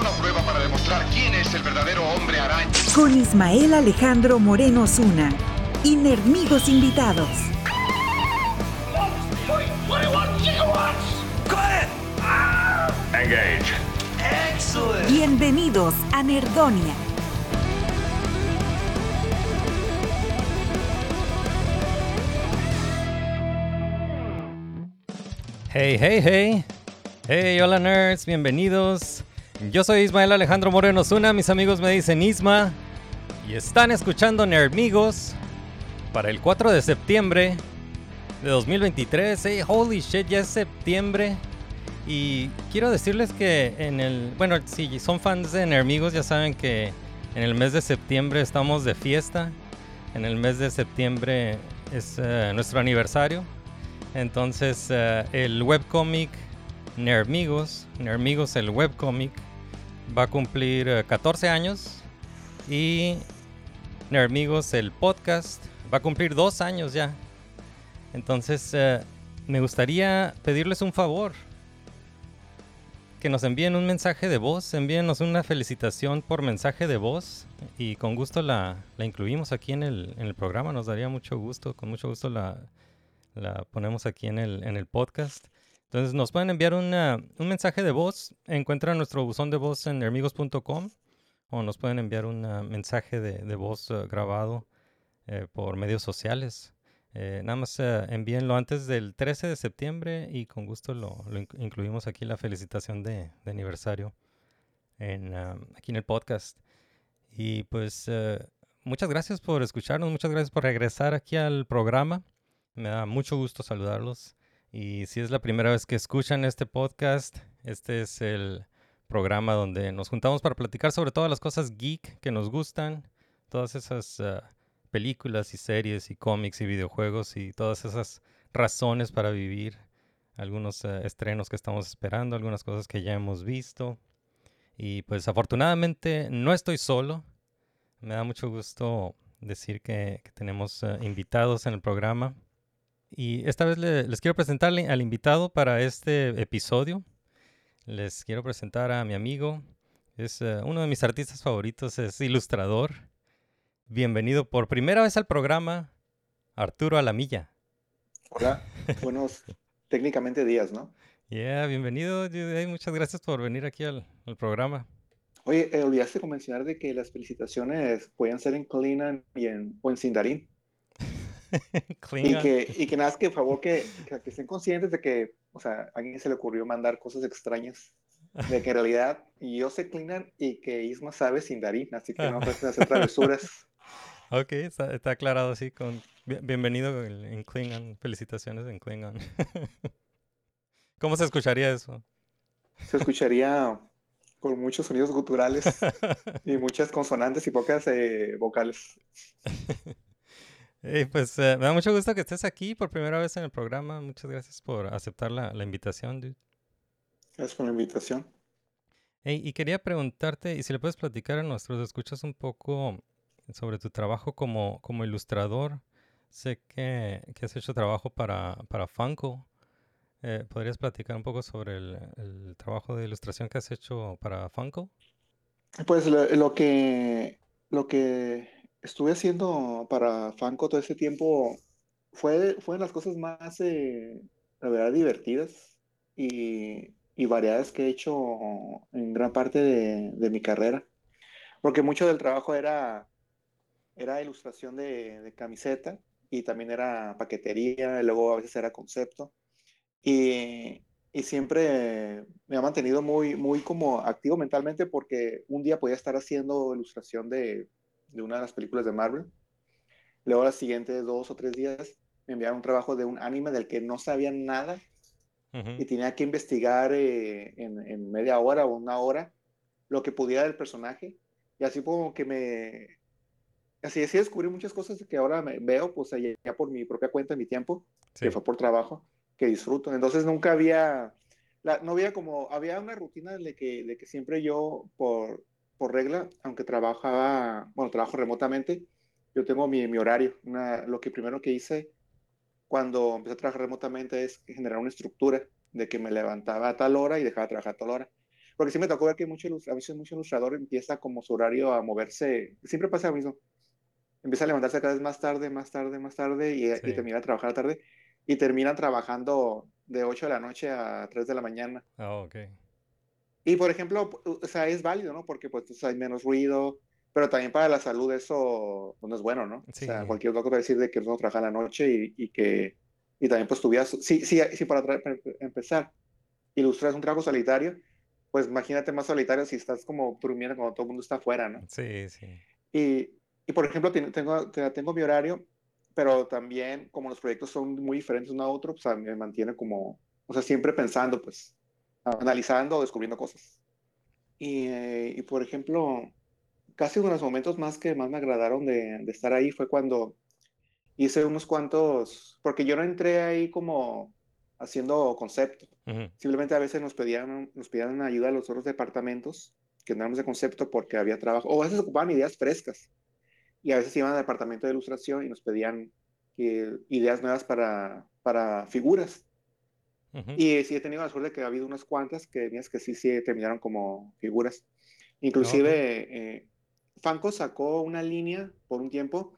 Una prueba para demostrar quién es el verdadero hombre araña. Con Ismael Alejandro Moreno Zuna. Y Nerdmigos invitados. Engage. Bienvenidos a Nerdonia. Hey, hey, hey. Hey, hola nerds, bienvenidos. Yo soy Ismael Alejandro Moreno Zuna, mis amigos me dicen Isma. Y están escuchando Nerdmigos para el 4 de septiembre de 2023. Hey, holy shit, ya es septiembre. Y quiero decirles que en el. Bueno, si son fans de Nerdmigos, ya saben que en el mes de septiembre estamos de fiesta. En el mes de septiembre es eh, nuestro aniversario. Entonces, eh, el webcomic Nerdmigos, Nerdmigos el webcomic, va a cumplir eh, 14 años. Y Nerdmigos el podcast va a cumplir dos años ya. Entonces, eh, me gustaría pedirles un favor. Que nos envíen un mensaje de voz, envíenos una felicitación por mensaje de voz y con gusto la, la incluimos aquí en el, en el programa, nos daría mucho gusto, con mucho gusto la, la ponemos aquí en el, en el podcast. Entonces nos pueden enviar una- un mensaje de voz. Encuentran nuestro buzón de voz en hermigos.com o nos pueden enviar un ah, mensaje de, de voz ah, grabado eh, por medios sociales. Eh, nada más eh, envíenlo antes del 13 de septiembre y con gusto lo, lo inc- incluimos aquí la felicitación de, de aniversario en, ah, aquí en el podcast. Y pues muchas gracias por escucharnos, muchas gracias por regresar aquí al programa. Me da mucho gusto saludarlos. Y si es la primera vez que escuchan este podcast, este es el programa donde nos juntamos para platicar sobre todas las cosas geek que nos gustan, todas esas ah, películas y series y cómics y videojuegos y todas esas razones para vivir, algunos ah, estrenos que estamos esperando, algunas cosas que ya hemos visto. Y pues afortunadamente no estoy solo. Me da mucho gusto decir que, que tenemos ah, invitados en el programa. Y esta vez le- les quiero presentar al invitado para este episodio. Les quiero presentar a mi amigo. Es eh, uno de mis artistas favoritos, es ilustrador. Bienvenido por primera vez al programa, Arturo Alamilla. Hola, buenos técnicamente días, ¿no? Yeah, bienvenido. Jude. Muchas gracias por venir aquí al, al programa. Oye, eh, olvidaste mencionar de que las felicitaciones podían ser en Klingon y en, o en Sindarin. Y que, y que nada, más que por favor que, que, que estén conscientes de que, o sea, a alguien se le ocurrió mandar cosas extrañas. De que en realidad yo sé Klingon y que Isma sabe Sindarin, así que no traten de hacer travesuras. Ok, está, está aclarado así. Con, bien- bienvenido en, en Klingon. Felicitaciones en Klingon. ¿Cómo se escucharía eso? Se escucharía con muchos sonidos guturales y muchas consonantes y pocas eh, vocales. Eh, pues eh, me da mucho gusto que estés aquí por primera vez en el programa. Muchas gracias por aceptar la, la invitación, dude. Gracias por la invitación. Ey, y quería preguntarte, y si le puedes platicar a nuestros escuchas un poco sobre tu trabajo como, como ilustrador. Sé que, que has hecho trabajo para, para Funko. Eh, ¿podrías platicar un poco sobre el, el trabajo de ilustración que has hecho para Funko? Pues lo, lo que, lo que estuve haciendo para Funko todo ese tiempo fue, fue de las cosas más, eh, la verdad, divertidas y, y variadas que he hecho en gran parte de, de mi carrera. Porque mucho del trabajo era, era ilustración de, de camiseta y también era paquetería, y luego a veces era concepto. Y, y siempre me ha mantenido muy, muy como activo mentalmente porque un día podía estar haciendo ilustración de, de una de las películas de Marvel. Luego, los siguientes dos o tres días, me enviaron un trabajo de un anime del que no sabía nada y tenía que investigar eh, en, en media hora o una hora lo que pudiera del personaje. Y así como que me... Así, así descubrí muchas cosas que ahora me veo, pues ya por mi propia cuenta, mi tiempo, Sí. que fue por trabajo, que disfruto. Entonces nunca había, la, no había como, había una rutina de que, de que siempre yo, por, por regla, aunque trabajaba, bueno, trabajo remotamente, yo tengo mi, mi horario. Una, lo que primero que hice cuando empecé a trabajar remotamente es generar una estructura de que me levantaba a tal hora y dejaba de trabajar a tal hora. Porque sí me tocó ver que mucho, a veces mucho ilustrador empieza como su horario a moverse, siempre pasa lo mismo. Empieza a levantarse cada vez más tarde, más tarde, más tarde y, Sí. y termina a trabajar tarde y terminan trabajando de 8 de la noche a 3 de la mañana. Ah, ok. Y por ejemplo, o sea, es válido, ¿no? Porque pues hay menos ruido, pero también para la salud eso pues, no es bueno, ¿no? Sí. O sea, cualquier va a decir de que no trabaja en la noche y, y que y también pues tu vida, sí, sí, sí para para empezar, ilustras un trabajo solitario, pues imagínate más solitario si estás como durmiendo cuando todo el mundo está afuera, ¿no? Sí, sí. Y, y por ejemplo, ten- tengo, te- tengo mi horario, pero también como los proyectos son muy diferentes uno a otro, pues a mí me mantiene como, o sea, siempre pensando, pues, analizando, descubriendo cosas. Y, eh, y, por ejemplo, casi uno de los momentos más que más me agradaron de, de estar ahí fue cuando hice unos cuantos, porque yo no entré ahí como haciendo concepto, simplemente a veces nos pedían, nos pedían ayuda a los otros departamentos que no éramos de concepto porque había trabajo, o a veces ocupaban ideas frescas, y a veces iban al departamento de ilustración y nos pedían que, ideas nuevas para, para figuras. Ujú. Y sí he tenido la suerte de que ha habido unas cuantas que, mías que sí, sí terminaron como figuras. Inclusive, eh, Funko sacó una línea por un tiempo,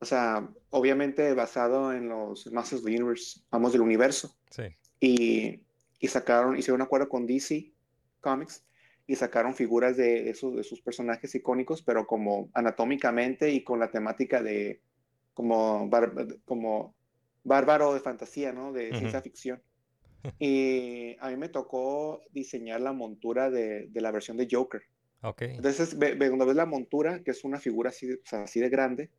o sea, obviamente basado en los Masters of the Universe, vamos, del universo Sí. y, y sacaron, hicieron un acuerdo con DC Comics y sacaron figuras de esos de sus personajes icónicos, pero como anatómicamente y con la temática de como, como bárbaro de fantasía, ¿no? De Ujú. ciencia ficción. Y a mí me tocó diseñar la montura de, de la versión de Joker. Ok. Entonces, ve, ve- cuando ves la montura, que es una figura así, de- o sea, así de grande,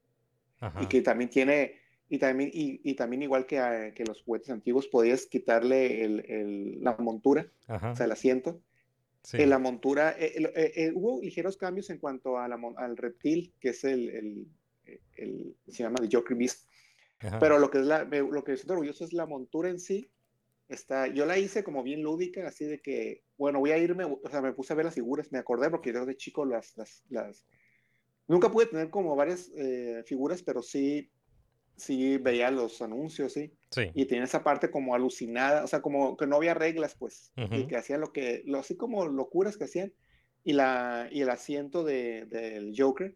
Ajá. y que también tiene, y también, y, y también igual que, a- que los juguetes antiguos, podías quitarle el, el- la montura, Ajá. o sea, el asiento. Sí. En la montura, eh, el- eh, eh, hubo ligeros cambios en cuanto a la al reptil, que es el, el, el- se llama The Joker Beast. Ajá. Pero lo que, es la, me- lo que siento orgulloso es la montura en sí. Está, yo la hice como bien lúdica, así de que, bueno, voy a irme, o sea, me puse a ver las figuras, me acordé porque yo de chico las, las, las... Nunca pude tener como varias eh, figuras, pero sí, sí veía los anuncios, sí. Sí. Y tenía esa parte como alucinada, o sea, como que no había reglas, pues, y Ujú. que hacían lo que, lo, así como locuras que hacían. Y, la, y el asiento de, del Joker,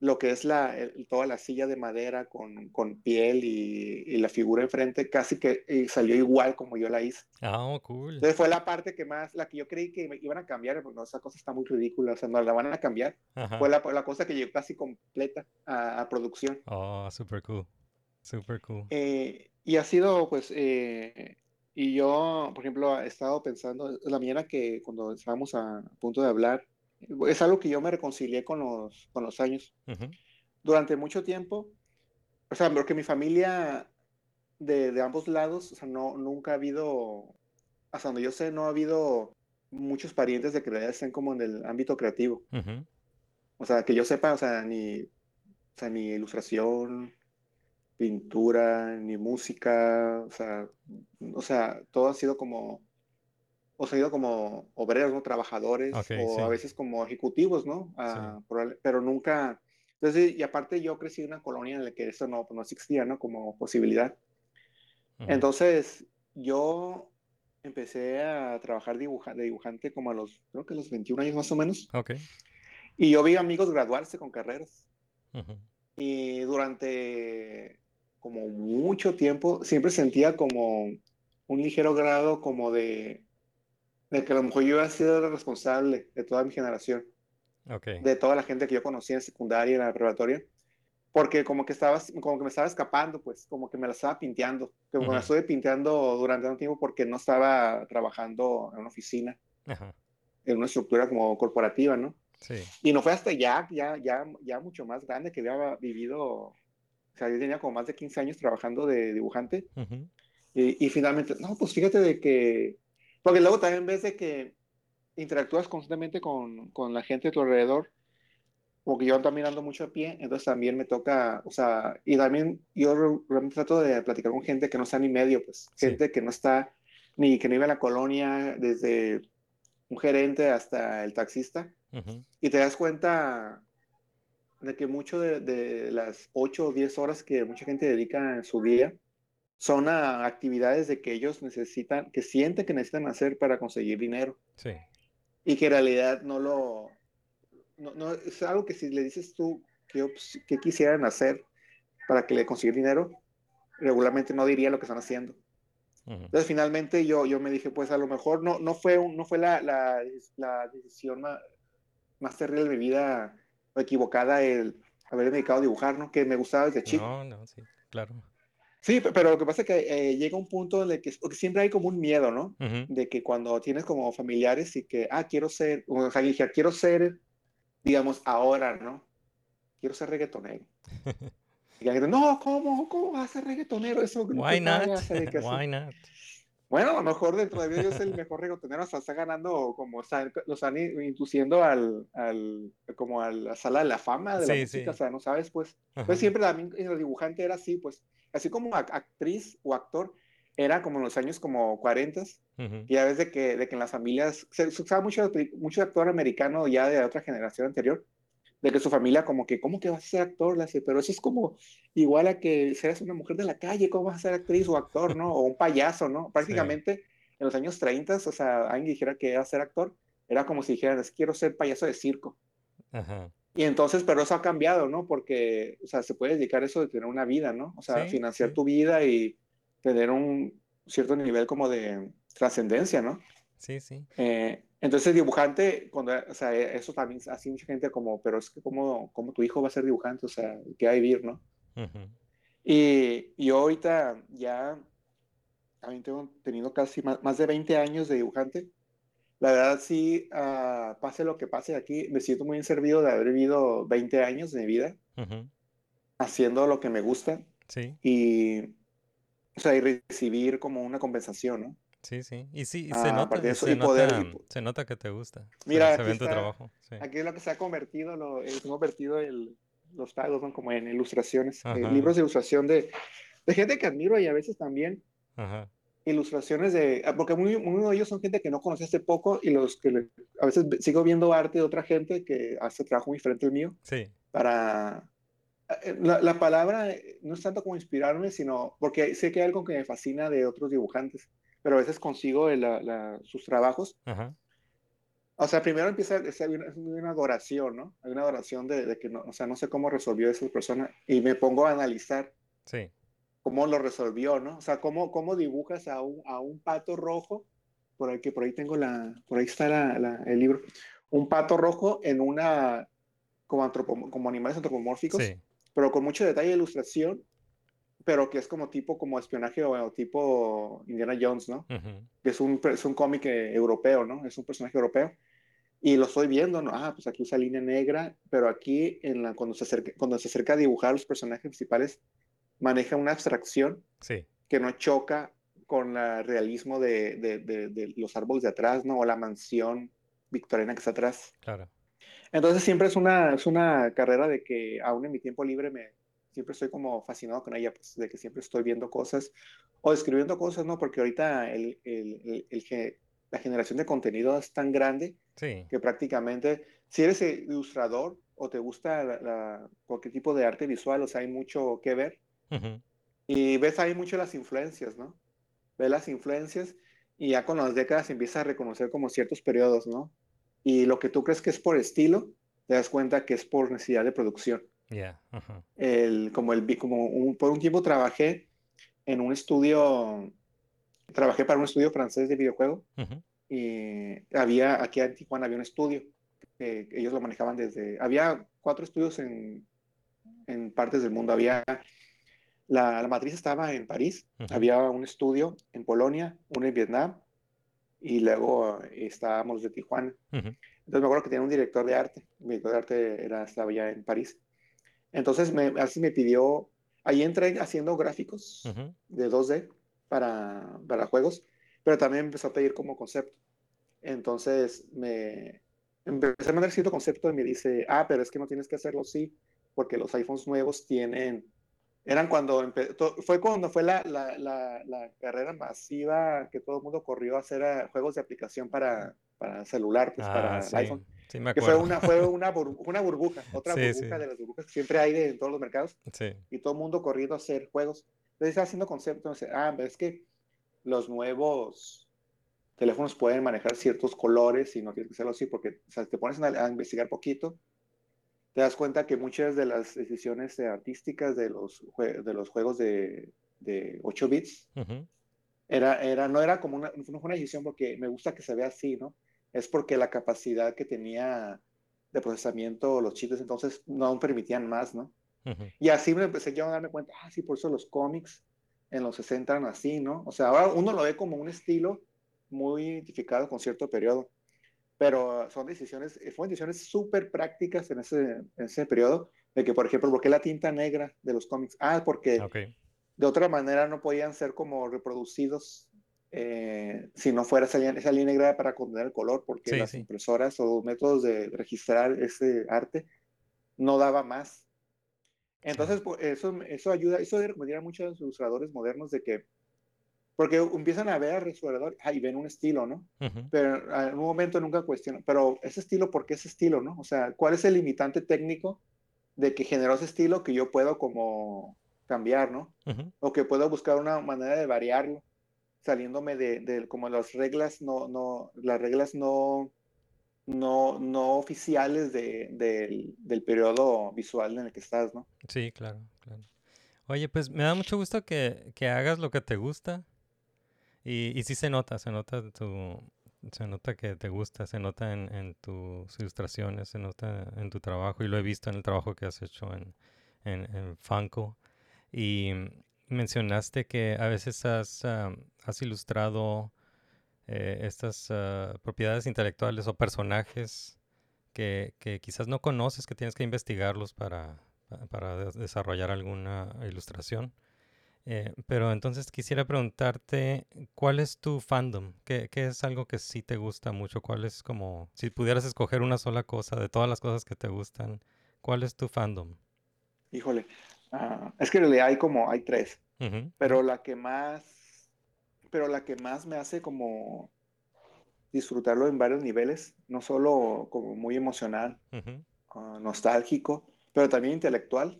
lo que es la, el- toda la silla de madera con, con piel y, y la figura enfrente, casi que y salió igual como yo la hice. Ah, oh, cool. Entonces fue la parte que más, la que yo creí que me iban a cambiar, porque no, esa cosa está muy ridícula, o sea, no la van a cambiar. Ajá. Fue la, la cosa que llegó casi completa a, a producción. Oh, super cool. Super cool. Eh, y ha sido, pues, eh, y yo, por ejemplo, he estado pensando, la mañana que cuando estábamos a punto de hablar, es algo que yo me reconcilié con los, con los años. Ujú. Durante mucho tiempo, o sea, porque mi familia de, de ambos lados, o sea, no, nunca ha habido, hasta donde yo sé, no ha habido muchos parientes de que estén como en el ámbito creativo. Ujú. O sea, que yo sepa, o sea, ni, o sea, ni ilustración, pintura, ni música, o sea, o sea, todo ha sido como, o sido como obreros, ¿no? Trabajadores, Ok, o sí. a veces como ejecutivos, ¿no? Ah, probable- pero nunca, entonces, y aparte yo crecí en una colonia en la que eso no, no existía, ¿no? Como posibilidad. Entonces, yo empecé a trabajar dibuja- de dibujante como a los, creo que a los 21 años más o menos. Ok. Y yo vi amigos graduarse con carreras. Y durante como mucho tiempo siempre sentía como un ligero grado como de, de que a lo mejor yo a ser el responsable de toda mi generación, Ok. de toda la gente que yo conocía en secundaria y en la preparatoria, porque como que estaba, como que me estaba escapando, pues, como que me la estaba pinteando, que me la estuve pinteando durante un tiempo porque no estaba trabajando en una oficina, Ajá. en una estructura como corporativa, ¿no? Sí. Y no fue hasta ya, ya, ya, ya mucho más grande que había vivido, o sea, yo tenía como más de 15 años trabajando de dibujante Ujú. y, y finalmente, no, pues fíjate de que, porque luego también ves de que interactúas constantemente con, con la gente a tu alrededor, porque yo también ando mucho a pie, entonces también me toca, o sea, y también yo re- realmente trato de platicar con gente que no está ni medio, pues, Sí. gente que no está ni que no vive en la colonia, desde un gerente hasta el taxista, y te das cuenta de que mucho de, de las 8 o 10 horas que mucha gente dedica en su día son a actividades de que ellos necesitan, que sienten que necesitan hacer para conseguir dinero Sí. y que en realidad no lo, no, no- es algo que si le dices tú que, ops- que quisieran hacer para que le conseguir dinero, regularmente no diría lo que están haciendo. Entonces finalmente yo, yo me dije, pues a lo mejor no, no fue, un- no fue la, la, la decisión más, más terrible de mi vida o equivocada el haber dedicado a dibujar, ¿no? Que me gustaba desde chico. No, no, sí, claro. Sí, pe- pero lo que pasa es que eh, llega un punto en el que, porque siempre hay como un miedo, ¿no? Ujú. de que cuando tienes como familiares y que, ah, quiero ser, o sea, dije, quiero ser, digamos, ahora, ¿no? Quiero ser reggaetonero. Y la gente, no, ¿cómo? ¿Cómo vas a ser reggaetonero? Eso Why not? que eso". Why not? Bueno, a lo mejor dentro de mí yo soy el mejor reggaetonero, hasta está ganando, como está- lo están in- induciendo al, al, como a la sala de la fama de la Sí, música, sí. o sea, no sabes, pues. Ajá. Pues siempre también el dibujante era así, pues, así como ac- actriz o actor, era como en los años como 40, Ujú. y ya ves de que, de que en las familias, se, se usaba mucho, mucho actor americano ya de otra generación anterior, de que su familia como que, ¿cómo que vas a ser actor? Le hace, pero eso es como igual a que seas una mujer de la calle, ¿cómo vas a ser actriz o actor, no? O un payaso, ¿no? Prácticamente en los años 30, o sea, alguien dijera que iba a ser actor, era como si dijeran, quiero ser payaso de circo. Ajá. Y entonces, pero eso ha cambiado, ¿no? Porque, o sea, se puede dedicar a eso de tener una vida, ¿no? O sea, Sí, financiar sí. tu vida y tener un cierto nivel como de trascendencia, ¿no? Sí, sí. Eh, entonces, dibujante, cuando, o sea, eso también hace mucha gente como, pero es que como, como tu hijo va a ser dibujante, o sea, ¿qué va a vivir, no? Ujú. Y yo ahorita ya, también tengo tenido casi más, más de 20 años de dibujante. La verdad, sí, ah, pase lo que pase aquí, me siento muy bien servido de haber vivido 20 años de mi vida Ujú. haciendo lo que me gusta Sí, y, o sea, y recibir como una compensación, ¿no? sí, sí. Y sí, y Ah, se nota, aparte de eso, se y poder- nota, y se nota que te gusta. Mira, se, aquí ve en tu trabajo. Sí. Aquí es lo que se ha convertido, lo, eh, se ha convertido el, los pagos, ¿no? Como en ilustraciones, eh, libros de ilustración de, de gente que admiro y a veces también Ajá. Ilustraciones de, ah, porque muy, uno de ellos son gente que no conocí hace poco y los que le- a veces ve- sigo viendo arte de otra gente que hace trabajo muy diferente al mío Sí. para... eh, La, la palabra eh, no es tanto como inspirarme, sino porque sé que hay algo que me fascina de otros dibujantes, pero a veces consigo la- la- sus trabajos Ajá. o sea, primero empieza es una, es una adoración, ¿no? Hay una adoración de, de que no, o sea, no sé cómo resolvió esa persona y me pongo a analizar Sí. Cómo lo resolvió, ¿no? O sea, cómo, cómo dibujas a un, a un pato rojo, por ahí que por ahí tengo la, por ahí está la- la- el libro, un pato rojo en una, como, antropo- como animales antropomórficos, Sí. pero con mucho detalle de ilustración, pero que es como tipo, como espionaje o, o tipo Indiana Jones, ¿no? Ujú. que es un, es un cómic eh, europeo, ¿no? Es un personaje europeo. Y lo estoy viendo, ¿no? Ah, pues aquí usa línea negra, pero aquí en la, cuando, se acerca, cuando se acerca a dibujar los personajes principales, maneja una abstracción Sí. que no choca con el realismo de, de, de, de los árboles de atrás, ¿no? O la mansión victoriana que está atrás. Claro. Entonces siempre es una, es una carrera de que aún en mi tiempo libre me, siempre estoy como fascinado con ella, pues de que siempre estoy viendo cosas o escribiendo cosas, ¿no? Porque ahorita el, el, la generación de contenido es tan grande Sí. que prácticamente si eres ilustrador o te gusta la- la- cualquier tipo de arte visual, o sea, hay mucho que ver Ujú. y ves ahí mucho las influencias, ¿no? Ves las influencias y ya con las décadas empiezas a reconocer como ciertos periodos, ¿no? Y lo que tú crees que es por estilo, te das cuenta que es por necesidad de producción. Ya. Ajá. El, como el, como un- por un tiempo trabajé en un estudio, trabajé para un estudio francés de videojuego Ujú. y había, aquí en Tijuana había un estudio, que ellos lo manejaban desde, había cuatro estudios en, en partes del mundo, había, la, la matriz estaba en París, Ujú. había un estudio en Polonia, uno en Vietnam, y luego eh, estábamos los de Tijuana. Ujú. Entonces me acuerdo que tenía un director de arte, mi director de arte era, estaba ya en París. Entonces me, así me pidió, ahí entré haciendo gráficos Ujú. de 2D para, para juegos, pero también empezó a pedir como concepto. Entonces me empecé a mandar cierto concepto y me dice, ah, pero es que no tienes que hacerlo así, porque los iPhones nuevos tienen, eran cuando, fue cuando fue la, la, la, la carrera masiva que todo el mundo corrió a hacer ah, juegos de aplicación para, para celular, pues para Ah, el sí. iPhone. Sí, me Que fue una, fue una, bur- una burbuja, otra Sí, burbuja de las burbujas que siempre hay de, en todos los mercados y todo el mundo corriendo a hacer juegos. Entonces haciendo conceptos, ah, pero es que los nuevos teléfonos pueden manejar ciertos colores y no tienes que hacerlo así porque o sea, te pones a, a investigar poquito, te das cuenta que muchas de las decisiones eh, artísticas de los, de los juegos de, de 8 bits Ujú. era, era, no era como una, no fue una decisión porque me gusta que se vea así, ¿no? Es porque la capacidad que tenía de procesamiento los chips entonces no permitían más, ¿no? Ujú. Y así me empecé yo a darme cuenta, ah, sí, por eso los cómics en los 60 eran así, ¿no? O sea, ahora uno lo ve como un estilo muy identificado con cierto periodo, pero son decisiones, eh, fueron decisiones súper prácticas en ese, en ese periodo, de que, por ejemplo, ¿por qué la tinta negra de los cómics? Ah, porque de otra manera no podían ser como reproducidos eh, si no fuera esa, línea- esa línea negra para contener el color, porque Sí, las sí. impresoras o métodos de registrar ese arte no daba más. Entonces, pues, eso, eso ayuda, eso recomendaría mucho a los ilustradores modernos de que, porque empiezan a ver al ilustrador ah, y ven un estilo, ¿no? Ujú. Pero en un momento nunca cuestionan, pero ese estilo, ¿por qué ese estilo, no? O sea, ¿cuál es el limitante técnico de que generó ese estilo que yo puedo como cambiar, ¿no? Ujú. o que puedo buscar una manera de variarlo, saliéndome de, de como las reglas no, no, las reglas no, no, no oficiales de, del- del periodo visual en el que estás, ¿no? Sí, claro, claro. Oye, pues me da mucho gusto que, que hagas lo que te gusta. Y, y sí se nota, se nota tu, se nota que te gusta, se nota en, tus ilustraciones, se nota en tu trabajo y lo he visto en el trabajo que has hecho en, en, Funko. Y mencionaste que a veces has, ah, has ilustrado eh, estas ah, propiedades intelectuales o personajes que, quizás no conoces, que tienes que investigarlos para, pa- para des- desarrollar alguna ilustración. Eh, pero entonces quisiera preguntarte, ¿cuál es tu fandom? ¿Qué, qué es algo que sí te gusta mucho? ¿Cuál es como, si pudieras escoger una sola cosa de todas las cosas que te gustan, ¿cuál es tu fandom? Híjole, ah, es que en realidad hay como, hay tres, pero la que más, pero la que más me hace como disfrutarlo en varios niveles, no solo como muy emocional, ah, nostálgico, pero también intelectual,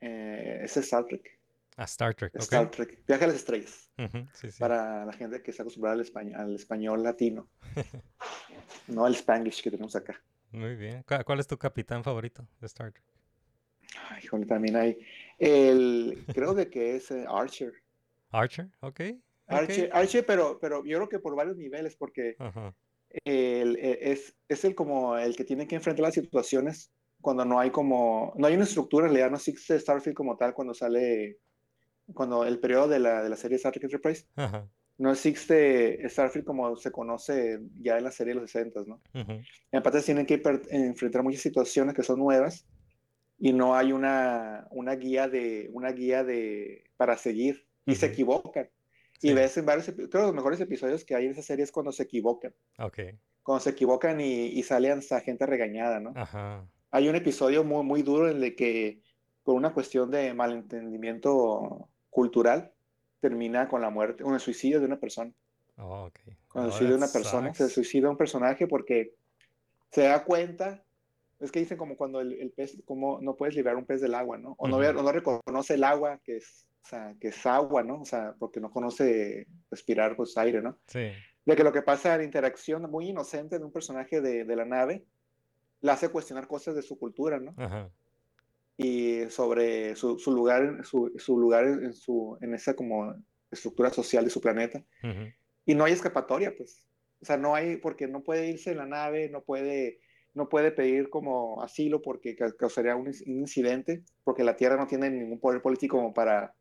eh, es Star Trek. Ah, Star Trek. Star Trek, Viaje a las Estrellas. Ujú, sí, sí. para la gente que está acostumbrada al español, al español latino, no al spanglish que tenemos acá. Muy bien. ¿Cuál, es tu capitán favorito de Star Trek? Ay, híjole, también hay el, creo de que es eh, Archer. Archer, ok. Archer, Archer, pero, pero yo creo que por varios niveles, porque el- e- es, es el como el que tiene que enfrentar las situaciones cuando no hay como, no hay una estructura en realidad, no existe Starfield como tal cuando sale, cuando el periodo de la, de la serie Star Trek Enterprise, Ajá. no existe Starfield como se conoce ya en la serie de los 60, ¿no? ujú, En parte tienen que enfrentar muchas situaciones que son nuevas y no hay una, una guía de una guía de para seguir y se equivocan. Sí. Y ves en varios creo que los mejores episodios que hay en esa serie es cuando se equivocan, Ok. cuando se equivocan y, y sale hasta gente regañada, ¿no? Ajá. Hay un episodio muy, muy duro en el que por una cuestión de malentendimiento cultural termina con la muerte, con el suicidio de una persona. Oh, ok. Con el Oh, suicidio de una persona, se sucks. suicida un personaje porque se da cuenta, es que dicen como cuando el, el pez, como no puedes liberar un pez del agua, ¿no? O no, o no reconoce el agua que es, o sea, que es agua, ¿no? O sea, porque no conoce respirar pues aire, ¿no? Sí. De que lo que pasa, la interacción muy inocente de un personaje de, de la nave, la hace cuestionar cosas de su cultura, ¿no? Ajá. Y sobre su, su lugar, su, su lugar en, su, en esa como estructura social de su planeta ujú, y no hay escapatoria, pues. O sea, no hay, porque no puede irse en la nave, no puede, no puede pedir como asilo porque ca- causaría un, un incidente, porque la Tierra no tiene ningún poder político como para,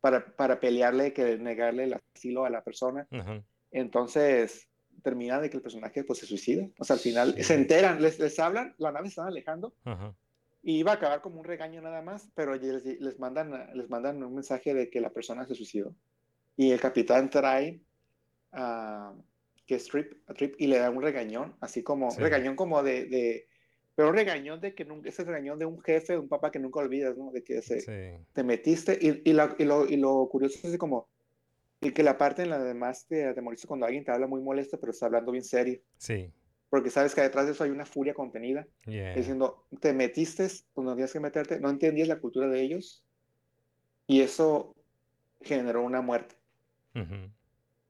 para, para pelearle, que negarle el asilo a la persona. Ajá. Entonces, termina de que el personaje pues se suicida. O sea, al final Sí. se enteran, les, les hablan, la nave se están alejando Ajá. Y iba a acabar como un regaño nada más, pero les, les, mandan, les mandan un mensaje de que la persona se suicidó. Y el capitán trae a, que es Trip, y le da un regañón, así como, Sí. regañón como de, de, pero regañón de que nunca, ese regañón de un jefe, de un papá que nunca olvidas, ¿no? De que se, Sí. te metiste y, y, la- y lo, y lo curioso es así como, y que la parte en la demás te atemoriza cuando alguien te habla muy molesto, pero está hablando bien serio, Sí. Porque sabes que detrás de eso hay una furia contenida, Yeah. diciendo, te metiste donde no tenías que meterte, no entendías la cultura de ellos, y eso generó una muerte. Ujú.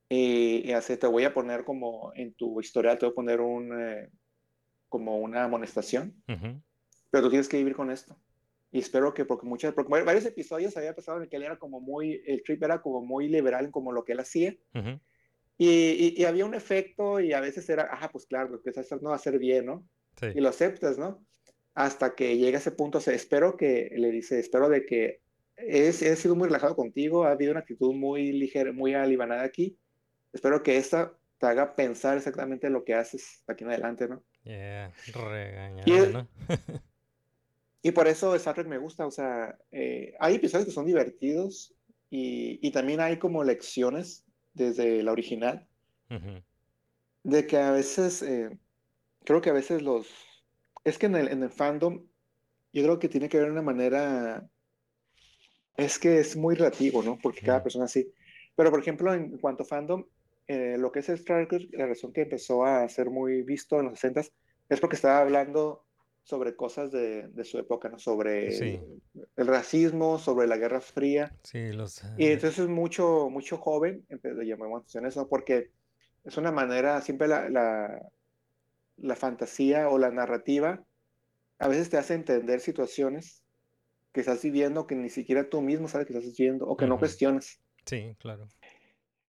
Y, y así te voy a poner como en tu historial, te voy a poner un, eh, como una amonestación, Ujú. pero tú tienes que vivir con esto. Y espero que, porque muchas, porque var- varios episodios había pasado en que él era como muy, el trip era como muy liberal en como lo que él hacía, Ujú. Y, y, y había un efecto y a veces era, ah, pues claro, lo que estás tratando de hacer bien, ¿no? Sí. Y lo aceptas, ¿no? Hasta que llega ese punto, o sea, espero que, le dice, espero de que es, he sido muy relajado contigo, ha habido una actitud muy ligera, muy alivianada aquí, espero que esta te haga pensar exactamente lo que haces aquí en adelante, ¿no? Yeah. Regañado, Y es- ¿no? Y por eso Star Trek me gusta, o sea, eh, hay episodios que son divertidos y, y también hay como lecciones desde la original, Ujú. de que a veces, eh, creo que a veces los, es que en el, en el fandom, yo creo que tiene que haber una manera, es que es muy relativo, ¿no? Porque cada Mm. persona así. Pero, por ejemplo, en cuanto a fandom, eh, lo que es Star Trek, la razón que empezó a ser muy visto en los 60 es porque estaba hablando sobre cosas de, de su época, ¿no? Sobre Sí. el racismo, sobre la Guerra Fría. Sí, los... Y eh, entonces mucho, mucho joven le llamó la atención eso, porque es una manera, siempre la, la, la fantasía o la narrativa a veces te hace entender situaciones que estás viviendo que ni siquiera tú mismo sabes que estás viviendo o que no Ujú. cuestionas. Sí, claro.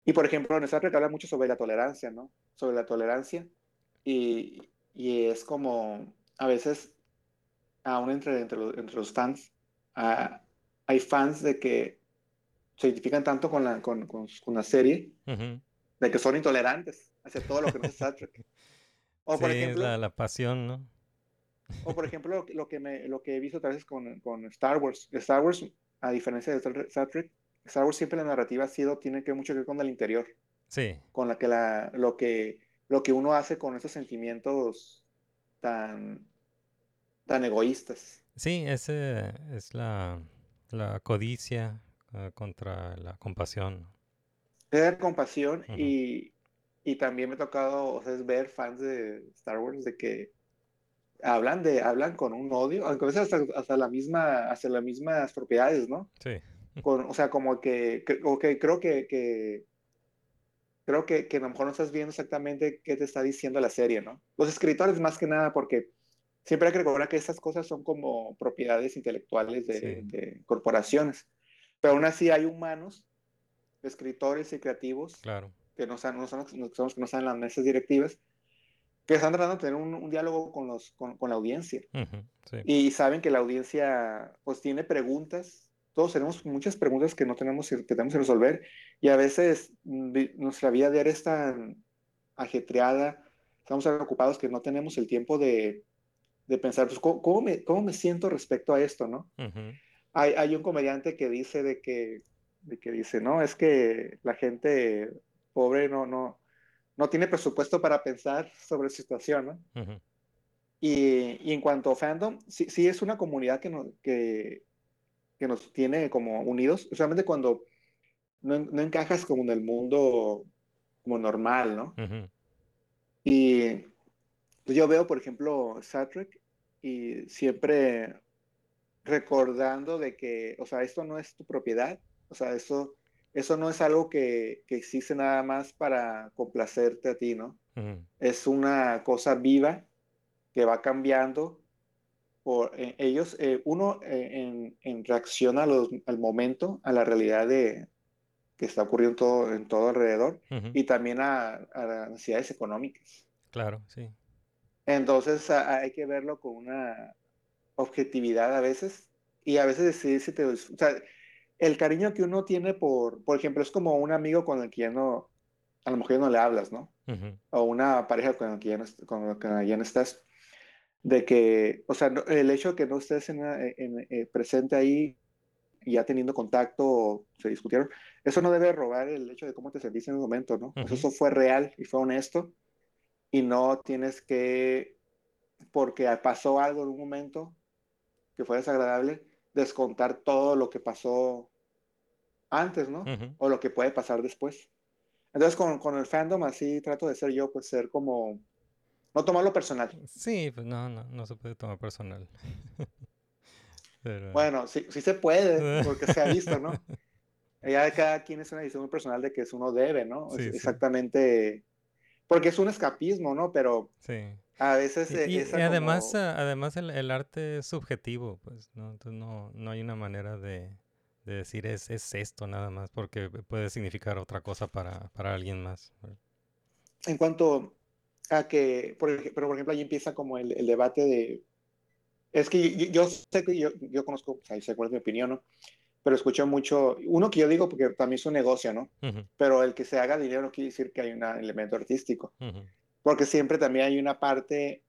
Y por ejemplo, en Trek habla mucho sobre la tolerancia, ¿no? Sobre la tolerancia. Y, y es como, a veces, aún entre, entre, los, entre los fans, ah, hay fans de que se identifican tanto con la, con, con, con la serie, de que son intolerantes hacia todo lo que no es Star Trek. O por Sí, ejemplo, la, la pasión, ¿no? o por ejemplo lo, lo que me, lo que he visto otras veces con, con Star Wars. Star Wars, a diferencia de Star Trek, Star Wars siempre la narrativa ha sido, tiene que mucho que ver con el interior. Sí, con la que la, lo que lo que uno hace con esos sentimientos tan tan egoístas. sí, ese es la, la codicia eh, contra la compasión. Tener compasión y, y también me ha tocado o sea, es ver fans de Star Wars de que hablan de hablan con un odio, aunque a veces hasta, hasta la misma hasta las mismas propiedades, ¿no? Sí, Con, o sea, como que, que- que creo que, que creo que, que a lo mejor no estás viendo exactamente qué te está diciendo la serie, ¿no? Los escritores más que nada, porque siempre hay que recordar que estas cosas son como propiedades intelectuales de, Sí. de corporaciones, pero aún así hay humanos, escritores y creativos claro. que no están, no son, no son los que no están en las mesas directivas, que están tratando de tener un, un diálogo con, los, con, con la audiencia Ujú, sí. y saben que la audiencia pues tiene preguntas. Todos tenemos muchas preguntas que no tenemos que tenemos que resolver y a veces mm, nuestra vida diaria es tan ajetreada, estamos tan ocupados que no tenemos el tiempo de, de pensar, pues, ¿cómo, cómo me, ¿cómo me siento respecto a esto, no? Ujú, Hay, hay un comediante que dice de que, de que dice, no, es que la gente pobre no, no, no tiene presupuesto para pensar sobre su situación, ¿no? ujú, Y, y en cuanto a fandom, sí, sí es una comunidad que nos, que, que nos tiene como unidos, solamente cuando no, no encajas como en el mundo como normal, ¿no? Y pues yo veo, por ejemplo, Star Trek y siempre recordando de que, o sea, esto no es tu propiedad, o sea, eso, eso no es algo que, que existe nada más para complacerte a ti, ¿no? es una cosa viva que va cambiando por eh, ellos. eh, uno eh, en, en reacción a los- al momento, a la realidad de que está ocurriendo todo, en todo alrededor Ujú, y también a, a las necesidades económicas. Claro, sí. Entonces a- hay que verlo con una objetividad a veces y a veces decidir si te... O sea, el cariño que uno tiene por, por ejemplo, es como un amigo con el que ya no, a lo mejor ya no le hablas, ¿no? Ujú, o una pareja con la que ya no, con la que ya no estás, de que, o sea, no- el hecho de que no estés en, en- eh, presente ahí ya teniendo contacto se discutieron, eso no debe robar el hecho de cómo te sentiste en el momento, ¿no? Eso fue real y fue honesto y no tienes que, porque pasó algo en un momento que fue desagradable, descontar todo lo que pasó antes, ¿no? O lo que puede pasar después. Entonces con, con el fandom así trato de ser yo, pues ser como, no tomarlo personal. Sí, pues no, no, no se puede tomar personal. Pero- Bueno, sí, sí se puede, porque se ha visto, ¿no? Ya cada quien es una decisión muy personal de que es uno debe, ¿no? Sí, Es- sí. Exactamente, porque es un escapismo, ¿no? Pero Sí. a veces Y, y- esa y además, como- además el, el arte es subjetivo, pues, ¿no? Entonces no, no hay una manera de, de decir es, es esto nada más, porque puede significar otra cosa para, para alguien más. en cuanto a que, por, pero por ejemplo, ahí empieza como el, el debate de, es que yo, yo sé que yo, yo conozco, o sea, sé cuál es mi opinión, ¿no? Pero escucho mucho, uno que yo digo porque también es un negocio, ¿no? Ujú, Pero el que se haga dinero no quiere decir que hay un elemento artístico. ujú, Porque siempre también hay una parte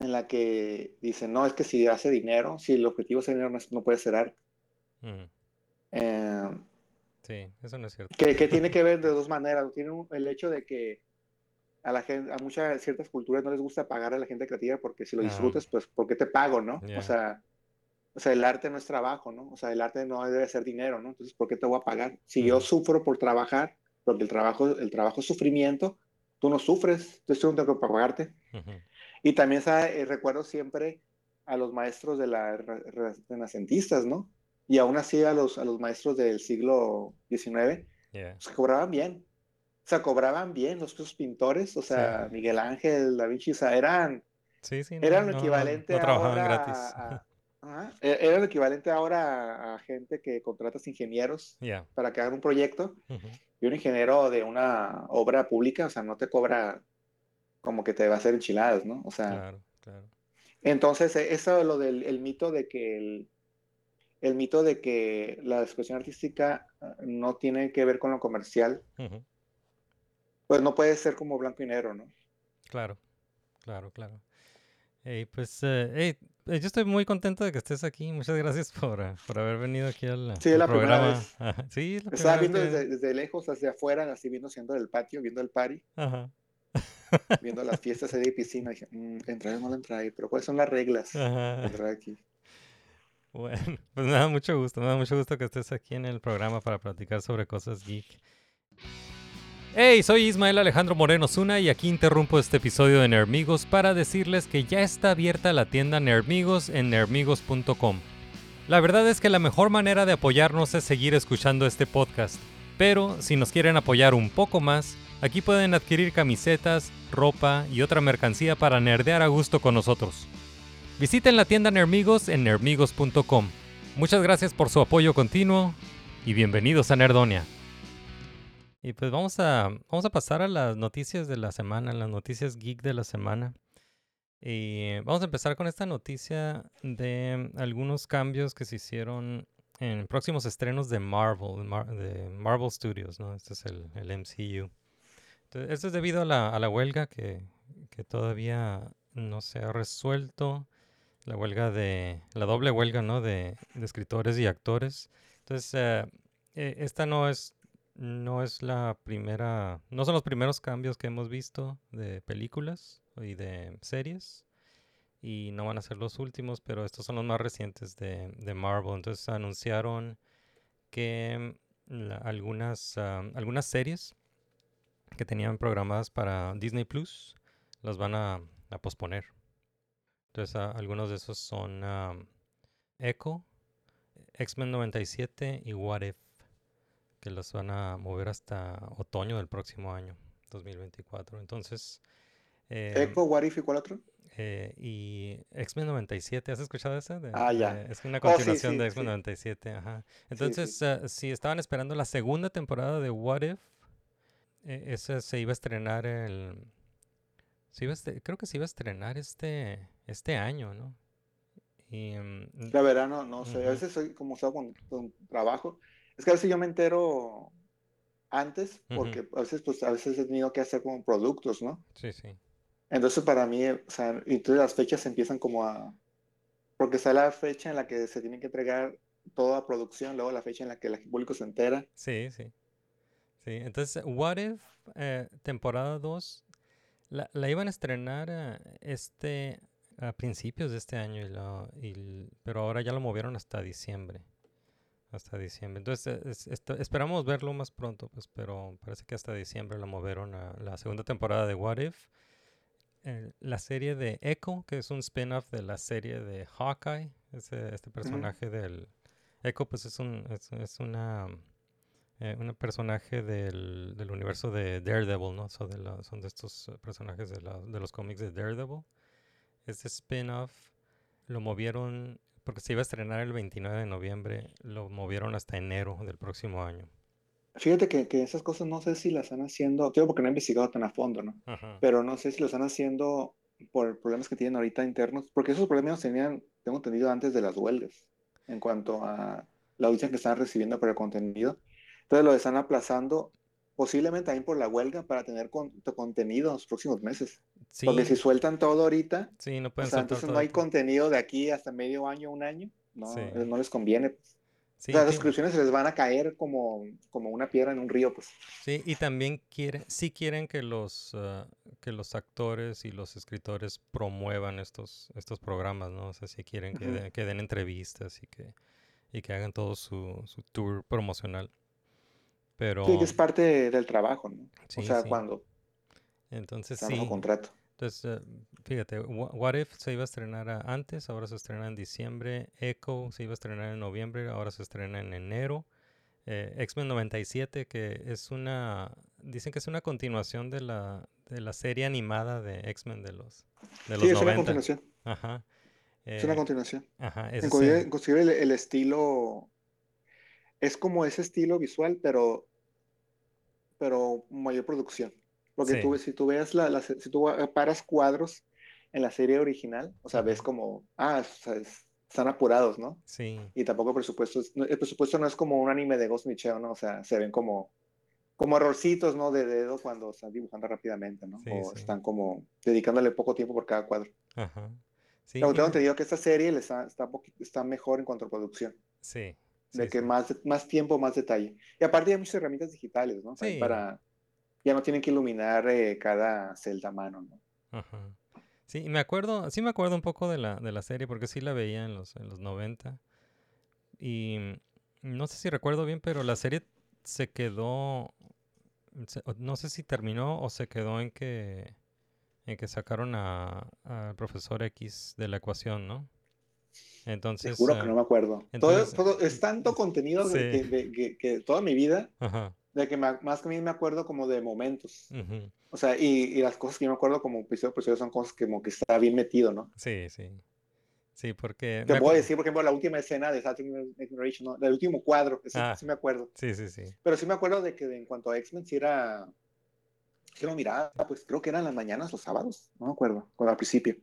en la que dicen, no, es que si hace dinero, si el objetivo es hacer dinero, no, no puede ser arte. ujú. Eh, Sí, eso no es cierto. que, que tiene que ver de dos maneras. Tiene un- el hecho de que a la gente, a muchas ciertas culturas no les gusta pagar a la gente creativa porque si lo disfrutas, pues, ¿por qué te pago, no? O sea, o sea, el arte no es trabajo, ¿no? O sea, el arte no debe ser dinero, ¿no? Entonces, ¿por qué te voy a pagar? Si yo sufro por trabajar, porque el trabajo, el trabajo es sufrimiento, tú no sufres, entonces yo no tengo que pagarte. Y también ¿sabe? Eh, recuerdo siempre a los maestros de la re- re- renacentistas, ¿no? Y aún así a los, a los maestros del siglo XIX, yeah, pues, cobraban bien. O sea, cobraban bien los esos pintores, o sea, Sí. Miguel Ángel, Da Vinci, o sea, eran, Sí, sí, no, eran lo no- equivalente no ahora gratis. a, e- era lo equivalente ahora a, gente que contratas ingenieros para que hagan un proyecto y un ingeniero de una obra pública, o sea, no te cobra como que te va a hacer enchiladas, ¿no? O sea, claro, claro. entonces, eh, eso lo del el mito de que el, el mito de que la expresión artística ah, no tiene que ver con lo comercial, ujú, pues no puede ser como blanco y negro, ¿no? Claro, claro, claro. Ey, pues, eh, ey, eh, yo estoy muy contento de que estés aquí. Muchas gracias por, ah, por haber venido aquí al, Sí, al la primera programa. vez. Sí, es la Estaba primera viendo vez desde, desde lejos, hacia afuera, así viendo siendo del patio, viendo el party, Ajá. viendo las fiestas de piscina. Dije, "Mm, entrar o no entrar, pero ¿cuáles son las reglas Ajá. entrar aquí? Bueno, pues me da mucho gusto, me da mucho gusto que estés aquí en el programa para platicar sobre cosas geek. Hey, soy Ismael Alejandro Moreno Zuna y aquí interrumpo este episodio de Nermigos para decirles que ya está abierta la tienda Nermigos en nermigos.com. La verdad es que la mejor manera de apoyarnos es seguir escuchando este podcast, pero si nos quieren apoyar un poco más, aquí pueden adquirir camisetas, ropa y otra mercancía para nerdear a gusto con nosotros. Visiten la tienda Nermigos en nermigos.com. Muchas gracias por su apoyo continuo y bienvenidos a Nerdonia. Y pues vamos a, vamos a pasar a las noticias de la semana, las noticias geek de la semana. Y vamos a empezar con esta noticia de algunos cambios que se hicieron en próximos estrenos de Marvel, Mar- de Marvel Studios, ¿no? Este es el, el MCU. Esto es debido a la, a la huelga que, que todavía no se ha resuelto la huelga de la doble huelga no de, de escritores y actores entonces eh, eh, esta no es no es la primera no son los primeros cambios que hemos visto de películas y de series y no van a ser los últimos pero estos son los más recientes de, de Marvel. Entonces anunciaron que la- algunas ah, algunas series que tenían programadas para Disney Plus las van a, posponer. Entonces, ah, algunos de esos son am, Echo, X-Men 97 y What If, que los van a mover hasta otoño del próximo año, 2024. Entonces, eh, Echo, What If y cuál otro? eh, y X-Men 97, ¿has escuchado esa? De- Ah, ya. de- es una Oh, sí, continuación sí, de X-Men sí. 97, ajá. Entonces, ah, si estaban esperando la segunda temporada de What If, eh, esa se iba a estrenar el... se iba a este- creo que se iba a estrenar este, este año, ¿no? Y, mm, La verdad, no, no sé. A Ujú. veces soy como estaba con, con trabajo. Es que a veces yo me entero antes, porque a veces, pues, a veces he tenido que hacer como productos, ¿no? sí, sí. Entonces, para mí, o sea, entonces las fechas empiezan como a. Porque está la fecha en la que se tienen que entregar toda producción, luego la fecha en la que el público se entera. Sí, sí. Sí, entonces, What If, eh, temporada 2, la, la iban a estrenar eh, este a principios de este año, y lo- y pero ahora ya lo movieron hasta diciembre. Hasta diciembre. Entonces, es- esperamos verlo más pronto, pues, pero parece que hasta diciembre lo movieron a la segunda temporada de What If. Eh, la serie de Echo, que es un spin-off de la serie de Hawkeye. Ese- este personaje del... Echo, pues, es, un, es, es una... eh, un personaje del, del universo de Daredevil, ¿no? So de la- son de estos personajes de, la- de los cómics de Daredevil. Este spin-off lo movieron, porque se iba a estrenar el 29 de noviembre, lo movieron hasta enero del próximo año. Fíjate que, que esas cosas no sé si las están haciendo, digo porque no he investigado tan a fondo, ¿no? Ajá. Pero no sé si lo están haciendo por problemas que tienen ahorita internos, porque esos problemas los tenían, tengo entendido, antes de las huelgas, en cuanto a la audiencia que están recibiendo por el contenido. Entonces lo están aplazando, posiblemente también por la huelga, para tener con- contenido en los próximos meses. Sí, Porque si sueltan todo ahorita, sí, no o sea, entonces no hay contenido de aquí hasta medio año, un año, no, Sí. eh, no les conviene. pues. Sí, o sea, las suscripciones se les van a caer como, como una piedra en un río, pues. sí, y también quieren, sí quieren que los, ah, que los actores y los escritores promuevan estos, estos programas, ¿no? O sea, si quieren que, que den entrevistas y que, y que hagan todo su, su tour promocional. Pero, Sí, que es parte del trabajo, ¿no? Sí, o sea, sí. cuando entonces sí. contrato. Entonces, eh, fíjate, Wha- What If se iba a estrenar antes, ahora se estrena en diciembre. Echo se iba a estrenar en noviembre, ahora se estrena en enero. Eh, X-Men 97, que es una, dicen que es una continuación de la, de la serie animada de X-Men de los, de los Sí, es una 90. continuación. Ajá. Es una Eh, continuación. ajá, se- inclusive el, el estilo es como ese estilo visual, pero, pero mayor producción. Porque Sí. tú, ves- si tú veas la, la si tú paras cuadros en la serie original, o sea, ves como, ah, o sea, es- están apurados, ¿no? sí, Y tampoco el presupuesto, el presupuesto no es como un anime de Ghost Shell, ¿no? O sea, se ven como, como errorcitos, ¿no? De dedo cuando están dibujando rápidamente, ¿no? Sí, o sí. están como dedicándole poco tiempo por cada cuadro. ajá. Sí, Pero tengo entendido que esta serie está, está, está mejor en cuanto a producción, sí, de sí, que sí. más, más tiempo, más detalle. Y aparte hay muchas herramientas digitales, ¿no? Sí. Para, ya no tienen que iluminar eh, cada celda a mano, ¿no? Ajá. Sí, y me acuerdo, sí me acuerdo un poco de la, de la serie porque sí la veía en los, en los 90. Y mm, no sé si recuerdo bien, pero la serie se quedó, se- no sé si terminó o se quedó en que, en que sacaron a- al profesor X de la ecuación, ¿no? Te Entonces, juro eh, que no me acuerdo. entonces- todo, todo- es tanto contenido de Sí. que, de- que- que toda mi vida, ajá, de que ma- más que a mí me acuerdo como de momentos. ujú, O sea, y, y las cosas que yo me acuerdo como episodio por episodio son cosas que como que está bien metido, ¿no? Sí, sí. Sí, porque... Te me puedo decir, por ejemplo, la última escena de Night Generation, ¿no? El último cuadro, Ah. sí me acuerdo. Sí, sí, sí. Pero sí me acuerdo de que en cuanto a X-Men, sí era. Sí lo miraba, pues creo que eran las mañanas, los sábados, no me acuerdo, cuando al principio.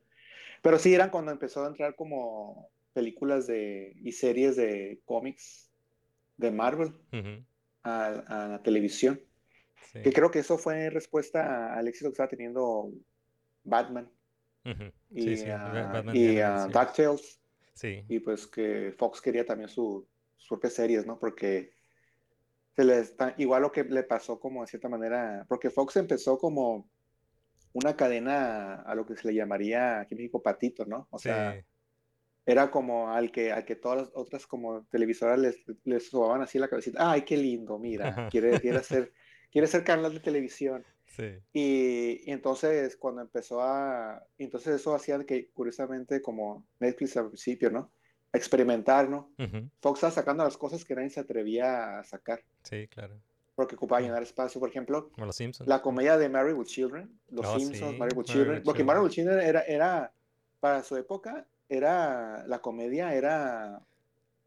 Pero sí eran cuando empezó a entrar como películas de, y series de cómics de Marvel a, a la televisión. sí, Que creo que eso fue respuesta al éxito que estaba teniendo Batman y, sí, sí, a- Batman y a. DuckTales. Y pues que Fox quería también su, sus propias series, ¿no? Porque se le está, igual lo que le pasó como de cierta manera, porque Fox empezó como una cadena a lo que se le llamaría aquí en México patito, ¿no? O sea, era como al que, al que todas las otras como televisoras les, les sobaban así la cabecita, ay, qué lindo, mira, quiere, quiere hacer, quiere hacer canal de televisión. sí. Y, y entonces cuando empezó a, entonces eso hacía que curiosamente como Netflix al principio, ¿no? Experimentar, ¿no? Fox estaba sacando las cosas que nadie se atrevía a sacar, Sí, claro. porque ocupaba llenar espacio. Por ejemplo, Como los Simpsons. la comedia de Married with Children, Los Oh, Simpsons, sí, Married with Children, porque Children. Married with Children era, era, para su época, era, la comedia era,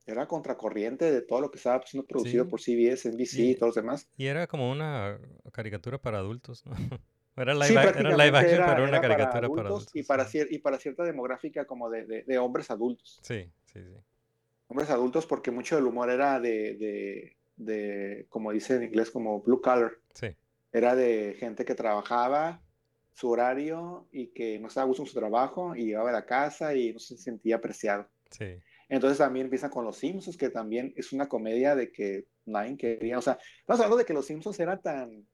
era contracorriente de todo lo que estaba siendo producido Sí. por CBS, NBC y, Y- todos los demás. Y era como una caricatura para adultos, ¿no? Era live, Sí, era live action, era- pero era una para caricatura para adultos y para, sí. y para cierta demográfica como de, de- de hombres adultos. Sí, sí, sí. Hombres adultos porque mucho del humor era de, de, de, como dice en inglés, como blue collar. Sí, Era de gente que trabajaba su horario y que no estaba a gusto en su trabajo y llegaba a la casa y no se sentía apreciado. sí. Entonces también empiezan con Los Simpsons, que también es una comedia de que nadie quería. O sea, estamos hablando de que Los Simpsons era tan,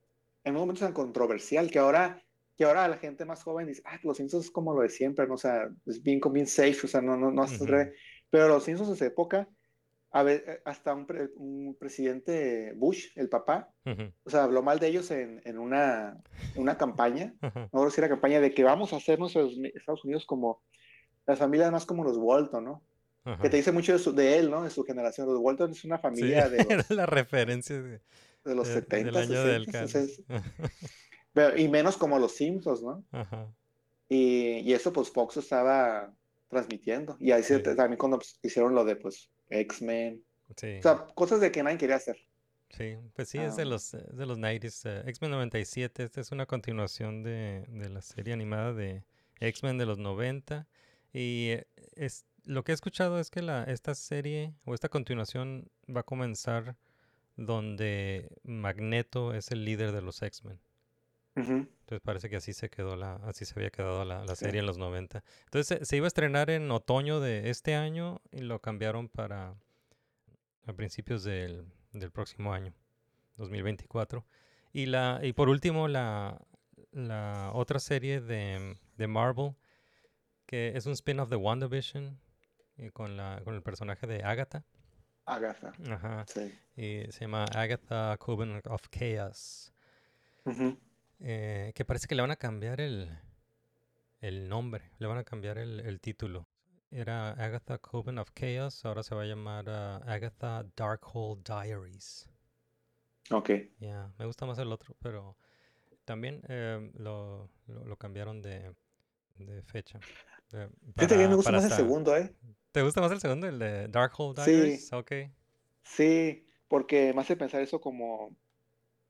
en un momento tan controversial, que ahora, que ahora la gente más joven dice, ah, Los Simpsons es como lo de siempre, ¿no? O sea, es bien, bien safe, o sea, no, no, no, Ujú. pero Los Simpsons en esa época, a ver, eh, hasta un, pre- un presidente Bush, el papá, o sea, habló mal de ellos en, en una, campaña, ujú, no recuerdo si era campaña de que vamos a hacer nuestros Estados Unidos como las familias más como los Walton, ¿no? Que te dice mucho de, su- de él, ¿no? De su generación. Los Walton es una Sí, familia de era los, la referencia de, de los de- 70, del año del 60, caldo. entonces, pero- y menos como los Simpsons, ¿no? Y, y eso pues Fox estaba transmitiendo. Y ahí se- también cuando pues, hicieron lo de pues X-Men. Sí, O sea, cosas de que nadie quería hacer. sí, pues sí, es de Ah. los, es de los 90s. eh, X-Men 97, esta es una continuación de, de la serie animada de X-Men de los 90. Y eh, es, lo que he escuchado es que la, esta serie o esta continuación va a comenzar donde Magneto es el líder de los X-Men. Entonces parece que así se quedó la, así se había quedado la, la Sí. serie en los 90. Entonces se, se iba a estrenar en otoño de este año y lo cambiaron para a principios del, del próximo año, 2024. Y la, y por último, la, la otra serie de, de Marvel, que es un spin-off de WandaVision, y con la, con el personaje de Agatha. Agatha. Ajá. Sí. Y se llama Agatha Coven of Chaos. Ujú. Eh, que parece que le van a cambiar el, el nombre, le van a cambiar el, el título. Era Agatha Coven of Chaos, ahora se va a llamar ah, Agatha Darkhold Diaries. Ok. Ya, me gusta más el otro, pero también eh, lo, lo, lo cambiaron de, de fecha. eh, Fíjate que me para- gusta para más el segundo, ¿eh? ¿Te gusta más el segundo, el de Darkhold Sí. Diaries? Ok. Sí, porque me hace pensar eso como,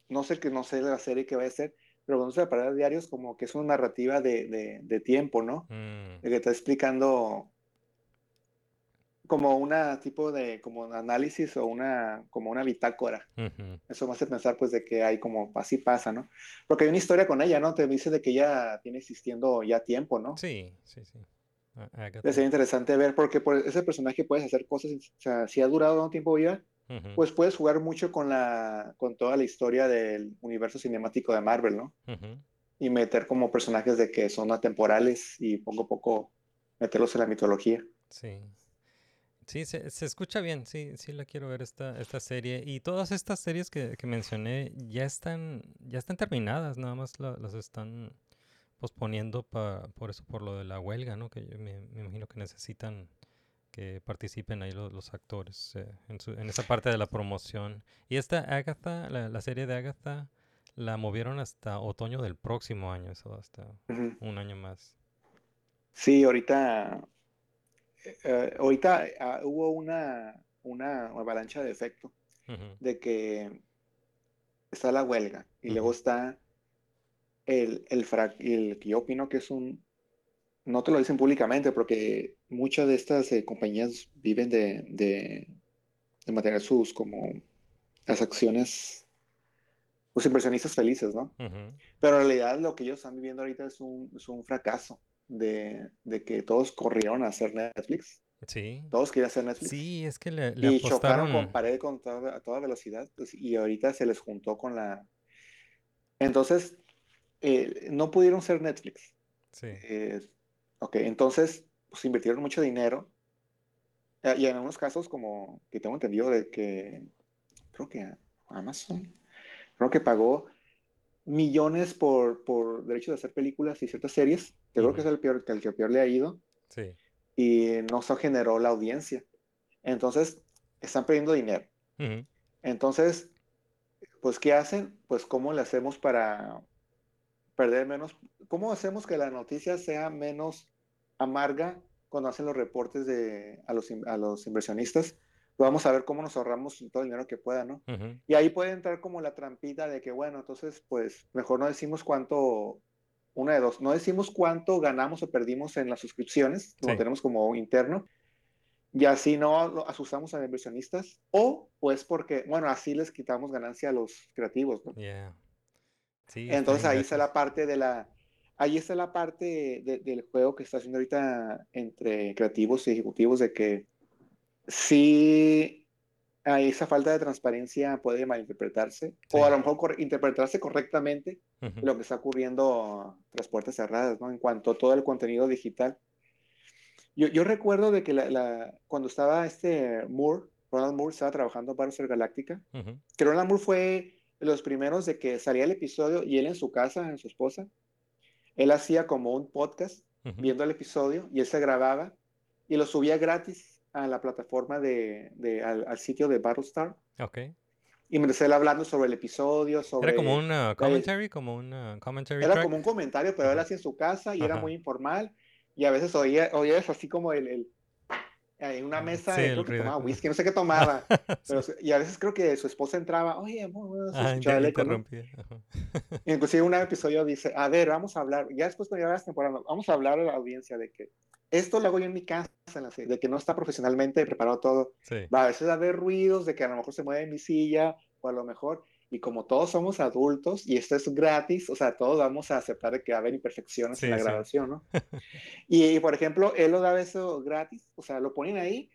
no sé que no sé la serie que va a ser, pero cuando se para diarios como que es una narrativa de, de, de tiempo, ¿no? Mm, De que está explicando como una tipo de como un análisis o una como una bitácora. Eso me hace pensar pues de que hay como así pasa, ¿no? Porque hay una historia con ella, ¿no? Te dice de que ella tiene existiendo ya tiempo, ¿no? Sí, sí, sí. A- Agatha. Sería interesante ver porque por ese personaje puedes hacer cosas, o sea, si ha durado un tiempo viva, Pues puedes jugar mucho con la con toda la historia del universo cinemático de Marvel, ¿no? Y meter como personajes de que son atemporales y poco a poco meterlos en la mitología. Sí. Sí, se, se escucha bien, sí, sí la quiero ver esta, esta serie. Y todas estas series que, que mencioné ya están, ya están terminadas, nada más la- las están posponiendo pa- por eso, por lo de la huelga, ¿no? Que yo me, me imagino que necesitan que participen ahí los, los actores eh, en, su- en esa parte de la promoción. Y esta Agatha, la, la serie de Agatha, la movieron hasta otoño del próximo año, eso hasta un año más. Sí, ahorita, eh, ahorita ah, hubo una, una avalancha de efecto de que está la huelga y luego está el, el, fra- el que yo opino que es un, no te lo dicen públicamente porque muchas de estas eh, compañías viven de, de, de mantener sus como las acciones, los inversionistas felices, ¿no? Pero en realidad lo que ellos están viviendo ahorita es un, es un fracaso de, de que todos corrieron a hacer Netflix. Sí. Todos querían hacer Netflix. Sí, es que le, le y chocaron con pared con toda, a toda velocidad. pues, y ahorita se les juntó con la... Entonces, eh, no pudieron ser Netflix. Sí. Eh, ok, entonces, pues invirtieron mucho dinero. Eh, Y en algunos casos, como que tengo entendido de que, creo que Amazon, creo que pagó millones por, por derechos de hacer películas y ciertas series. Yo creo que es el peor, el que peor le ha ido Sí. y no se generó la audiencia. Entonces, están perdiendo dinero. Ujú, Entonces, pues, ¿qué hacen? Pues, ¿cómo le hacemos para perder menos? ¿Cómo hacemos que la noticia sea menos amarga cuando hacen los reportes de, a, los, a los inversionistas? Pues vamos a ver cómo nos ahorramos todo el dinero que pueda, ¿no? Y ahí puede entrar como la trampita de que, bueno, entonces, pues, mejor no decimos cuánto, una de dos, no decimos cuánto ganamos o perdimos en las suscripciones, Sí. tenemos como interno, y así no lo asustamos a los inversionistas, o pues porque, bueno, así les quitamos ganancia a los creativos, ¿no? Yeah. Sí, Entonces ahí está la parte de la, ahí está la parte de- del juego que está haciendo ahorita entre creativos y ejecutivos de que sí hay esa falta de transparencia puede malinterpretarse o a Sí. lo mejor cor- interpretarse correctamente Ujú. lo que está ocurriendo tras puertas cerradas, ¿no? En cuanto a todo el contenido digital. Yo, yo recuerdo de que la, la- cuando estaba este Moore, Ronald Moore, estaba trabajando para Star Galáctica, Ujú. que Ronald Moore fue los primeros de que salía el episodio y él en su casa, en su esposa, él hacía como un podcast viendo el episodio y él se grababa y lo subía gratis a la plataforma de, de- al, al sitio de Battlestar. Ok. Y me él hablando sobre el episodio, sobre... Era como un uh, commentary, como un uh, commentary Era track. como un comentario, pero él hacía en su casa y era muy informal. Y a veces oía, oías así como el, el- en una Ah, mesa, sí, creo que tomaba whisky, no sé qué tomaba. pero, y a veces creo que su esposa entraba, oye, amor, bueno, se Ah, escuchaba el eco, ¿no? Inclusive un episodio dice, a ver, vamos a hablar, ya después ya las temporadas, vamos a hablar a la audiencia de que esto lo hago yo en mi casa, en la serie, de que no está profesionalmente preparado todo. Sí. Va a veces a haber ruidos de que a lo mejor se mueve mi silla o a lo mejor, y como todos somos adultos y esto es gratis, o sea, todos vamos a aceptar que va a haber imperfecciones Sí, en la sí. grabación, ¿no? y, y, por ejemplo, él lo daba eso gratis, o sea, lo ponían ahí,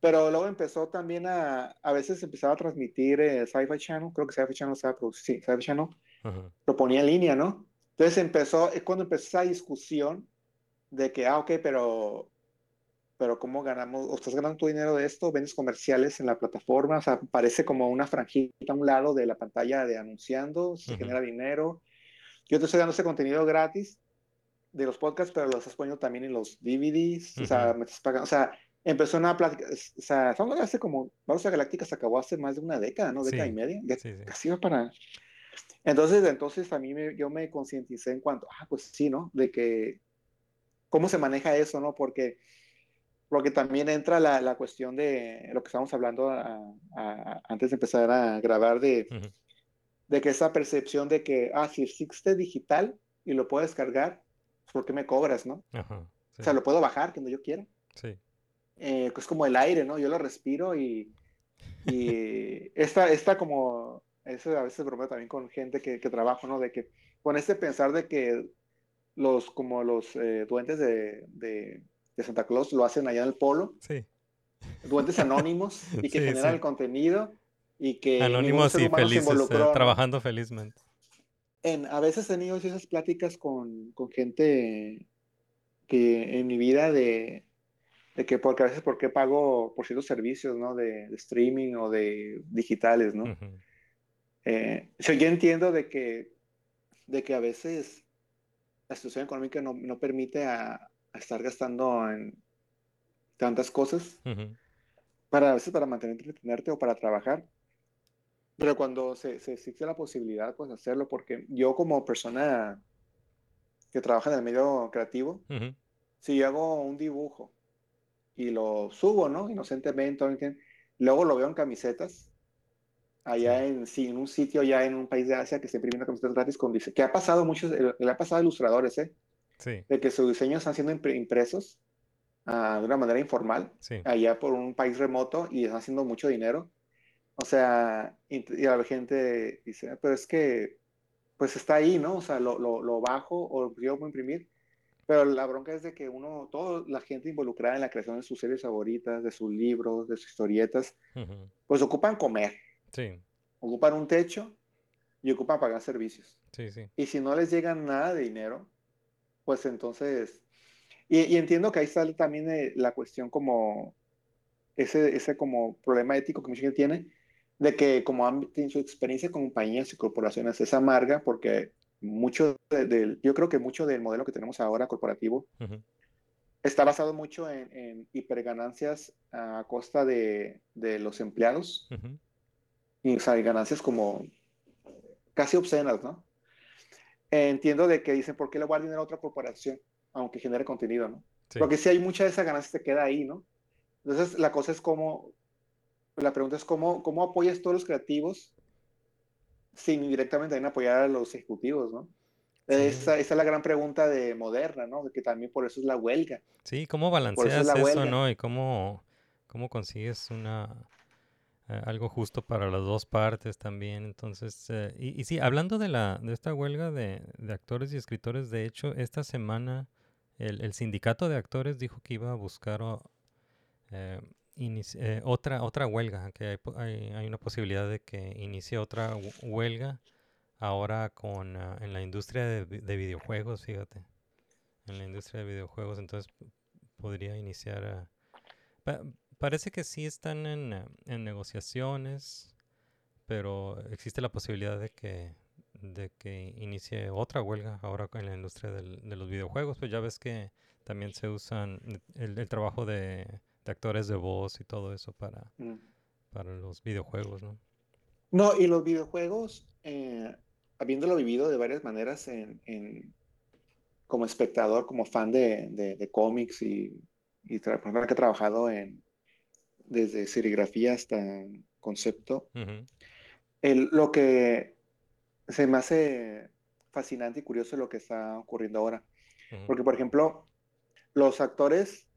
pero luego empezó también a, a veces empezaba a transmitir eh, Sci-Fi Channel, creo que Sci-Fi Channel estaba produciendo, sí, Sci-Fi Channel, Ajá. lo ponía en línea, ¿no? Entonces empezó, es cuando empezó esa discusión de que, ah, ok, pero, pero ¿cómo ganamos? ¿O estás ganando tu dinero de esto? ¿Vendes comerciales en la plataforma? O sea, parece como una franjita a un lado de la pantalla de anunciando, se Ujú. genera dinero. Yo te estoy dando ese contenido gratis de los podcasts, pero lo estás poniendo también en los DVDs, o sea, me estás pagando, o sea, empezó una plática, o sea, hace como, Vamos a Galáctica se acabó hace más de una década, ¿no? Década Sí, y media, ya sí, sí. casi va para... Entonces, entonces a mí me- yo me concienticé en cuanto, ah, pues sí, ¿no? De que, ¿cómo se maneja eso, no? Porque, porque también entra la, la cuestión de lo que estábamos hablando a- a- antes de empezar a grabar, de, de que esa percepción de que, ah, si existe digital y lo puedo descargar, ¿por qué me cobras, no? Ajá. O sea, lo puedo bajar cuando yo quiera. Sí. Eh, es como el aire, ¿no? Yo lo respiro y, y esta, esta como, eso a veces bromeo también con gente que, que trabajo, ¿no? De que con este pensar de que los, como los eh, duendes de, de, de Santa Claus lo hacen allá en el polo, Sí. duendes anónimos y que Sí, generan sí. el contenido y que Anónimos y felices, eh, trabajando felizmente. en, a veces he tenido esas pláticas con, con gente que en mi vida de, de que porque a veces por qué pago por ciertos servicios, ¿no? De, de streaming o de digitales, ¿no? Ujú. Eh, o sea, yo entiendo de que, de que a veces la situación económica no, no permite a, a estar gastando en tantas cosas Ujú. para a veces para mantenerte, entretenerte o para trabajar. Pero cuando se, se existe la posibilidad, pues hacerlo, porque yo como persona que trabaja en el medio creativo, Ujú. si yo hago un dibujo y lo subo, ¿no? Inocentemente, ¿no? luego lo veo en camisetas, allá en, sí, en un sitio allá en un país de Asia que está imprimiendo camisetas gratis con dice que ha pasado muchos, le ha pasado a ilustradores, ¿eh? Sí. De que sus diseños están siendo impre- impresos ah, de una manera informal Sí. allá por un país remoto y están haciendo mucho dinero. O sea, y, y la gente dice, "Ah, pero es que, pues está ahí, ¿no? O sea, lo, lo, lo bajo o yo puedo imprimir. Pero la bronca es de que uno, toda la gente involucrada en la creación de sus series favoritas, de sus libros, de sus historietas, Ujú. pues ocupan comer, Sí. ocupan un techo y ocupan pagar servicios. Sí, sí. Y si no les llega nada de dinero, pues entonces... Y, y entiendo que ahí sale también eh, la cuestión como ese, ese como problema ético que mucha gente tiene, de que como han tenido su experiencia con compañías y corporaciones es amarga porque mucho de- del, yo creo que mucho del modelo que tenemos ahora corporativo está basado mucho en, en hiperganancias a costa de, de los empleados. Y o sea, hay ganancias como casi obscenas, ¿no? Entiendo de que dicen, ¿por qué le voy a dar dinero a otra corporación? Aunque genere contenido, ¿no? Sí. Porque si hay mucha de esa ganancia se queda ahí, ¿no? Entonces, la cosa es cómo, la pregunta es cómo, cómo apoyas todos los creativos sin directamente también apoyar a los ejecutivos, ¿no? Sí. Esa, esa es la gran pregunta de moderna, ¿no? Que también por eso es la huelga. Sí, ¿cómo Por eso es balanceas la eso, huelga. no? Y cómo, cómo consigues una eh, algo justo para las dos partes también. Entonces, eh, y, y sí, hablando de la de esta huelga de, actores y escritores, de hecho, esta semana el, el sindicato de actores dijo que iba a buscar eh, otra, otra huelga, que hay, hay, hay una posibilidad de que inicie otra hu- huelga ahora con, ah, en la industria de, vi- de videojuegos, fíjate. En la industria de videojuegos, entonces podría iniciar a... pa- parece que sí están en, ah, en negociaciones, pero existe la posibilidad de que, de que inicie otra huelga ahora en la industria del- de los videojuegos, pues ya ves que también se usan el, el trabajo de, de actores de voz y todo eso para, Mm. para los videojuegos, ¿no? No, y los videojuegos, eh, habiéndolo vivido de varias maneras en, en- como espectador, como fan de, de- de cómics y, y tra- por ejemplo, que he trabajado en desde serigrafía hasta concepto, el- lo que se me hace fascinante y curioso es lo que está ocurriendo ahora. Porque, por ejemplo, los actores,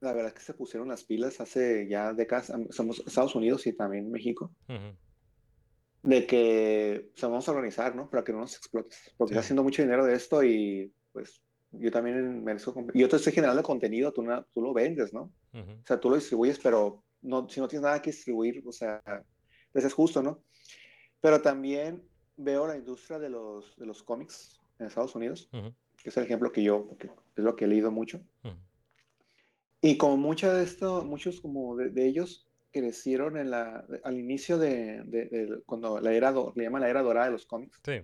la verdad es que se pusieron las pilas hace ya décadas, somos Estados Unidos y también México, de que se vamos a organizar, ¿no? Para que no nos explotes. Porque Sí. está haciendo mucho dinero de esto y pues yo también merezco. Yo te estoy generando contenido, tú, tú lo vendes, ¿no? ujú, O sea, tú lo distribuyes, pero no, si no tienes nada que distribuir, o sea, pues es justo, ¿no? Pero también veo la industria de los, de los cómics en Estados Unidos, ujú, que es el ejemplo que yo, que es lo que he leído mucho. ujú. Y como muchos de esto, muchos como de, de ellos crecieron en la, al inicio de, de- de- cuando la era, le llaman la era dorada de los cómics, Sí,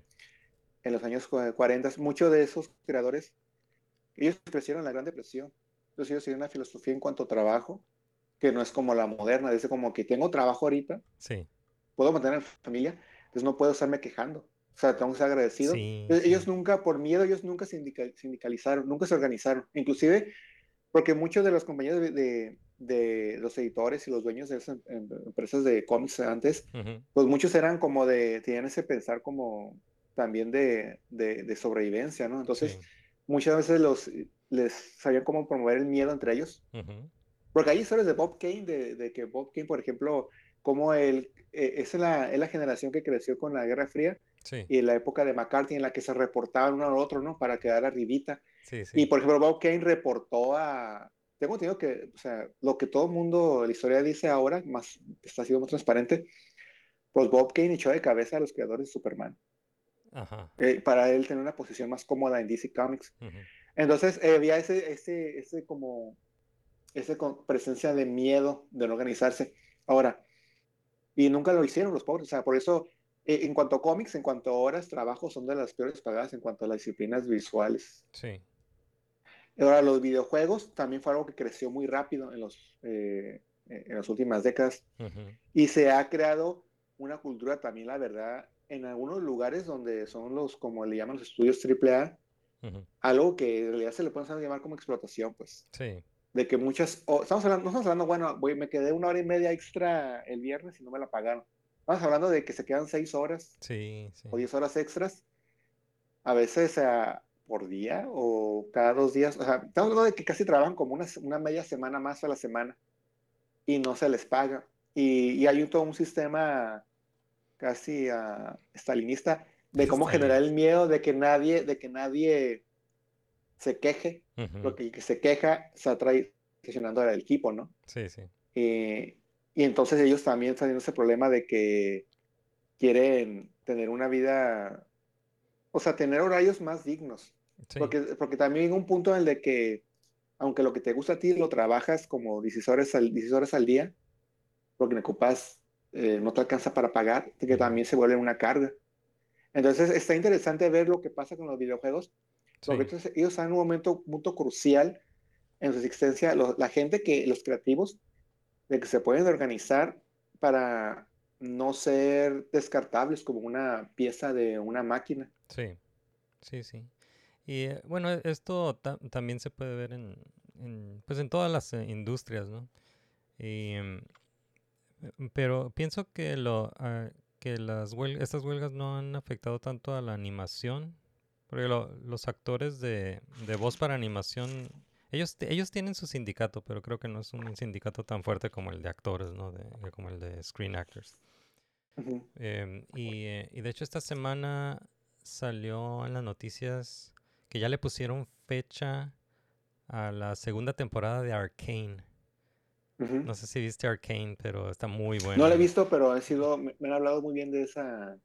en los años cua- 40, muchos de esos creadores, ellos crecieron en la Gran Depresión. Entonces ellos tienen una filosofía en cuanto a trabajo, que no es como la moderna, dice como que tengo trabajo ahorita, sí, puedo mantener familia, entonces no puedo estarme quejando. O sea, tengo que ser agradecido. Sí, Entonces, sí. Ellos nunca, por miedo, ellos nunca sindical- sindicalizaron, nunca se organizaron. Inclusive, porque muchos de los compañeros de, de- de los editores y los dueños de esas em- empresas de cómics antes, ujú, pues muchos eran como de, tenían ese pensar como también de, de- sobrevivencia, ¿no? Entonces, muchas veces los, les sabían cómo promover el miedo entre ellos. ujú, Porque hay historias de Bob Kane, de, de que Bob Kane, por ejemplo, como él, eh, es, la, es la generación que creció con la Guerra Fría sí, y en la época de McCarthy en la que se reportaban uno al otro, ¿no? Para quedar arribita. sí, sí. Y por ejemplo, Bob Kane reportó a... Tengo entendido que, o sea, lo que todo el mundo, la historia dice ahora, más, está siendo más transparente, pues Bob Kane echó de cabeza a los creadores de Superman, Ajá, eh, para él tener una posición más cómoda en DC Comics. ujú, Entonces, eh, había ese, ese, ese como, esa presencia de miedo de no organizarse. Ahora, y nunca lo hicieron los pobres, o sea, por eso, eh, en cuanto a cómics, en cuanto a horas, trabajo, son de las peores pagadas en cuanto a las disciplinas visuales. sí, Ahora, los videojuegos también fue algo que creció muy rápido en, los, eh, en las últimas décadas ujú, y se ha creado una cultura también, la verdad, en algunos lugares donde son los, como le llaman los estudios AAA, ujú, algo que en realidad se le puede llamar como explotación, pues. sí, De que muchas, o estamos hablando, no estamos hablando, bueno, voy, me quedé una hora y media extra el viernes y no me la pagaron. Estamos hablando de que se quedan seis horas sí, sí. o diez horas extras, a veces ah, por día o cada dos días. O sea, estamos hablando de que casi trabajan como una, una media semana más a la semana y no se les paga. Y, y hay un, todo un sistema casi ah, stalinista de cómo Stalin. generar el miedo de que nadie, de que nadie se queje porque el que se queja se atrae presionando al equipo, ¿no? Sí, sí, Eh, y entonces ellos también están teniendo ese problema de que quieren tener una vida, o sea, tener horarios más dignos. sí, Porque, porque también hay un punto en el de que, aunque lo que te gusta a ti lo trabajas como 16 horas al, 16 horas al día, porque ocupas, eh, no te alcanza para pagar, que también se vuelve una carga. Entonces está interesante ver lo que pasa con los videojuegos, porque sí, ellos están en un momento, punto crucial en su existencia, lo- la gente que, los creativos, de que se pueden organizar para no ser descartables como una pieza de una máquina. sí, sí, sí. Y eh, bueno, e- esto ta- también se puede ver en, en, pues en todas las eh, industrias, ¿no? Y, em, pero pienso que lo ah, que las huel- estas huelgas no han afectado tanto a la animación, porque lo- los actores de, de voz para animación, ellos, ellos tienen su sindicato, pero creo que no es un sindicato tan fuerte como el de actores, ¿no? De, como el de Screen Actors. Em, y, eh, y de hecho esta semana salió en las noticias que ya le pusieron fecha a la segunda temporada de No sé si viste Arcane, pero está muy bueno. No la he visto, pero he sido, me, me han hablado muy bien de esa,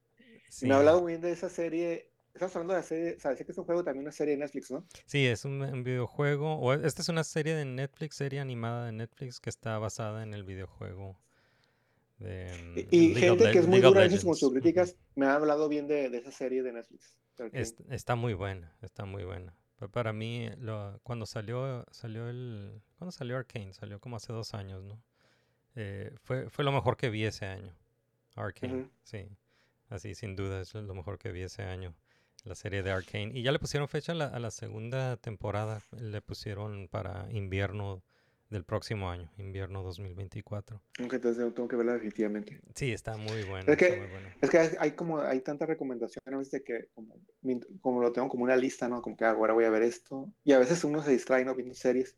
Sí. me han hablado muy bien de esa serie. Estamos hablando de la serie, o sea, sé que es un juego también una serie de Netflix, ¿no? Sí, es un, un videojuego. O esta es una serie de Netflix, serie animada de Netflix que está basada en el videojuego. De, mm, Y, gente que es muy dura con sus críticas me ha hablado bien de, de esa serie de Netflix. Es- está muy buena, está muy buena. Pa- Para mí, lo- cuando salió, salió el, cuando salió Arcane, salió como hace dos años, ¿no? Eh, fue, fue lo mejor que vi ese año. Arcane, Ujú. sí. Así, sin duda, es lo mejor que vi ese año. La serie de Arcane. Y ya le pusieron fecha a la, a la segunda temporada. Le pusieron para invierno del próximo año, invierno 2024. Aunque entonces tengo que verla definitivamente. Sí, está muy buena. Es que-. Es que hay- hay como, hay tanta recomendación a veces de que como, como lo tengo como una lista, ¿no? Como que "Ah, ahora voy a ver esto. Y a veces uno se distrae, ¿no? Viendo series.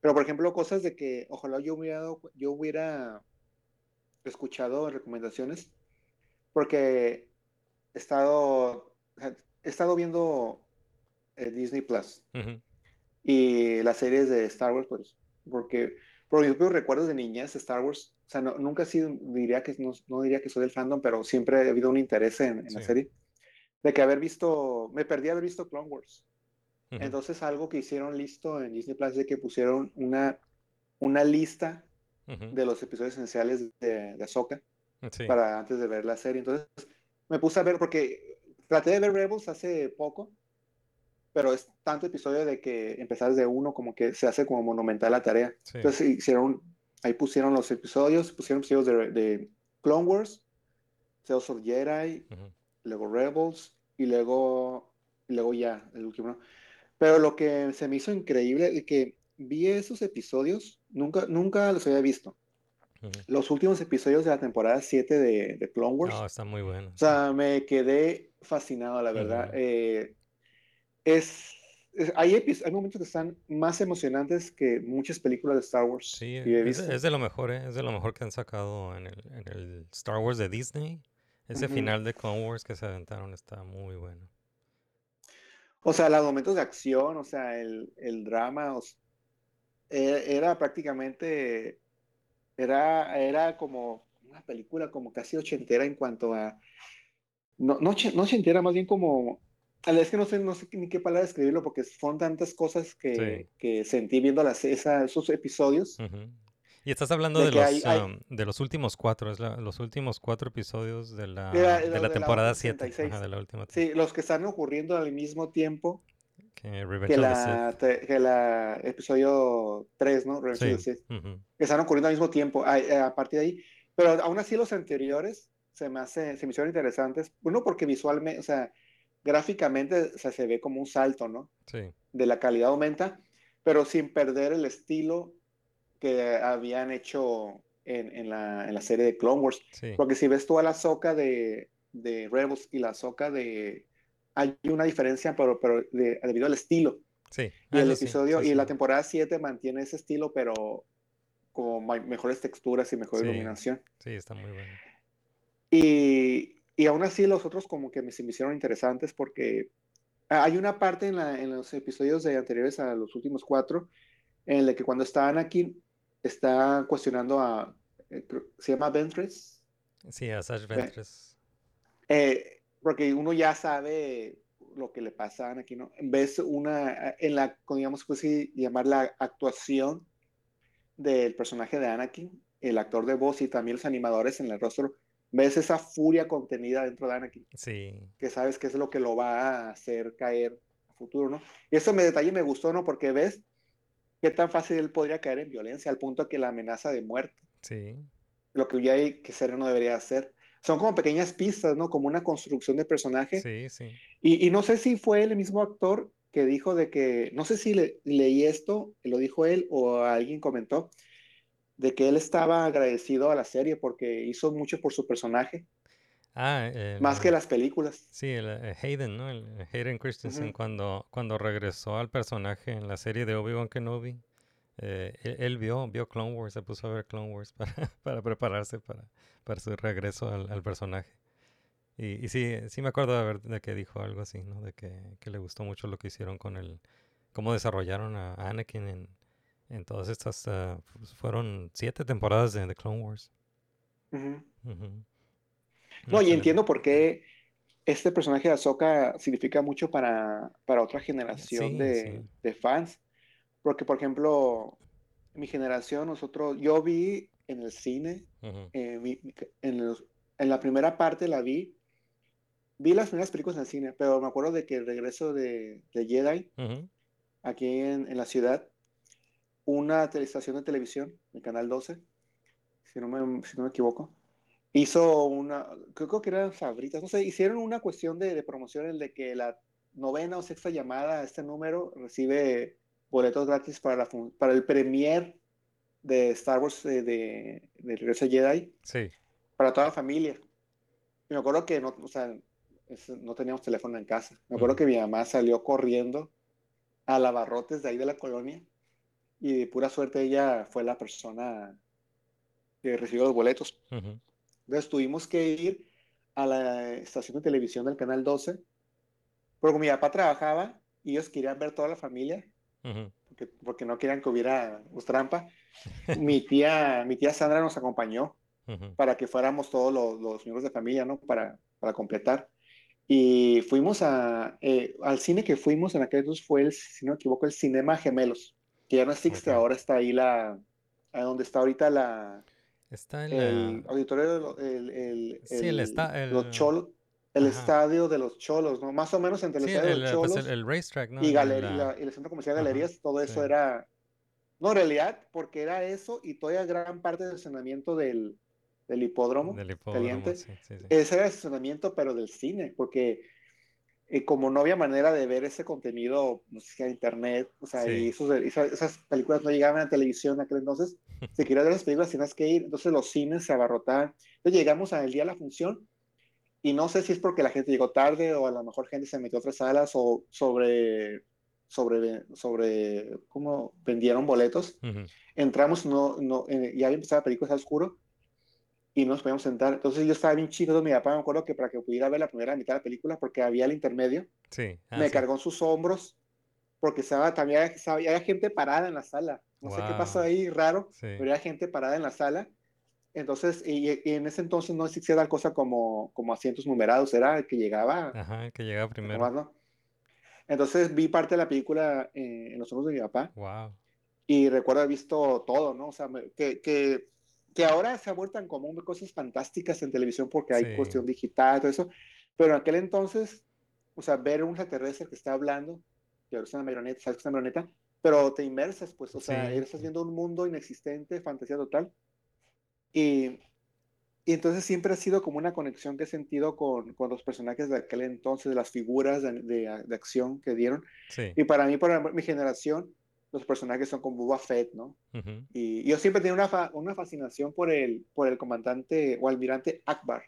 Pero, por ejemplo, cosas de que ojalá yo hubiera, yo hubiera escuchado recomendaciones, porque he estado, he estado viendo eh, Disney Plus y las series de Star Wars, pues, porque por mis propios recuerdos de niñez, Star Wars, o sea, no- nunca he sido, diría que, no, no diría que soy del fandom, pero siempre ha habido un interés en, en la Sí. serie, de que haber visto, me perdí haber visto Clone Wars. Ujú. Entonces, algo que hicieron listo en Disney Plus es que pusieron una, una lista Ujú. de los episodios esenciales de, de Ahsoka Sí. para antes de ver la serie. Entonces, me puse a ver, porque traté de ver Rebels hace poco, pero es tanto episodio de que empezar desde uno como que se hace como monumental la tarea. Sí. Entonces, hicieron, ahí pusieron los episodios, pusieron episodios de, de Clone Wars, Tales of Jedi, Ujú. luego Rebels y luego, y luego ya, el último. ¿no? Pero lo que se me hizo increíble es que vi esos episodios, nunca, nunca los había visto. Los últimos episodios de la temporada 7 de, de Clone Wars. No, está muy bueno. O sea, me quedé fascinado, la verdad. Eh, es, es- hay, hay momentos que están más emocionantes que muchas películas de Star Wars Sí, es, de lo mejor, ¿eh? Es de lo mejor que han sacado en el, en el Star Wars de Disney. Ese final de Clone Wars que se aventaron está muy bueno. O sea, los momentos de acción, o sea, el, el drama, o e- era prácticamente, era, era como una película como casi ochentera en cuanto a, no, no, no ochentera, más bien como, a la vez que no sé, no sé ni qué palabra escribirlo, porque son tantas cosas que, Sí. que sentí viendo las, esa- esos episodios. Ujú. Y estás hablando De de, los, hay- hay- um, de los últimos cuatro, es la- los últimos cuatro episodios de la, De la- de la temporada última 7. 66. de la última Sí, los que están ocurriendo al mismo tiempo que que la, te- que la episodio 3, ¿no? Revenge of the Sith. Sith. Sí. ujú. que están ocurriendo al mismo tiempo, a, eh, a partir de ahí. Pero aún así los anteriores se me, hace, se me hicieron interesantes. Uno porque visualmente, o sea, gráficamente o sea, se ve como un salto, ¿no? Sí, De la calidad aumenta, pero sin perder el estilo que habían hecho en, en la, en la serie de Clone Wars. sí. Porque si ves toda la soca de, de Rebels y la soca de... Hay una diferencia, pero, pero de- debido al estilo. sí. Y Ah, el sí, episodio, y la temporada 7 mantiene ese estilo, pero como mejores texturas y mejor iluminación. Sí, está muy bueno. Y, y aún así los otros como que me, se me hicieron interesantes porque hay una parte en, la- en los episodios de anteriores a los últimos cuatro en el que cuando está Anakin está cuestionando a, eh, se llama Ventress, Sí, a Sash Ventress. Eh, porque uno ya sabe lo que le pasa a Anakin, ¿no? Ves una, en la, digamos, pues sí, llamar la actuación del personaje de Anakin, el actor de voz y también los animadores en el rostro, ves esa furia contenida dentro de Anakin, Sí, que sabes que es lo que lo va a hacer caer a futuro, ¿no? Y eso me detalle me gustó, ¿no? Porque ves qué tan fácil él podría caer en violencia al punto que la amenaza de muerte sí. lo que ya hay que ser no debería hacer. Son como pequeñas pistas, ¿no? Como una construcción de personaje. Sí, sí. Y, y no sé si fue el mismo actor que dijo de que, no sé si le- leí esto, lo dijo él o alguien comentó, de que él estaba agradecido a la serie porque hizo mucho por su personaje, Ah, el- más que las películas. Sí, el, eh, Hayden, ¿no? El eh, Hayden Christensen, cuando, cuando regresó al personaje en la serie de Obi-Wan Kenobi, eh, él, él vio, vio Clone Wars, se puso a ver Clone Wars para, para prepararse para, para su regreso al, al personaje. Y, y sí, sí me acuerdo de, haber- de que dijo algo así, ¿no? De que, que le gustó mucho lo que hicieron con el, cómo desarrollaron a Anakin en, En todas estas pues, fueron siete temporadas de The Clone Wars. No, y entiendo por qué este personaje de Ahsoka significa mucho para, para otra generación Sí, de, sí. de fans. Porque, por ejemplo, mi generación, nosotros, yo vi en el cine, eh, en, los- en la primera parte la vi, vi las primeras películas en el cine, pero me acuerdo de que el regreso de, de Jedi, aquí en, en la ciudad, una estación de televisión, el Canal 12, si no me, si no me equivoco, hizo una, creo que eran Sabritas, no sé, hicieron una cuestión de, de promoción, el de que la novena o sexta llamada a este número recibe boletos gratis para, la, para el premier de Star Wars eh, de, de Regreso de Jedi Sí. para toda la familia. Y me acuerdo que no, o sea, no teníamos teléfono en casa. Me acuerdo Ujú. que mi mamá salió corriendo a lavarrotes de ahí de la colonia y de pura suerte ella fue la persona que recibió los boletos. Ujú. Entonces tuvimos que ir a la estación de televisión del Canal 12, porque mi papá trabajaba y ellos querían ver toda la familia, Ujú. porque, porque no querían que hubiera trampa. Mi tía, mi tía Sandra nos acompañó Ujú. para que fuéramos todos los, los miembros de familia, ¿no? Para, para completar. Y fuimos a, eh, al cine que fuimos en aquel entonces fue, el, si no me equivoco, el Cinema Gemelos, que ya no existe, Ok. ahora está ahí la, a donde está ahorita la, Está en el la... auditorio, de el, el, Sí, el los cholos, el Ajá. estadio de los cholos, ¿no? Más o menos entre el Sí, estadio de los pues, cholos el, el racetrack, ¿no? y, El- galer- la- y el centro comercial Ajá, Galerías, todo eso sí. era, no, en realidad, porque era eso y todavía gran parte del estacionamiento del, del hipódromo del hipódromo, caliente, ese era el estacionamiento, pero del cine, porque eh, como no había manera de ver ese contenido, no sé si a internet, o sea, Sí. y esos- esas, películas no llegaban a televisión en aquel entonces, si querías ver las películas tenías que ir, entonces los cines se abarrotaban. Entonces llegamos al día de la función y no sé si es porque la gente llegó tarde o a lo mejor gente se metió a otras salas o sobre, sobre, sobre cómo vendieron boletos. Ujú. Entramos, no, no, eh, ya había empezado la película, estaba oscuro y no nos podíamos sentar. Entonces yo estaba bien chico, entonces mi papá me acuerdo que para que pudiera ver la primera mitad de la película, porque había el intermedio, Sí. ah, me sí. cargó en sus hombros porque estaba, también estaba- había gente parada en la sala. No sé qué pasó Wow. ahí raro, Sí. pero había gente parada en la sala. Entonces, y, y en ese entonces no existía tal cosa como, como asientos numerados, era el que llegaba Ajá, el que llegaba primero. ¿no? Entonces vi parte de la película eh, en los ojos de mi papá Wow. y recuerdo haber visto todo, ¿no? O sea, me- que, que, que ahora se ha vuelto tan común ver cosas fantásticas en televisión porque hay Sí. cuestión digital, todo eso, pero en aquel entonces, o sea, ver un extraterrestre que está hablando, que ahora es una marioneta, sabes que es una marioneta, pero te inmersas, pues, o sea, Sí, estás viendo un mundo inexistente, fantasía total, y, y entonces siempre ha sido como una conexión que he sentido con, con los personajes de aquel entonces, de las figuras de, de, de acción que dieron, Sí. y para mí, para mi generación, los personajes son como Boba Fett, ¿no? Ujú. Y yo siempre tenía una, fa- una fascinación por el, por el comandante o almirante Akbar.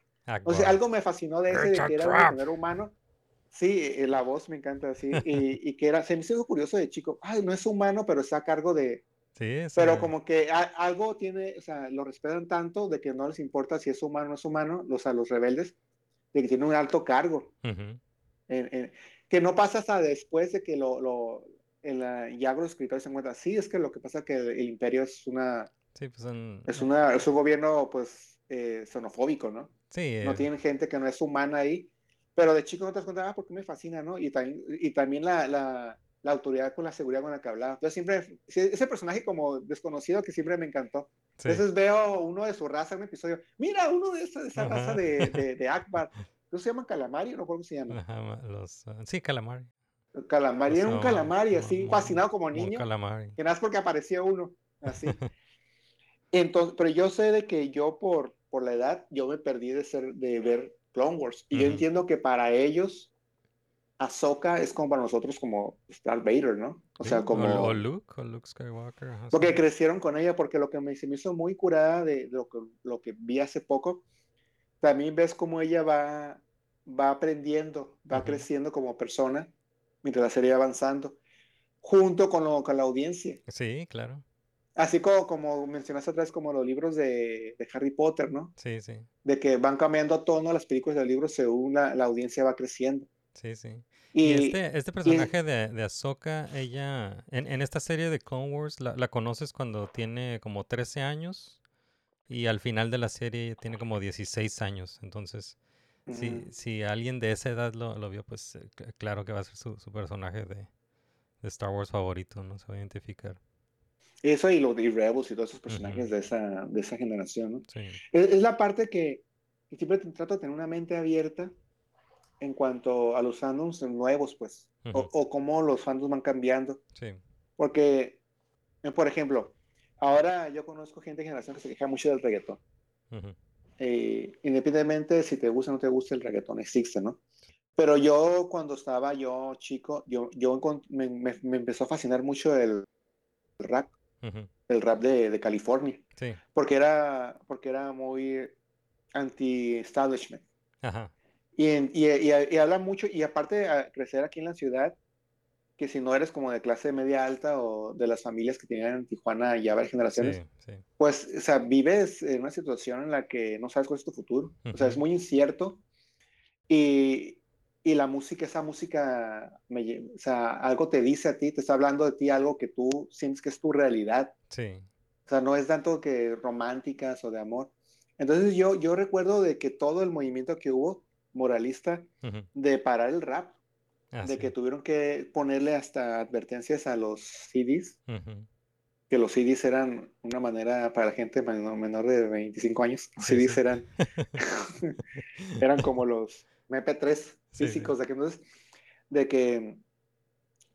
O sea, Akbar. algo me fascinó de ese, de que era un humano. Sí, eh, la voz me encanta así. y, y que era, se me hizo curioso de chico. Ay, no es humano, pero está a cargo de. Sí, es, Pero como que a- algo tiene, o sea, lo respetan tanto de que no les importa si es humano o no es humano, los, a los rebeldes, de que tiene un alto cargo. ujú. en- en- que no pasa hasta después de que lo, lo ya los escritores se encuentran, sí, es que lo que pasa es que el, el imperio es una, Sí, pues son... es una, es un gobierno pues eh, xenofóbico, ¿no? Sí, No eh, tienen gente que no es humana ahí, pero de chico no te das cuenta, ah, porque me fascina, ¿no? Y también, y también la, la, la autoridad con la seguridad con la que hablaba. Entonces siempre, sí, ese personaje como desconocido que siempre me encantó. sí. Entonces veo uno de su raza en un episodio, mira, uno de esa, de esa raza de, de, de Akbar. ¿No se llaman Calamari? No cómo se llama. Ajá, los... ah, sí, calamari. Calamari, era un calamari así, fascinado como niño. calamari. que nada más porque aparecía uno, así. Entonces, pero yo sé de que yo por, por la edad, yo me perdí de ser, de ver Clone Wars. Y yo entiendo que para ellos, Ahsoka es como para nosotros como Darth Vader, ¿no? O sea, como... O, o Luke, o Luke Skywalker. Porque crecieron con ella, porque lo que me, se me hizo muy curada de lo que, lo que vi hace poco, también ves cómo ella va, va aprendiendo, va creciendo como persona mientras la serie va avanzando, junto con, lo- con la audiencia. Sí, claro. Así como, como mencionaste atrás, como los libros de, de Harry Potter, ¿no? Sí, sí. De que van cambiando tono las películas del libro según la, la audiencia va creciendo. Sí, sí. Y, Y, este, este personaje de, de Ahsoka, ella, en, en esta serie de Clone Wars, la, la conoces cuando tiene como 13 años y al final de la serie tiene como 16 años. Entonces, si, ujú, si alguien de esa edad lo, lo vio, pues eh, cl- claro que va a ser su, su personaje de, de Star Wars favorito, ¿no? Se va a identificar. eso y los de Rebels y todos esos personajes Ujú. de esa, de esa generación, ¿no? Sí. Es, es la parte que, que siempre te- trato de tener una mente abierta en cuanto a los fandoms nuevos, pues, o, Ujú. o cómo los fandoms van cambiando. Sí. Porque, eh, por ejemplo, ahora yo conozco gente de generación que se queja mucho del reggaetón. Ujú. Eh, independientemente de si te gusta o no te gusta el reggaetón, existe, ¿no? Pero yo cuando estaba yo chico, yo, yo me, me- me empezó a fascinar mucho el rap, el rap de, de California, Sí. porque era, porque era muy anti-establishment. Y, y- y habla mucho, y aparte de crecer aquí en la ciudad, que si no eres como de clase media alta o de las familias que tenían en Tijuana ya varias generaciones, Sí, sí. pues, o sea, vives en una situación en la que no sabes cuál es tu futuro. O sea, es muy incierto. Y, y la música, esa música, me o sea, algo te dice a ti, te está hablando de ti, algo que tú sientes que es tu realidad. Sí. O sea, no es tanto que románticas o de amor. Entonces yo, yo recuerdo de que todo el movimiento que hubo moralista Ujú. de parar el rap, Ah, de sí. que tuvieron que ponerle hasta advertencias a los CDs, Ujú. que los CDs eran una manera para la gente menor, de 25 años. Los Sí, CDs sí. eran, eran como los MP3 Sí, sí. físicos de que entonces, de que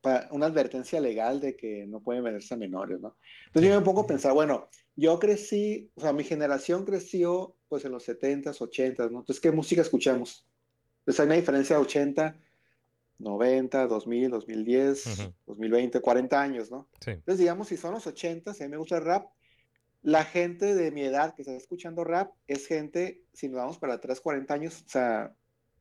pa- una advertencia legal de que no pueden venderse a menores, ¿no? Entonces yo me pongo a pensar, bueno, yo crecí, o sea, mi generación creció pues en los 70s, 80s, ¿no? Entonces, ¿qué música escuchamos? Entonces hay una diferencia de 80, 90, 2000, 2010, Ujú. 2020, 40 años, ¿no? Sí. Entonces, digamos, si son los 80, si a mí me gusta el rap, la gente de mi edad que está escuchando rap es gente, si nos vamos para atrás 40 años, o sea,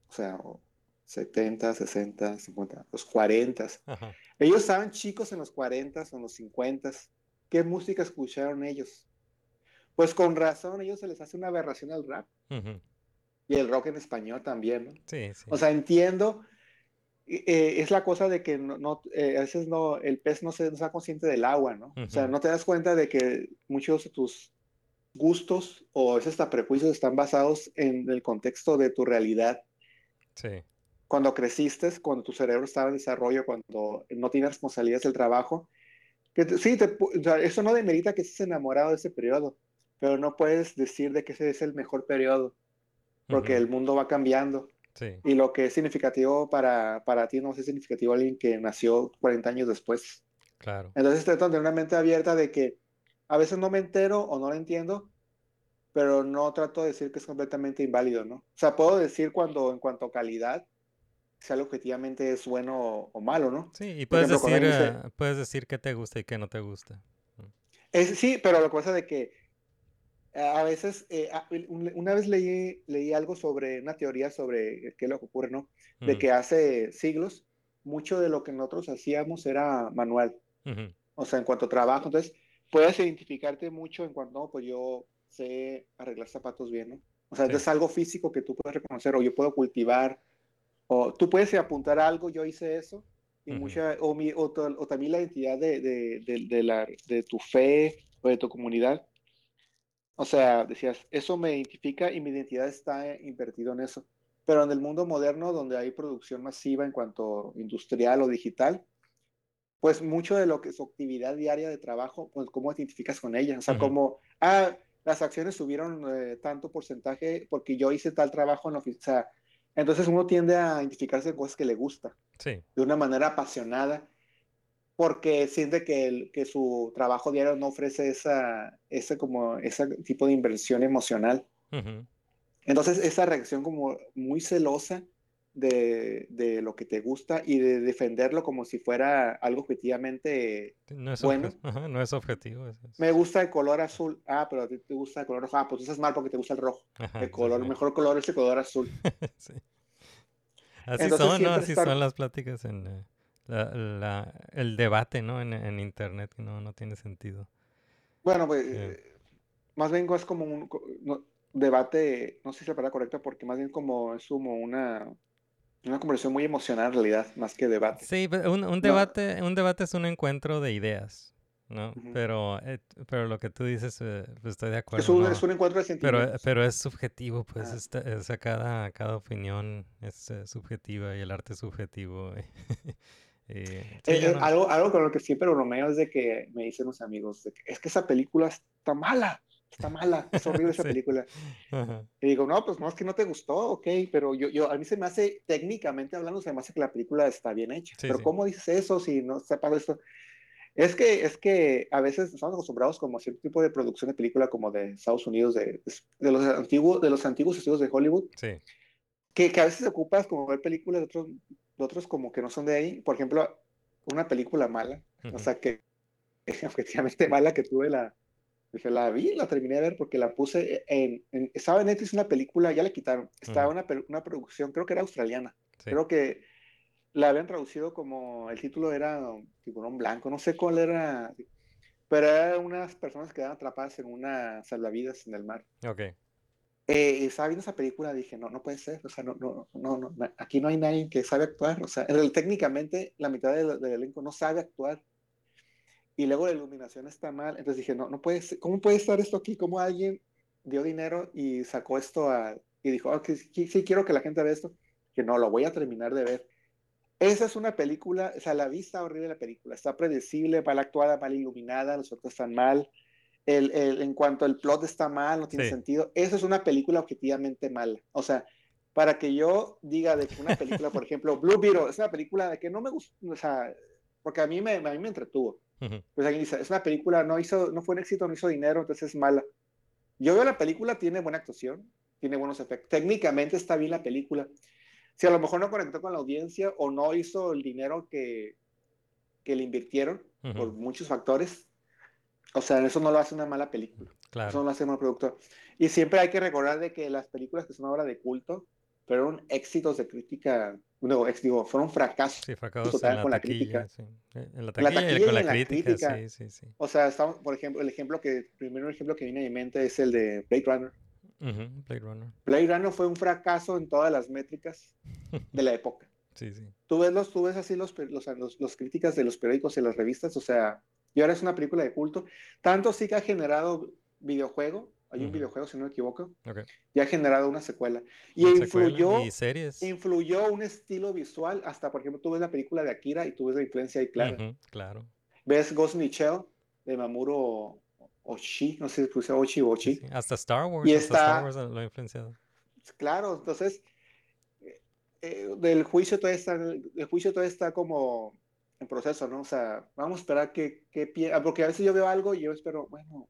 o sea, o 70, 60, 50, los 40. Ajá. Ellos estaban chicos en los 40 o en los 50. ¿Qué música escucharon ellos? Pues con razón, ellos se les hace una aberración al rap Ujú. y el rock en español también, ¿no? Sí, sí. O sea, entiendo, eh, es la cosa de que no, no, eh, a veces no, el pez no se no está consciente del agua, ¿no? O sea, no te das cuenta de que muchos de tus gustos o a veces hasta prejuicios están basados en el contexto de tu realidad. Sí. Cuando creciste, cuando tu cerebro estaba en desarrollo, cuando no tienes responsabilidades del trabajo, que te- sí, te pu- o sea, eso no demerita que estés enamorado de ese periodo, pero no puedes decir de que ese es el mejor periodo, porque el mundo va cambiando. Sí. Y lo que es significativo para, para ti no es significativo a alguien que nació 40 años después. Claro. Entonces trato de tener una mente abierta de que a veces no me entero o no lo entiendo, pero no trato de decir que es completamente inválido, ¿no? O sea, puedo decir cuando en cuanto a calidad, si algo objetivamente es bueno o, o malo, ¿no? Sí, y puedes ejemplo, decir, dice- eh, puedes decir qué te gusta y qué no te gusta. Es, sí, pero la cosa de que a veces, eh, una vez leí, leí algo sobre una teoría sobre qué es lo que ocurre, ¿no? De Ujú. que hace siglos mucho de lo que nosotros hacíamos era manual, o sea, en cuanto a trabajo. Entonces, puedes identificarte mucho en cuanto, no, pues yo sé arreglar zapatos bien, ¿no? O sea, Sí. es algo físico que tú puedes reconocer, o yo puedo cultivar, o tú puedes apuntar algo, yo hice eso, y mucha, o, mi, o, o también la identidad de, de, de, de la, de tu fe o de tu comunidad. O sea, decías, eso me identifica y mi identidad está eh, invertido en eso. Pero en el mundo moderno, donde hay producción masiva en cuanto industrial o digital, pues mucho de lo que es su actividad diaria de trabajo, pues cómo te identificas con ella. O sea, Ujú. como, ah, las acciones subieron eh, tanto porcentaje porque yo hice tal trabajo en la oficina. O sea, entonces uno tiende a identificarse con cosas que le gusta Sí. de una manera apasionada porque siente que, el- que su trabajo diario no ofrece esa, ese, como, ese tipo de inversión emocional. Entonces, esa reacción como muy celosa de, de lo que te gusta y de defenderlo como si fuera algo objetivamente, No es, Bueno. obje- ajá, no es objetivo. es- es- me gusta el color azul, ah, pero a ti te gusta el color rojo, ah, pues tú estás mal porque te gusta el rojo. Ajá, El color, el mejor color es el color azul. Sí. Así Entonces, son, ¿no? Así estar- son las pláticas en eh, la- la- el debate, ¿no? En, en internet, que no, no tiene sentido. Bueno, pues, Sí. eh, más bien es como un no, debate, no sé si es la palabra correcta, porque más bien como es como una, Una conversación muy emocional en realidad, más que debate. Sí, un, un debate, un debate es un encuentro de ideas, ¿no? Pero, eh, pero lo que tú dices, eh, pues estoy de acuerdo. Es un, ¿no? es un encuentro de Pero, sentimientos. pero es subjetivo, pues, Ah. esta- cada, cada opinión es eh, subjetiva y el arte es subjetivo. Eh, sí, Eh, eh, no- algo, algo con lo que siempre bromeo es de que me dicen los amigos, de que, es que esa película está mala, está mala, es horrible esa Sí. película. Ajá, Y digo, no, pues no, es que no te gustó, ok, pero yo, yo, a mí se me hace, técnicamente hablando, se me hace que la película está bien hecha. Sí, pero sí. ¿cómo dices eso si no sepas esto? Es que, es que a veces estamos acostumbrados como a cierto tipo de producción de película como de Estados Unidos, de, de los antiguos, de los antiguos estudios de Hollywood, Sí, que, que a veces ocupas como ver películas de otros, otros como que no son de ahí. Por ejemplo, una película mala, o sea, que objetivamente mala que tuve la, la vi, la terminé de ver porque la puse en, en- estaba en Netflix una película, ya la quitaron, estaba una, una producción, creo que era australiana, sí. creo que la habían traducido como, el título era Tiburón Blanco, no sé cuál era, pero eran unas personas que quedaban atrapadas en una salvavidas en el mar. Ok, Eh, y estaba viendo esa película, dije, no, no puede ser, o sea, no, no, no, no, aquí no hay nadie que sabe actuar, o sea, en realidad, técnicamente la mitad del, del elenco no sabe actuar, y luego la iluminación está mal, entonces dije, no, no puede ser, ¿cómo puede estar esto aquí? ¿Cómo alguien dio dinero y sacó esto a, y dijo, "Ah, que sí, sí quiero que la gente vea esto, que no, lo voy a terminar de ver. Esa es una película, o sea, la vista horrible de la película, está predecible, mal actuada, mal iluminada, los otros están mal, el, el- en cuanto el plot está mal, no tiene Sí. sentido. Eso es una película objetivamente mala. O sea, para que yo diga de que una película, por ejemplo, Blue Beetle, es una película de que no me gusta, o sea, porque a mí me, a mí me entretuvo. Ujú. Pues alguien dice, es una película, no hizo, no fue un éxito, no hizo dinero, entonces es mala. Yo veo la película, tiene buena actuación, tiene buenos efectos. Técnicamente está bien la película. Si a lo mejor no conectó con la audiencia o no hizo el dinero que, que le invirtieron por Ujú. muchos factores, o sea, eso no lo hace una mala película. Eso claro. no lo hace un mal productor. Y siempre hay que recordar de que las películas que son ahora de culto fueron éxitos de crítica, no, ex- digo, fueron fracasos. Sí, fracasos total la con la taquilla, crítica. sí. En la la taquilla y taquilla con y la en la crítica, crítica. sí, sí. O sea, estamos, por ejemplo, el ejemplo que, el primer ejemplo que viene a mi mente es el de Blade Runner. Ujú, Blade Runner. Blade Runner fue un fracaso en todas las métricas de la época. Sí, sí. Tú ves, los, tú ves así los, los, los, los críticas de los periódicos y las revistas, o sea, y ahora es una película de culto. Tanto sí que ha generado videojuego, hay un videojuego, si no me equivoco, y ha generado una secuela. Y Una secuela influyó, Y series. influyó un estilo visual, hasta por ejemplo, tú ves la película de Akira y tú ves la influencia ahí clara. Claro. Ves Ghost in the Shell de Mamuro Oshii, no sé si puse Ochi o Sí, sí. Hasta Star Wars, Y hasta Star Wars lo ha influenciado. Claro, entonces, eh, eh, del juicio todavía está, el juicio todavía está como en proceso, ¿no? O sea, vamos a esperar que, que pie- ah, porque a veces yo veo algo y yo espero, bueno,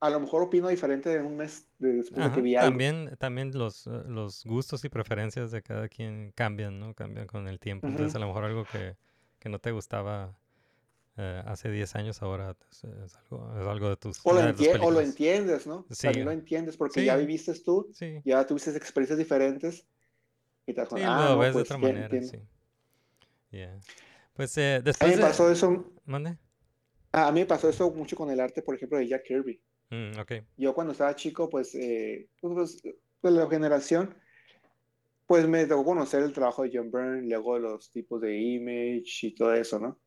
a lo mejor opino diferente en un mes de- después de Ajá, que vi algo. También, también los, eh, los gustos y preferencias de cada quien cambian, ¿no? Cambian con el tiempo. Entonces, a lo mejor algo que, que no te gustaba eh, hace 10 años ahora es, es algo, es algo de tus, O lo, de tus o lo entiendes, ¿no? Sí. También lo entiendes porque Sí. ya viviste tú, Sí, ya tuviste experiencias diferentes y te das sí, lo ah, no, ves de pues, otra manera, entiendo. sí. Yeah. Pues eh, A mí después me pasó eso, ¿Mande? ah, a mí me pasó eso mucho con el arte, por ejemplo, de Jack Kirby. Mm, ok. yo cuando estaba chico, pues, eh, pues, de la generación, pues me tocó conocer el trabajo de John Byrne, luego los tipos de Image y todo eso, ¿no?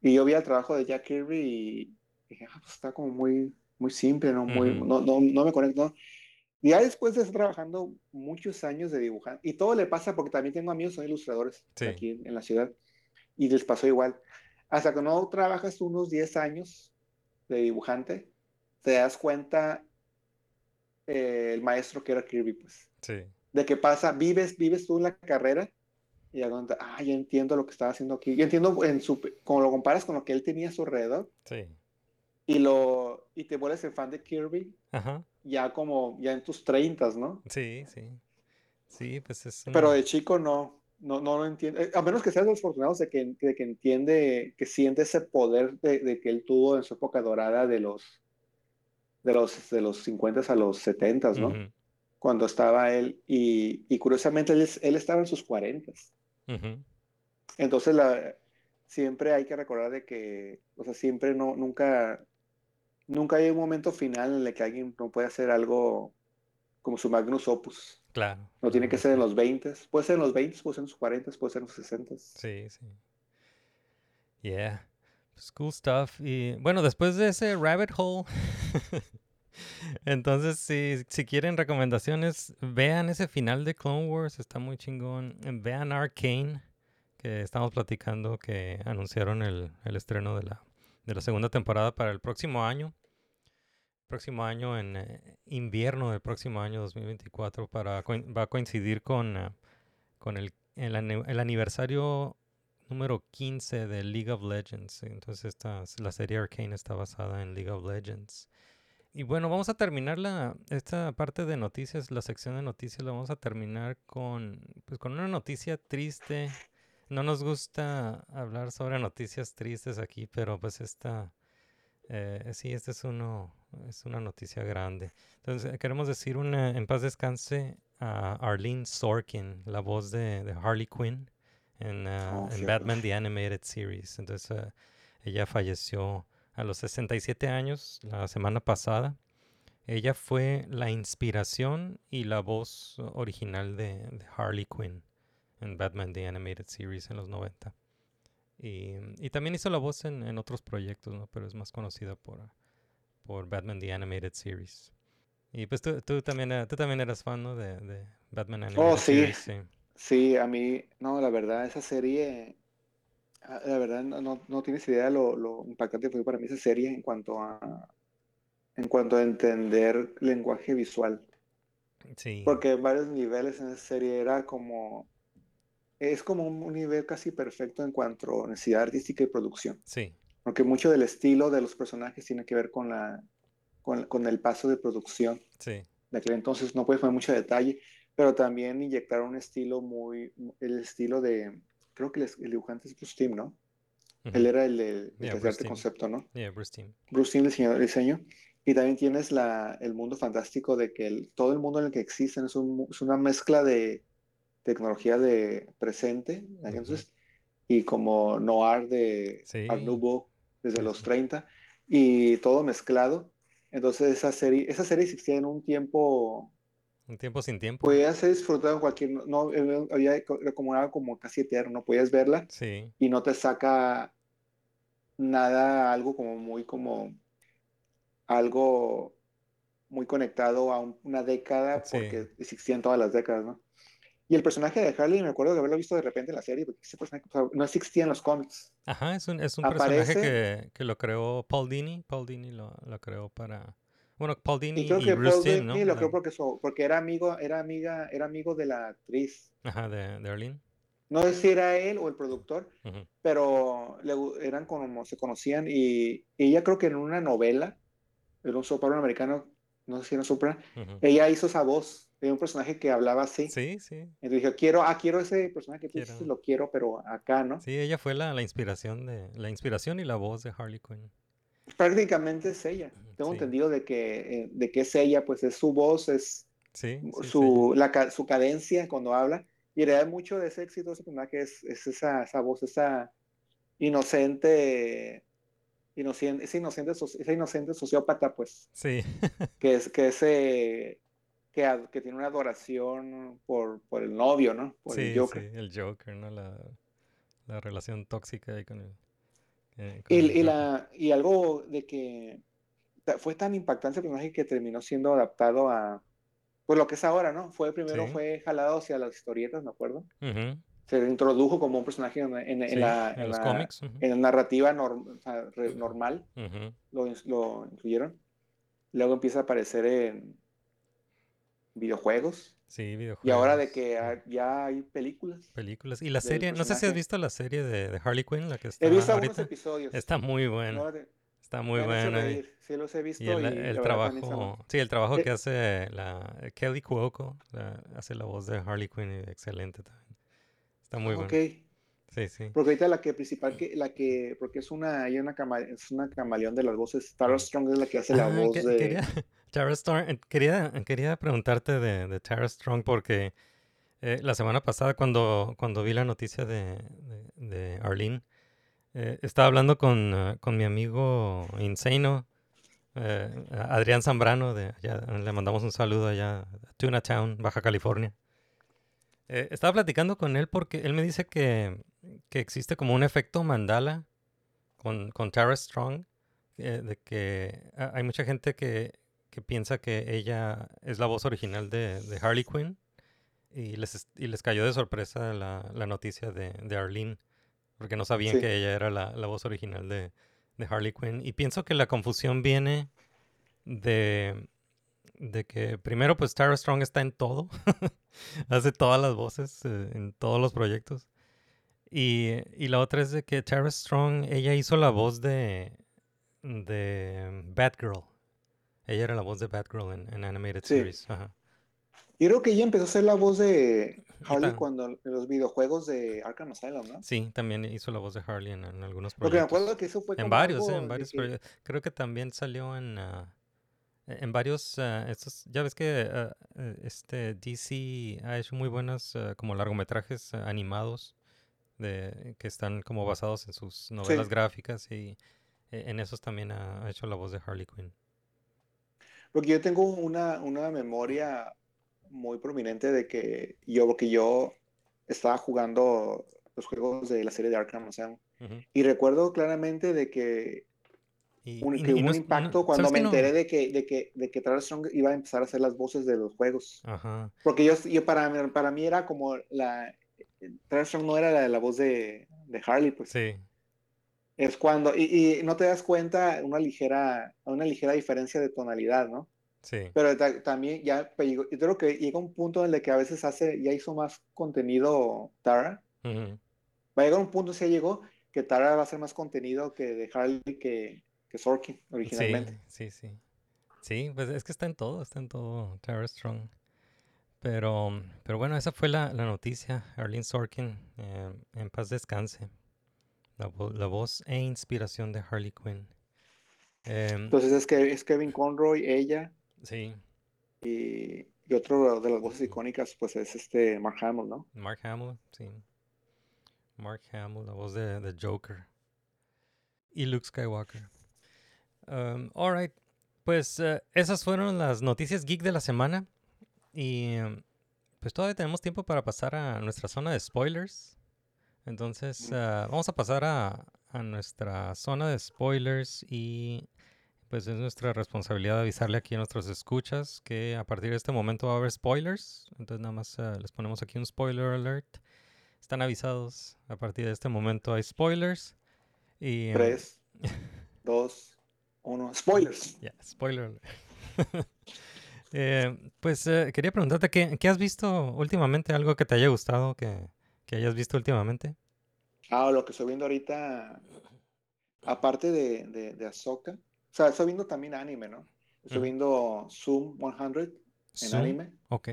Y yo vi el trabajo de Jack Kirby y dije, ah, pues está como muy, muy simple, ¿no? Muy, Ujú. no, no, no me conecto. Ya después de estar trabajando muchos años de dibujante, y todo le pasa porque también tengo amigos son ilustradores Sí. aquí en, en la ciudad, y les pasó igual. Hasta que no trabajas unos 10 años de dibujante, te das cuenta eh, el maestro que era Kirby, pues, Sí. de qué pasa, vives, vives tú la carrera y ya cuenta, ah, ya entiendo lo que estaba haciendo aquí, yo entiendo en su, como lo comparas con lo que él tenía a su alrededor Sí. y lo, y te vuelves el fan de Kirby Ajá. ya como, ya en tus treintas, ¿no? Sí, sí. Sí, pues es Pero una- de chico no, no, no lo entiende, eh, a menos que seas de los afortunados de que, de que entiende, que siente ese poder de, de que él tuvo en su época dorada de los, de los, de los 50 a los 70, ¿no? Cuando estaba él, y, y curiosamente él, él estaba en sus 40. ujú. Entonces la, siempre hay que recordar de que, o sea, siempre no, nunca, nunca hay un momento final en el que alguien no puede hacer algo como su magnus opus. Claro. No tiene que ser en los 20, puede ser en los 20, puede ser en los 40, puede ser en los 60. Sí, sí. Yeah. Pues cool stuff. Y bueno, después de ese rabbit hole, entonces si, si quieren recomendaciones, vean ese final de Clone Wars, está muy chingón. Vean Arcane, que estamos platicando, que anunciaron el, el estreno de la, de la segunda temporada para el próximo año. Próximo año, en eh, invierno del próximo año 2024, para, va a coincidir con, eh, con el, el, el aniversario número 15 de League of Legends. Entonces esta, la serie Arcane está basada en League of Legends. Y bueno, vamos a terminar la, esta parte de noticias, la sección de noticias, la vamos a terminar con, pues, con una noticia triste. No nos gusta hablar sobre noticias tristes aquí, pero pues esta, eh, sí, este es uno, es una noticia grande. Entonces, eh, queremos decir una, en paz descanse a Arlene Sorkin, la voz de, de Harley Quinn en, Oh, en. Batman The Animated Series. Entonces, ah, ella falleció a los 67 años la semana pasada. Ella fue la inspiración y la voz original de, de Harley Quinn en Batman The Animated Series en los 90. Y, y también hizo la voz en, en otros proyectos, ¿no? pero es más conocida por, por Batman The Animated Series. Y pues tú, tú también, eh, tú también eras fan, ¿no? De, de Batman Animated Oh, sí. Series. Sí. Sí, a mí, no, la verdad, esa serie, ah, la verdad, no, no, tienes idea lo, lo impactante que fue para mí esa serie en cuanto a, en cuanto a entender lenguaje visual. Sí. Porque en varios niveles en esa serie era como, es como un, un nivel casi perfecto en cuanto a necesidad artística y producción. Sí. Porque mucho del estilo de los personajes tiene que ver con la, con, con el paso de producción. Sí. de aquel entonces no puedes poner mucho detalle, pero también inyectaron un estilo muy, el estilo de, creo que el, el dibujante es Bruce Timm, ¿no? Ujú. Él era el, de- el Yeah, arte concepto, ¿no? Yeah, Bruce Timm. Bruce Timm diseñó el diseño. Y también tienes la, el mundo fantástico de que el- todo el mundo en el que existen es, un es una mezcla de tecnología de presente, de aquel Ujú. entonces, y como noir de Sí. Art Nouveau desde los sí. 30, y todo mezclado. Entonces esa serie, esa serie existía en un tiempo Un tiempo sin tiempo. Podías ser en cualquier, no, eh, había, era como algo como casi eterno, podías verla Sí. y no te saca nada, algo como muy como, algo muy conectado a un- una década, Sí. porque existían todas las décadas, ¿no? Y el personaje de Harley, me acuerdo de haberlo visto de repente en la serie, porque ese personaje o sea, no existía en los cómics. Ajá, es un, es un personaje que, que lo creó Paul Dini. Paul Dini lo, lo creó para... Bueno, Paul Dini Y y, creo que Bruce Paul. Dini lo creo porque, su- porque era amigo, era amiga, era amigo de la actriz. Ajá, de, de Arlene. No sé si era él o el productor, pero le eran como se conocían y ella creo que en una novela, era un soprano americano, no sé si era soprano, ella hizo esa voz de un personaje que hablaba así. Sí, sí. Entonces dije, quiero, ah, quiero ese personaje que tú lo quiero, pero acá, ¿no? Sí, ella fue la, la inspiración de la inspiración y la voz de Harley Quinn. Prácticamente es ella. Tengo Sí. entendido de que, eh, de que es ella, pues es su voz, es Sí, sí, sí. su, la su cadencia cuando habla. Y en realidad mucho de ese éxito ese personaje es, es esa, esa voz, esa inocente, inocente, ese inocente, esa inocente sociópata, pues, Sí, que es, que ese, que, ad- que tiene una adoración por, por el novio, ¿no? Por sí, el Joker. sí, el Joker, ¿no? La, la relación tóxica ahí con el... eh, con Y, el y la, y algo de que fue tan impactante el personaje que terminó siendo adaptado a, pues lo que es ahora, ¿no? Fue primero Sí. fue jalado hacia las historietas, me acuerdo. Ujú, Se introdujo como un personaje en, en- en sí, la, en en los la- cómics. en la narrativa norm- o sea, re- normal, ujú. lo, ins- lo incluyeron. Luego empieza a aparecer en videojuegos. Sí, videojuegos. Y ahora de que ya hay películas. películas. Y la serie, no sé si has visto la serie de, de Harley Quinn, la que está He visto algunos ahorita. episodios. Está muy buena, No, está muy hecho buena. Sí, los he visto Y el, y la trabajo, sí, el trabajo que hace la Kelly Cuoco, la- hace la voz de Harley Quinn, excelente también. Está muy Ok, bueno. Sí, sí. porque ahorita la que principal, que, la que, porque es una, hay una, cama- es una camaleón de las voces, Tara Strong es la que hace la Ah, voz que- de... quería, Tara Strong, eh, quería, quería preguntarte de, de Tara Strong porque eh, la semana pasada cuando, cuando vi la noticia de, de, de Arlene, eh, estaba hablando con, con mi amigo Insano Eh, Adrián Zambrano, de allá, le mandamos un saludo allá a Tuna Town, Baja California. Estaba platicando con él porque él me dice que, que existe como un efecto mandala con, con Tara Strong, eh, de que ha- hay mucha gente que, que piensa que ella es la voz original de, de Harley Quinn y les, es- y les cayó de sorpresa la, la noticia de, de Arlene, porque no sabían Sí. que ella era la, la voz original de, de Harley Quinn. Y pienso que la confusión viene de, de que primero pues Tara Strong está en todo, hace todas las voces eh, en todos los proyectos. Y, y la otra es de que Tara Strong, ella hizo la voz de, de Batgirl. Ella era la voz de Batgirl en, en Animated Sí. Series. Ajá. Yo creo que ella empezó a hacer la voz de Harley cuando en los videojuegos de Arkham Asylum, ¿no? Sí, también hizo la voz de Harley en, en algunos Porque me proyectos. acuerdo que eso fue En varios, eh, en varios que- proyectos. Creo que también salió en, e- en varios, ah, estos, ya ves que eh, este DC ha hecho muy buenos como largometrajes animados de, que están como basados en sus novelas Sí. gráficas y eh, en esos también ha, ha hecho la voz de Harley Quinn. Porque yo tengo una, una memoria muy prominente de que yo, porque yo estaba jugando los juegos de la serie de Arkham Asylum Ujú. y recuerdo claramente de que, Y, un, y- que y hubo no un no- impacto cuando ¿sabes me no? enteré de que, de que, de que Tara Strong iba a empezar a hacer las voces de los juegos. Ajá, Porque yo, yo para, para mí era como la... Tara Strong no era la, la voz de, de Harley, pues. sí, Es cuando... Y, y no te das cuenta una ligera, una ligera diferencia de tonalidad, ¿no? sí, Pero ta- también ya, yo creo que llega un punto en el que a veces hace, ya hizo más contenido Tara. ujú, Va a llegar un punto, si ya llegó, que Tara va a hacer más contenido que de Harley que, que Sorkin originalmente. Sí, sí, sí. Sí, pues es que está en todo, está en todo Tara Strong. Pero, pero bueno, esa fue la, la noticia. Arlene Sorkin, eh, en paz descanse. La, vo- la voz e inspiración de Harley Quinn. Em, Entonces es que es Kevin Conroy, ella sí, y, y otro de las voces icónicas, pues es este Mark Hamill, ¿no? Mark Hamill, sí. Mark Hamill, la voz de, de Joker. Y Luke Skywalker. Um, alright, pues eh, esas fueron las noticias geek de la semana. Y em, pues todavía tenemos tiempo para pasar a nuestra zona de spoilers. Entonces, ah, vamos a pasar a, a nuestra zona de spoilers y pues es nuestra responsabilidad avisarle aquí a nuestros escuchas que a partir de este momento va a haber spoilers. Entonces nada más ah, les ponemos aquí un spoiler alert. Están avisados. A partir de este momento hay spoilers. Y, em, Tres, dos, uno. Spoilers. ya, spoiler alert. Eh, pues eh, quería preguntarte, ¿qué, qué has visto últimamente? ¿Algo que te haya gustado, que, que hayas visto últimamente? Ah, lo que estoy viendo ahorita, aparte de, de, de Ahsoka, o sea, estoy viendo también anime, ¿no? Estoy Ujú. viendo Zoom 100 en Zoom, anime. Ok,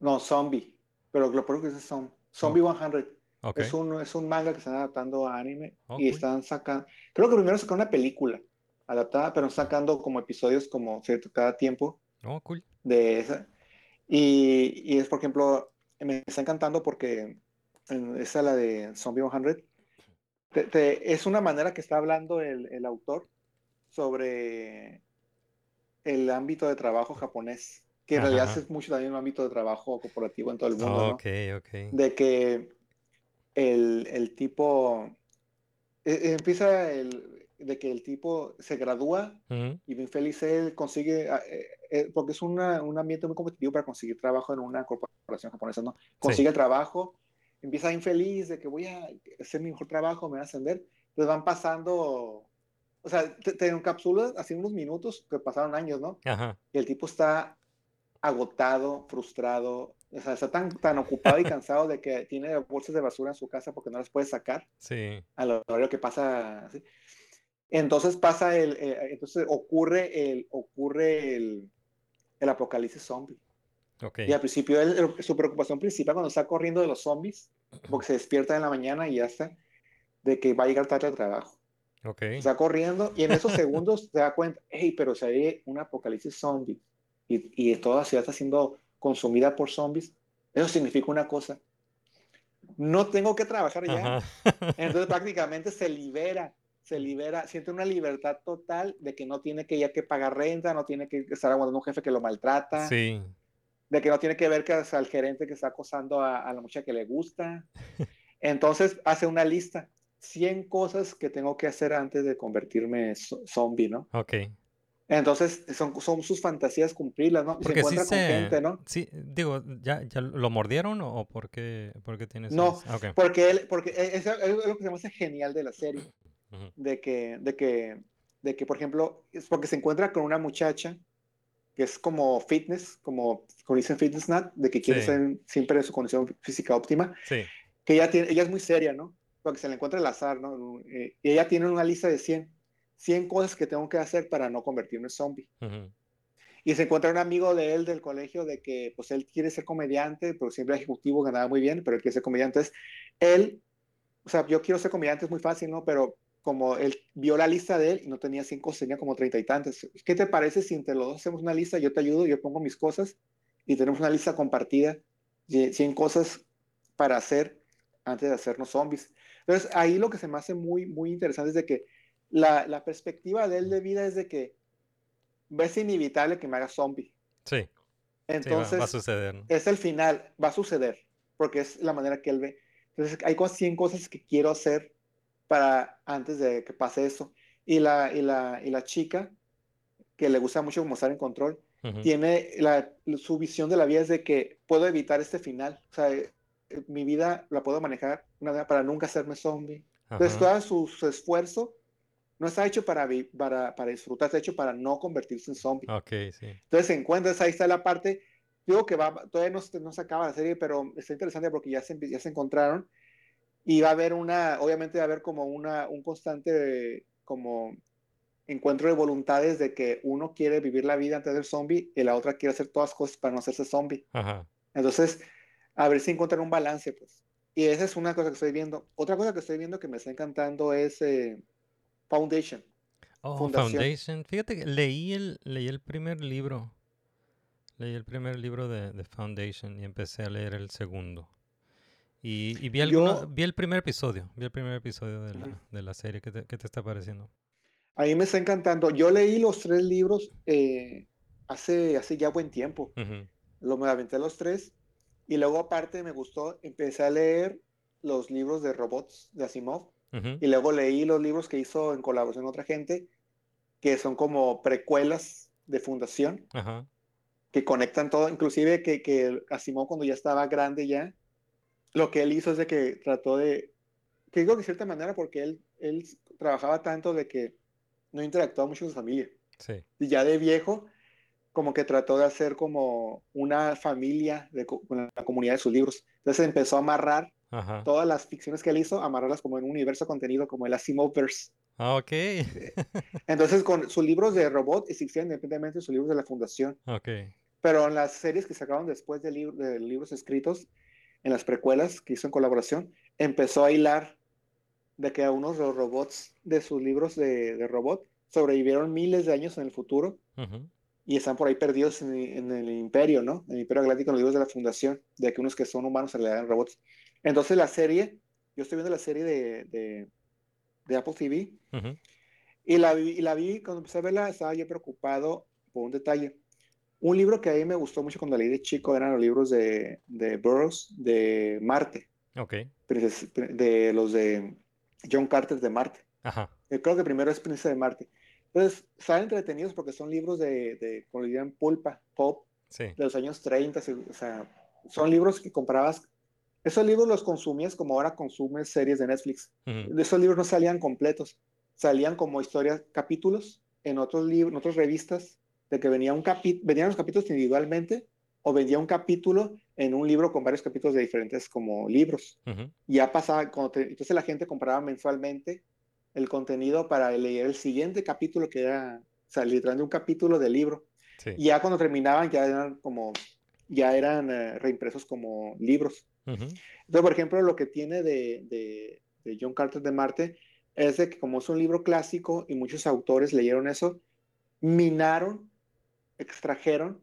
No, Zombie, pero lo peor que es Zombie. Zombie 100. ok. Es un, es un manga que están adaptando a anime Oh, y están sacando, creo que primero sacaron una película adaptada, pero sacando como episodios como cierto cada tiempo Oh, cool. de esa. Y, y es, por ejemplo, me está encantando porque en esa, la de Zombie 100, te- te- es una manera que está hablando el, el autor sobre el ámbito de trabajo japonés, que en realidad es mucho también un ámbito de trabajo corporativo en todo el mundo, ¿no? ok, ok. De que el, el tipo, e- e- empieza el, de que el tipo se gradúa y bien feliz él consigue, eh, eh, porque es una- un ambiente muy competitivo para conseguir trabajo en una corporación japonesa, ¿no? Consigue el trabajo, empieza infeliz de que voy a hacer mi mejor trabajo, me voy a ascender, entonces van pasando, o sea, te, te encapsulas así unos minutos que pasaron años, ¿no? Ajá, Y el tipo está agotado, frustrado, o sea, está tan, tan ocupado y cansado de que tiene bolsas de basura en su casa porque no las puede sacar sí. a lo largo que pasa así. Entonces pasa el, eh, entonces ocurre el, ocurre el, el apocalipsis zombie. Ok. Y al principio él- su preocupación principal cuando está corriendo de los zombies, porque se despierta en la mañana y ya está, de que va a llegar tarde al trabajo. Ok. Está corriendo y en esos segundos se da cuenta, hey, pero si hay un apocalipsis zombie y, y toda la ciudad está siendo consumida por zombies, eso significa una cosa. No tengo que trabajar ya. Ajá. Entonces prácticamente se libera se libera, siente una libertad total de que no tiene que ya que pagar renta, no tiene que estar aguantando un jefe que lo maltrata, Sí. de que no tiene que ver que es al gerente que está acosando a, a la muchacha que le gusta. Entonces hace una lista, 100 cosas que tengo que hacer antes de convertirme en zo- zombie, ¿no? Ok. Entonces son, son sus fantasías cumplirlas, ¿no? Se Porque sí encuentra con se... gente, ¿no? Sí, digo, ¿ya, ya lo mordieron o por qué, por qué tienes No, Ah, ok. porque él, porque e- eso es lo que se me hace genial de la serie, De que, de que, de que, por ejemplo, es porque se encuentra con una muchacha que es como fitness, como, como dicen fitness nut, de que quiere Sí. ser siempre en su condición física óptima, Sí. que ella tiene, ella es muy seria, ¿no? Porque se le encuentra el azar, ¿no? Eh, y ella tiene una lista de 100, 100 cosas que tengo que hacer para no convertirme en zombie. Y se encuentra un amigo de él del colegio de que pues él quiere ser comediante, pero siempre ejecutivo, ganaba muy bien, pero él quiere ser comediante. Entonces, él, o sea, yo quiero ser comediante, es muy fácil, ¿no? Pero como él vio la lista de él y no tenía cinco, tenía como treinta y tantos. ¿Qué te parece si entre los dos hacemos una lista? Yo te ayudo, yo pongo mis cosas y tenemos una lista compartida de 100 cosas para hacer antes de hacernos zombies. Entonces, ahí lo que se me hace muy, muy interesante es de que la, la perspectiva de él de vida es de que es inevitable que me haga zombie. Sí. sí, va- Entonces, va, a suceder. ¿no? es el final, va a suceder, porque es la manera que él ve. Entonces, hay cosas, 100 cosas que quiero hacer para antes de que pase eso. Y la, y la, y la chica, que le gusta mucho como estar en control, tiene la, su visión de la vida es de que puedo evitar este final. O sea, eh, mi vida la puedo manejar para nunca hacerme zombie. Entonces, todo su, su esfuerzo no está hecho para, para, para disfrutar, está hecho para no convertirse en zombie. Ok, sí. Entonces se encuentra, ahí está la parte, digo que va, todavía no, se- no se acaba la serie, pero está interesante porque ya se, ya se encontraron y va a haber una, obviamente va a haber como una, un constante como encuentro de voluntades de que uno quiere vivir la vida antes de ser zombie y la otra quiere hacer todas cosas para no hacerse zombie. Ajá. Entonces, a ver si encuentran un balance, pues. Y esa es una cosa que estoy viendo. Otra cosa que estoy viendo que me está encantando es eh, Foundation. Oh, Fundación. Foundation. Fíjate que leí el, leí el primer libro. Leí el primer libro de, de Foundation y empecé a leer el segundo. Y, y vi, alguno- Yo- vi el primer episodio. Vi el primer episodio de la, de la serie. ¿Qué te, qué te está pareciendo? A mí me está encantando. Yo leí los tres libros eh, hace, hace ya buen tiempo. Ujú, Lo me aventé los tres. Y luego, aparte, me gustó, empecé a leer los libros de robots de Asimov. ujú. Y luego leí los libros que hizo en colaboración con otra gente, que son como precuelas de Fundación, que conectan todo. Inclusive que, que Asimov, cuando ya estaba grande ya, lo que él hizo es de que trató de, que digo que de cierta manera, porque él, él trabajaba tanto de que no interactuaba mucho con su familia. Sí. Y ya de viejo, como que trató de hacer como una familia de, co- con la comunidad de sus libros. Entonces empezó a amarrar Ajá. todas las ficciones que él hizo, amarrarlas como en un universo contenido, como el Asimovverse. Ah, ok. Entonces, con sus libros de robot existían independientemente de sus libros de la fundación. ok. Pero en las series que sacaron después de, lib- de libros escritos, en las precuelas que hizo en colaboración, empezó a hilar de que algunos de los robots de sus libros de, de robot sobrevivieron miles de años en el futuro Ujú, y están por ahí perdidos en, en el imperio, ¿no? En el imperio galáctico, en los libros de la fundación, de que unos que son humanos se le dan robots. Entonces la serie, yo estoy viendo la serie de, de, de Apple TV ujú. y la, vi, y la vi, cuando empecé a verla, estaba yo preocupado por un detalle. Un libro que a mí me gustó mucho cuando leí de chico eran los libros de, de Burroughs de Marte, Ok. de los de John Carter de Marte. Ajá. Eh, Creo que primero es Princesa de Marte. Entonces, están entretenidos porque son libros de, de como le dirían, pulpa, pop, Sí. de los años 30. se- O sea, son libros que comprabas. Esos libros los consumías como ahora consumes series de Netflix. Ujú, De esos libros no salían completos, salían como historias, capítulos en otros libros, en otras revistas, de que venía un capi- venían los capítulos individualmente o vendía un capítulo en un libro con varios capítulos de diferentes como libros. ujú. Y ya pasaba, te- entonces la gente compraba mensualmente el contenido para leer el siguiente capítulo que era, o sea, literalmente un capítulo del libro. Sí. Y ya cuando terminaban ya eran como, ya eran eh, reimpresos como libros. Ujú, Entonces, por ejemplo, lo que tiene de, de- de John Carter de Marte es de que como es un libro clásico y muchos autores leyeron eso, minaron, extrajeron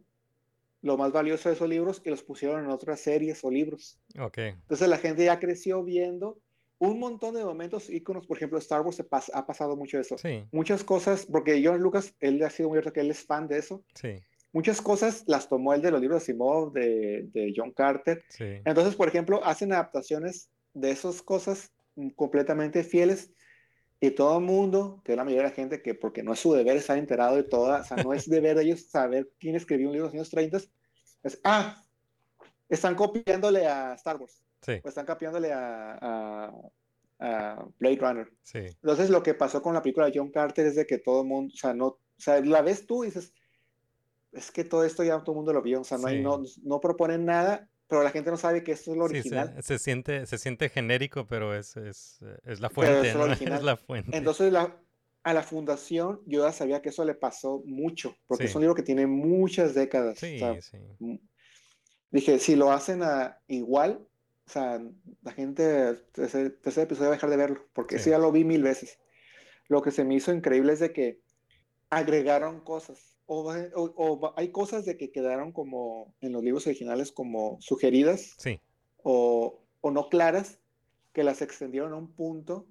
lo más valioso de esos libros y los pusieron en otras series o libros. Ok. Entonces la gente ya creció viendo un montón de momentos íconos, por ejemplo, Star Wars pas- ha pasado mucho eso. Sí, Muchas cosas, porque John Lucas, él ha sido muy abierto que él es fan de eso. sí, Muchas cosas las tomó él de los libros de Asimov, de, de John Carter. sí. Entonces, por ejemplo, hacen adaptaciones de esas cosas completamente fieles y todo el mundo, que es la mayoría de la gente, que porque no es su deber estar enterado de toda, o sea, no es deber de ellos saber quién escribió un libro de los años 30, es, ah, están copiándole a Star Wars, Sí, o están copiándole a, a- a Blade Runner. sí, Entonces, lo que pasó con la película de John Carter es de que todo el mundo, o sea, no, o sea, la ves tú y dices, es que todo esto ya todo el mundo lo vio, o sea, no, hay, Sí. no, no proponen nada, pero la gente no sabe que esto es lo sí, original. se, se siente, se siente genérico, pero es, es, es la fuente, es ¿no? Es la fuente. Entonces, la, a la fundación yo ya sabía que eso le pasó mucho, porque Sí. es un libro que tiene muchas décadas. o Sí, sea, sí, mm, dije, si lo hacen a- igual, o sea, la gente, tercer, tercer episodio va a dejar de verlo, porque Sí. eso ya lo vi mil veces. Lo que se me hizo increíble es de que agregaron cosas, o, o- o hay cosas de que quedaron como en los libros originales como sugeridas sí, o, o no claras, que las extendieron a un punto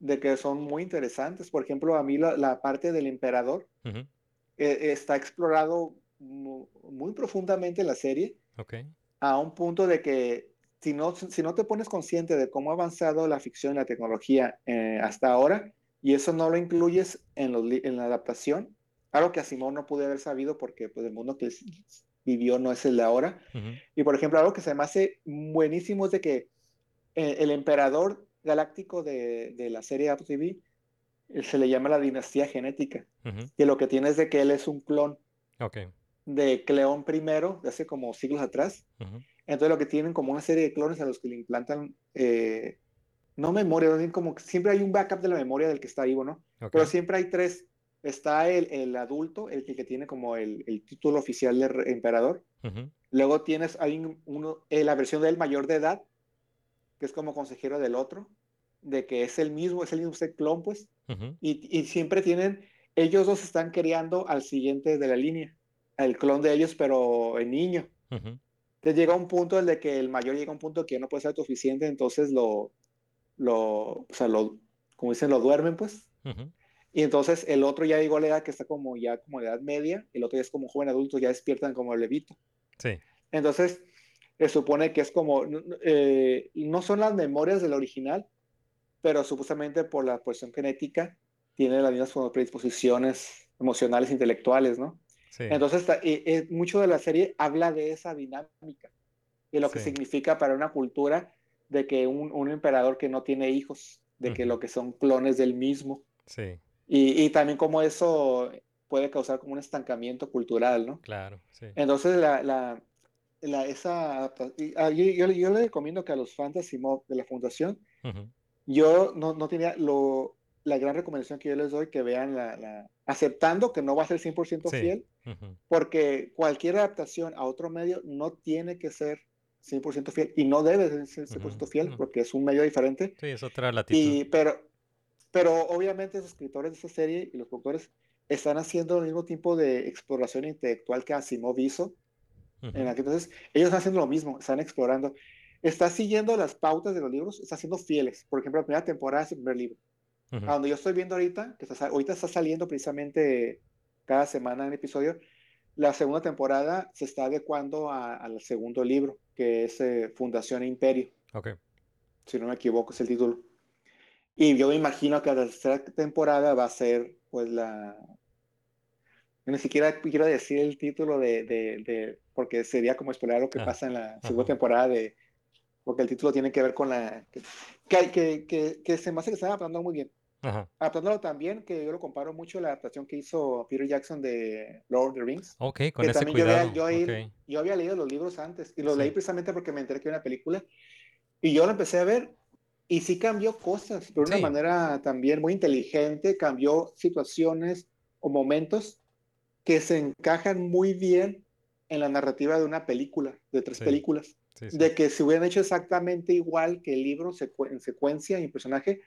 de que son muy interesantes. Por ejemplo, a mí la, la parte del emperador ujú, eh, está explorado mu- muy, profundamente en la serie, ok, a un punto de que si no, si no te pones consciente de cómo ha avanzado la ficción y la tecnología eh, hasta ahora, y eso no lo incluyes en, los en la adaptación, algo que Asimov no pude haber sabido porque pues, el mundo que vivió no es el de ahora, y por ejemplo, algo que se me hace buenísimo es de que eh, el emperador galáctico de, de la serie Apple TV eh, se le llama la dinastía genética. Y lo que tiene es de que él es un clon de Cleón I de hace como siglos atrás. Entonces lo que tienen como una serie de clones a los que le implantan, eh, no memoria, como que siempre hay un backup de la memoria del que está vivo, ¿no? Pero siempre hay tres. Está el, el adulto, el que, que tiene como el, el título oficial de emperador. Luego tienes, hay un- uno, eh, la versión del mayor de edad, que es como consejero del otro, de que es el mismo, es el mismo ser clon, pues, y, y siempre tienen, ellos dos están criando al siguiente de la línea, al clon de ellos, pero en niño. ujú, Entonces llega un punto en el que el mayor llega a un punto que ya no puede ser autosuficiente, entonces lo, lo, o sea, lo, como dicen, lo duermen, pues. ujú, Y entonces el otro ya llegó a la edad que está como ya como de edad media, el otro ya es como joven adulto, ya despiertan como el levito. sí, Entonces, se supone que es como, eh, no son las memorias del original, pero supuestamente por la cuestión genética tiene las mismas como predisposiciones emocionales, intelectuales, ¿no? sí, Entonces, eh, eh, mucho de la serie habla de esa dinámica, de lo que significa para una cultura de que un, un emperador que no tiene hijos, de que lo que son clones del mismo, sí, y, y también cómo eso puede causar como un estancamiento cultural, ¿no? claro, sí, Entonces, la, la, la- esa, ah, yo, yo- yo le recomiendo que a los fans de Asimov de la Fundación, ujú, yo no, no tenía lo, la gran recomendación que yo les doy, que vean la, la- aceptando que no va a ser 100% Sí. fiel, ujú, porque cualquier adaptación a otro medio no tiene que ser 100% fiel y no debe ser 100% Ujú, fiel ujú. porque es un medio diferente. sí, es otra latitud, Y, pero, pero obviamente los escritores de esta serie y los productores están haciendo el mismo tipo de exploración intelectual que Asimov hizo. ujú, En aquel entonces, ellos están haciendo lo mismo, están explorando. Está siguiendo las pautas de los libros, está siendo fieles. Por ejemplo, la primera temporada es el primer libro. ujú, A donde yo estoy viendo ahorita, que está, ahorita está saliendo precisamente cada semana un episodio, la segunda temporada se está adecuando al segundo libro, que es eh, Fundación e Imperio, ok, si no me equivoco es el título. Y yo me imagino que la tercera temporada va a ser, pues, la... Yo ni siquiera quiero decir el título de, de- de- porque sería como spoiler lo que Ah, pasa en la segunda temporada de... Porque el título tiene que ver con la... Que, que, que, que- se me hace que están adaptando muy bien. ajá, Adaptándolo también, que yo lo comparo mucho a la adaptación que hizo Peter Jackson de Lord of the Rings. ok, con que ese también yo cuidado, había, yo, ahí- ok, yo había leído los libros antes y los Sí. leí precisamente porque me enteré que era una película y yo lo empecé a ver y sí cambió cosas de una Sí. manera también muy inteligente, cambió situaciones o momentos que se encajan muy bien en la narrativa de una película, de tres Sí. películas, sí, de que se hubieran hecho exactamente igual que el libro secu- en secuencia y personaje,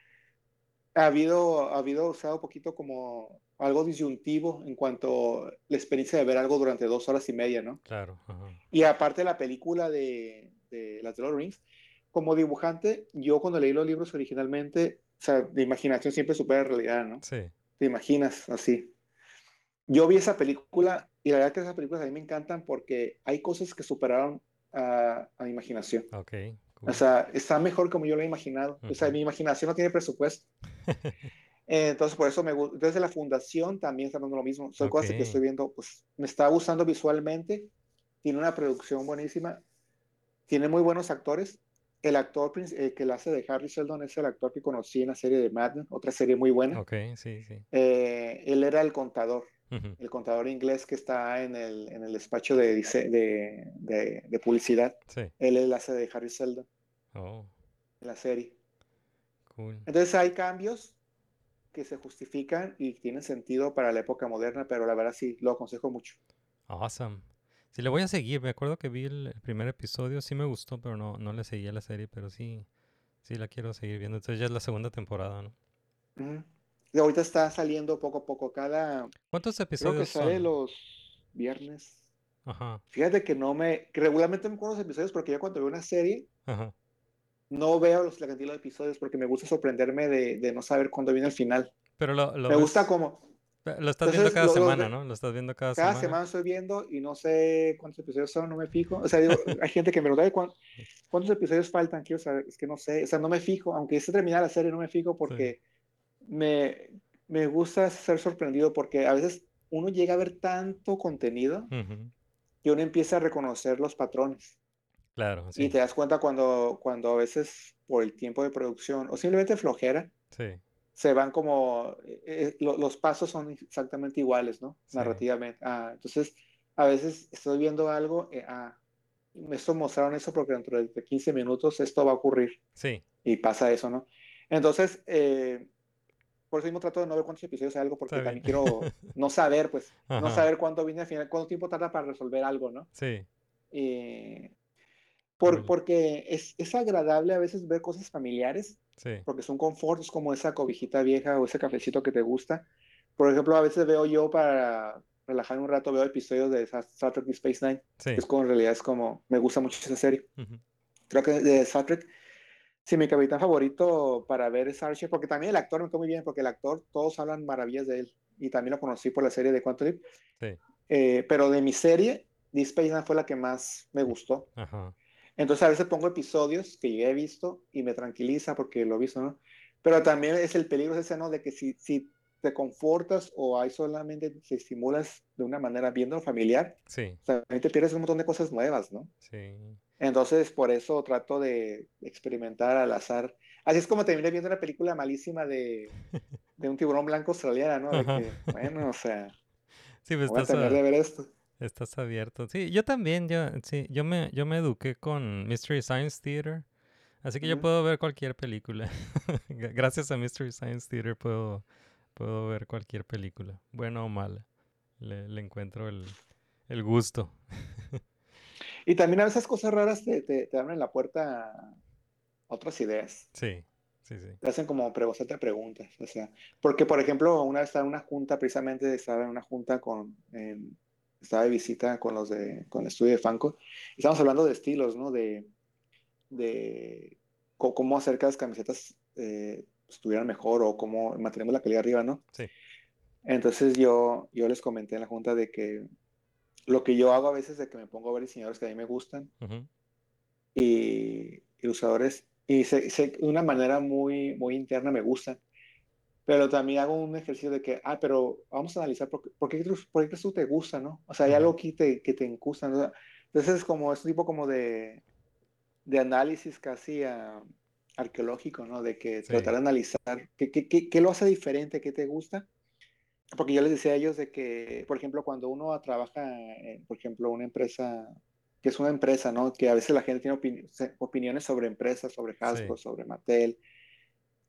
ha habido, ha habido usado un poquito como algo disyuntivo en cuanto a la experiencia de ver algo durante dos horas y media, ¿no? claro, ajá, Y aparte la película de, de las de Lord Rings, como dibujante, yo cuando leí los libros originalmente, o sea, de imaginación siempre supera la realidad, ¿no? Sí. Te imaginas así. Yo vi esa película y la verdad que esas películas a mí me encantan porque hay cosas que superaron a, a mi imaginación. Ok. O sea, está mejor como yo lo he imaginado. O sea, mi imaginación no tiene presupuesto. Entonces, por eso me gusta. Desde la fundación también está dando lo mismo. Son cosas que estoy viendo, pues me está gustando visualmente. Tiene una producción buenísima. Tiene muy buenos actores. El actor eh, que la hace de Harry Sheldon es el actor que conocí en la serie de Mad Men, otra serie muy buena. Ok, sí, sí. Eh, él era el contador, el contador inglés que está en el, en el despacho de, de, de- de publicidad. Sí. Él, él hace de Harry Sheldon Oh, en la serie. cool. Entonces hay cambios que se justifican y tienen sentido para la época moderna, pero la verdad sí, lo aconsejo mucho. Awesome. Sí, le voy a seguir. Me acuerdo que vi el, el primer episodio, sí me gustó, pero no, no le seguí a la serie, pero sí, sí la quiero seguir viendo. Entonces ya es la segunda temporada, ¿no? Y ahorita está saliendo poco a poco, cada, ¿Cuántos creo que episodios sale son? los viernes. Ajá, Fíjate que no me, que regularmente me acuerdo los episodios porque yo cuando veo una serie ajá. no veo los, la cantidad de episodios porque me gusta sorprenderme de, de no saber cuándo viene el final. Pero lo, lo Me ves- gusta como, Lo estás viendo Entonces, cada lo- lo semana, ve- ¿no? Lo estás viendo cada, cada semana. semana estoy viendo y no sé cuántos episodios son, no me fijo. O sea, digo, hay gente que me pregunta, "Ay, ¿cuán- ¿cuántos episodios faltan? Quiero saber, es que no sé, o sea, no me fijo, aunque esté terminada la serie, no me fijo porque me, me gusta ser sorprendido porque a veces uno llega a ver tanto contenido Ujú, que uno empieza a reconocer los patrones Claro, y sí. te das cuenta cuando, cuando a veces por el tiempo de producción o simplemente flojera, Sí, se van como, eh, eh, lo- los pasos son exactamente iguales, ¿no? Sí. Narrativamente. Ah, entonces, a veces estoy viendo algo, eh, ah, esto mostraron eso porque dentro de 15 minutos esto va a ocurrir sí, y pasa eso, ¿no? Entonces, eh, por eso mismo trato de no ver cuántos episodios hay algo porque Está también bien. quiero no saber, pues, no Ajá. saber cuándo viene al final, cuánto tiempo tarda para resolver algo, ¿no? sí, por, porque es, es agradable a veces ver cosas familiares sí. porque son confort, es como esa cobijita vieja o ese cafecito que te gusta. Por ejemplo, a veces veo yo para relajarme un rato, veo episodios de Sa- Star Trek Deep Space Nine, Sí. que es como en realidad es como, me gusta mucho esa serie. Ujú, Creo que de Star Trek, sí, mi capitán favorito para ver es Archer, porque también el actor me cae muy bien, porque el actor, todos hablan maravillas de él, y también lo conocí por la serie de Quantum Leap. Sí. Eh, pero de mi serie, Deep Space Nine fue la que más me gustó. Ajá. Entonces a veces pongo episodios que yo he visto y me tranquiliza porque lo he visto, ¿no? Pero también es el peligro ese, ¿no? De que si, si te confortas o hay solamente te estimulas de una manera viendo familiar, Sí, también te pierdes un montón de cosas nuevas, ¿no? sí. Entonces por eso trato de experimentar al azar. Así es como terminé viendo una película malísima de, de un tiburón blanco australiano, ¿no? De que, bueno, o sea, Sí, pues voy a tener a- de ver esto. Estás abierto. Sí, yo también, yo, sí, yo me, yo me eduqué con Mystery Science Theater, así que yo puedo ver cualquier película. Gra- Gracias a Mystery Science Theater puedo, puedo ver cualquier película, buena o mala. Le, le encuentro el, el gusto. Y también a veces cosas raras te, te, te abren la puerta a otras ideas. Sí, sí, sí. te hacen como hacerte preguntas, o sea, porque por ejemplo, una vez estaba en una junta, precisamente estaba en una junta con, en- estaba de visita con los de, con el estudio de Fanco, y estábamos hablando de estilos, ¿no? De, de cómo hacer que las camisetas eh, estuvieran mejor o cómo mantenemos la calidad arriba, ¿no? Sí. Entonces yo, yo les comenté en la junta de que lo que yo hago a veces de que me pongo a ver diseñadores que a mí me gustan, Ujú, y ilustradores y que de una manera muy, muy interna me gustan. Pero también hago un ejercicio de que, ah, pero vamos a analizar por, qué- por qué, por qué tú te gusta, ¿no? O sea, hay algo que te, que te gusta, ¿no? Entonces es como, es un tipo como de, de análisis casi ah, arqueológico, ¿no? De que Sí. tratar de analizar qué, qué, qué, qué lo hace diferente, qué te gusta. Porque yo les decía a ellos de que, por ejemplo, cuando uno trabaja, en, por ejemplo, una empresa, que es una empresa, ¿no? Que a veces la gente tiene opiniones sobre empresas, sobre Hasbro, Sí. sobre Mattel,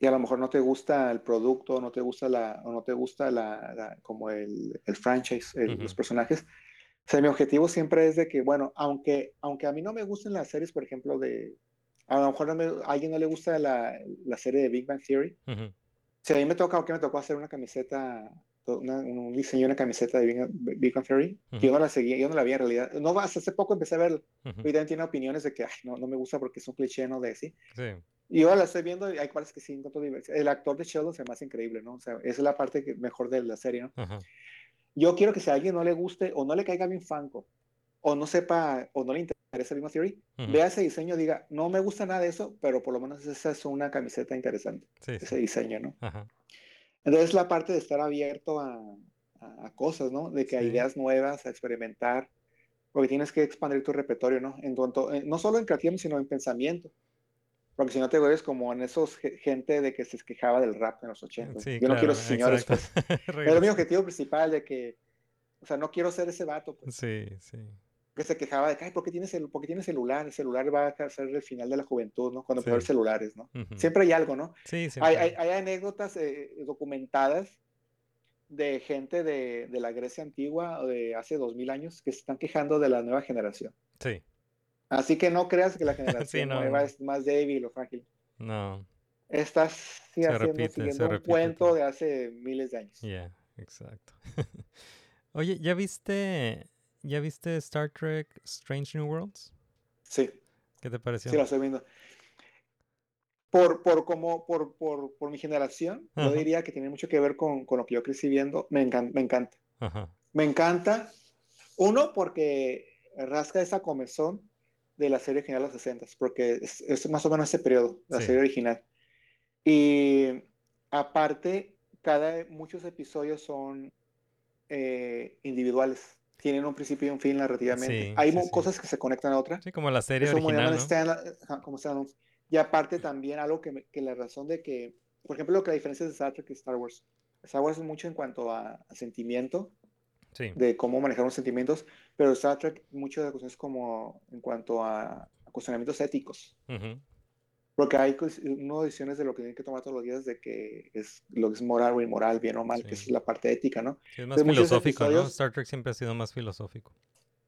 y a lo mejor no te gusta el producto, no te gusta la, o no te gusta la, la- como el, el franchise, el- Ujú. los personajes. O sea, mi objetivo siempre es de que, bueno, aunque, aunque a mí no me gusten las series, por ejemplo, de, a lo mejor no me- a alguien no le gusta la, la serie de Big Bang Theory, ujú, si a mí me toca, o que me tocó hacer una camiseta una- un diseño una camiseta de Big, Big Bang Theory. Ujú. Yo no la seguía, yo no la vi en realidad. No, hasta hace poco empecé a ver, Ujú, y también tiene opiniones de que "Ay, no, no me gusta porque es un cliché, ¿no? De sí. Sí. Y ahora la estoy viendo y hay partes que sí encuentro divertidas. El actor de Sheldon se me hace increíble, ¿no? O sea, esa es la parte que- mejor de la serie, ¿no? Ajá. Yo quiero que si a alguien no le guste o no le caiga bien Fanco, o no sepa, o no le interesa Big Theory, Ujú. vea ese diseño y diga, no me gusta nada de eso, pero por lo menos esa es una camiseta interesante, Sí, ese sí. diseño, ¿no? Ajá. Entonces la parte de estar abierto a, a- a cosas, ¿no? De que Sí. ideas nuevas, a experimentar, porque tienes que expandir tu repertorio, ¿no? En eh, no solo en creativo, sino en pensamiento. Porque si no te vuelves como en esos ge- gente de que se quejaba del rap en los 80. Sí, Yo no quiero esos señores, pues. Era mi objetivo principal de que, o sea, no quiero ser ese vato, pues, Sí, sí. que se quejaba de que, ay, ¿por qué tienes, el, ¿por qué tienes celular? El celular va a ser el final de la juventud, ¿no? Cuando Sí. haber celulares, ¿no? Siempre hay algo, ¿no? Sí, Hay, siempre. hay, hay anécdotas eh, documentadas de gente de, de la Grecia antigua o de hace dos mil años que se están quejando de la nueva generación. Sí. Así que no creas que la generación no, nueva es más débil o frágil. No. Estás sí, haciendo, repite, siguiendo un repite cuento todo. de hace miles de años. Yeah, exacto. Oye, ¿ya viste, ya viste Star Trek Strange New Worlds? Sí, ¿Qué te pareció? sí, la estoy viendo. Por, por, como, por, por, por mi generación, Ajá. yo diría que tiene mucho que ver con, con lo que yo crecí viendo. Me encanta, me encanta. Ajá. Me encanta. Uno, porque rasca esa comezón de la serie original de los 60, porque es, es más o menos ese periodo, la Sí. serie original. Y aparte, cada, muchos episodios son eh, individuales. Tienen un principio y un fin narrativamente. Sí, Hay sí, cosas que se conectan a otras. Sí, como la serie Eso original, ¿no? stand- como stand-alone. Y aparte también algo que, que la razón de que, por ejemplo, lo que la diferencia de Star Trek y Star Wars. Star Wars es mucho en cuanto a, a sentimiento, Sí. de cómo manejar los sentimientos, pero Star Trek mucho de la cuestión es como en cuanto a, a cuestionamientos éticos. Ujú. Porque hay uno decisiones de lo que tienen que tomar todos los días de que es lo que es moral o inmoral, bien o mal, que Sí. es la parte ética, ¿no? Sí, es más muchos filosófico, ¿no? Star Trek siempre ha sido más filosófico.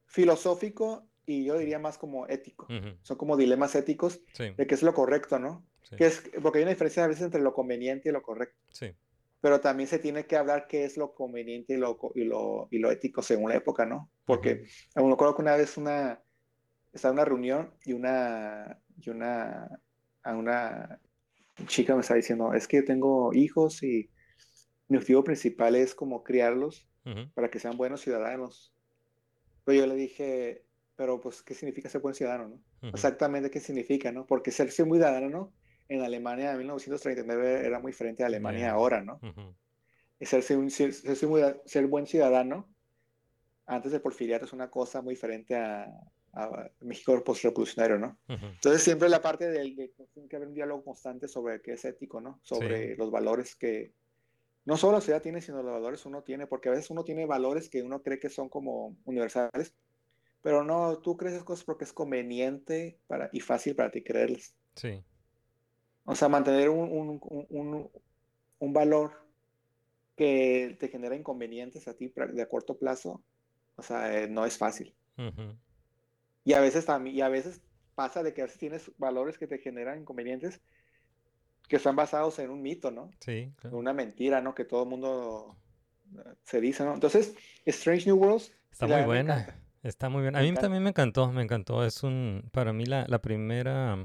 Filosófico y yo diría más como ético. Ujú. Son como dilemas éticos Sí, de qué es lo correcto, ¿no? Que es, porque hay una diferencia a veces entre lo conveniente y lo correcto, sí. Pero también se tiene que hablar qué es lo conveniente y lo, y lo, y lo ético según la época, ¿no? Porque me acuerdo que una vez una, estaba en una reunión y una, y una, a una chica me estaba diciendo, es que yo tengo hijos y mi objetivo principal es como criarlos Ujú. para que sean buenos ciudadanos. Pero yo le dije, pero pues, ¿qué significa ser buen ciudadano, no? Ujú. Exactamente qué significa, ¿no? Porque ser, ser muy ciudadano en Alemania de 1939 era muy diferente a Alemania Ya. ahora, ¿no? Ujú. Y ser, ser, un- ser- ser buen ciudadano antes del porfiriato es una cosa muy diferente a, a México postrevolucionario, ¿no? Ujú. Entonces siempre la parte del de que tiene que haber un diálogo constante sobre qué es ético, ¿no? Sobre Sí. los valores que no solo la sociedad tiene, sino los valores uno tiene, porque a veces uno tiene valores que uno cree que son como universales, pero no, tú crees esas cosas porque es conveniente para, y fácil para ti creerlas. Sí, O sea, mantener un, un, un- un- valor que te genera inconvenientes a ti de a corto plazo, o sea, eh, no es fácil. Y a veces también, y a veces pasa de que a veces tienes valores que te generan inconvenientes que están basados en un mito, ¿no? sí, claro. una mentira, ¿no? Que todo el mundo eh, se dice, ¿no? Entonces, Strange New Worlds. Está muy buena. Está muy. Me A mí también me encantó, me encantó. Es un, para mí la, la primera,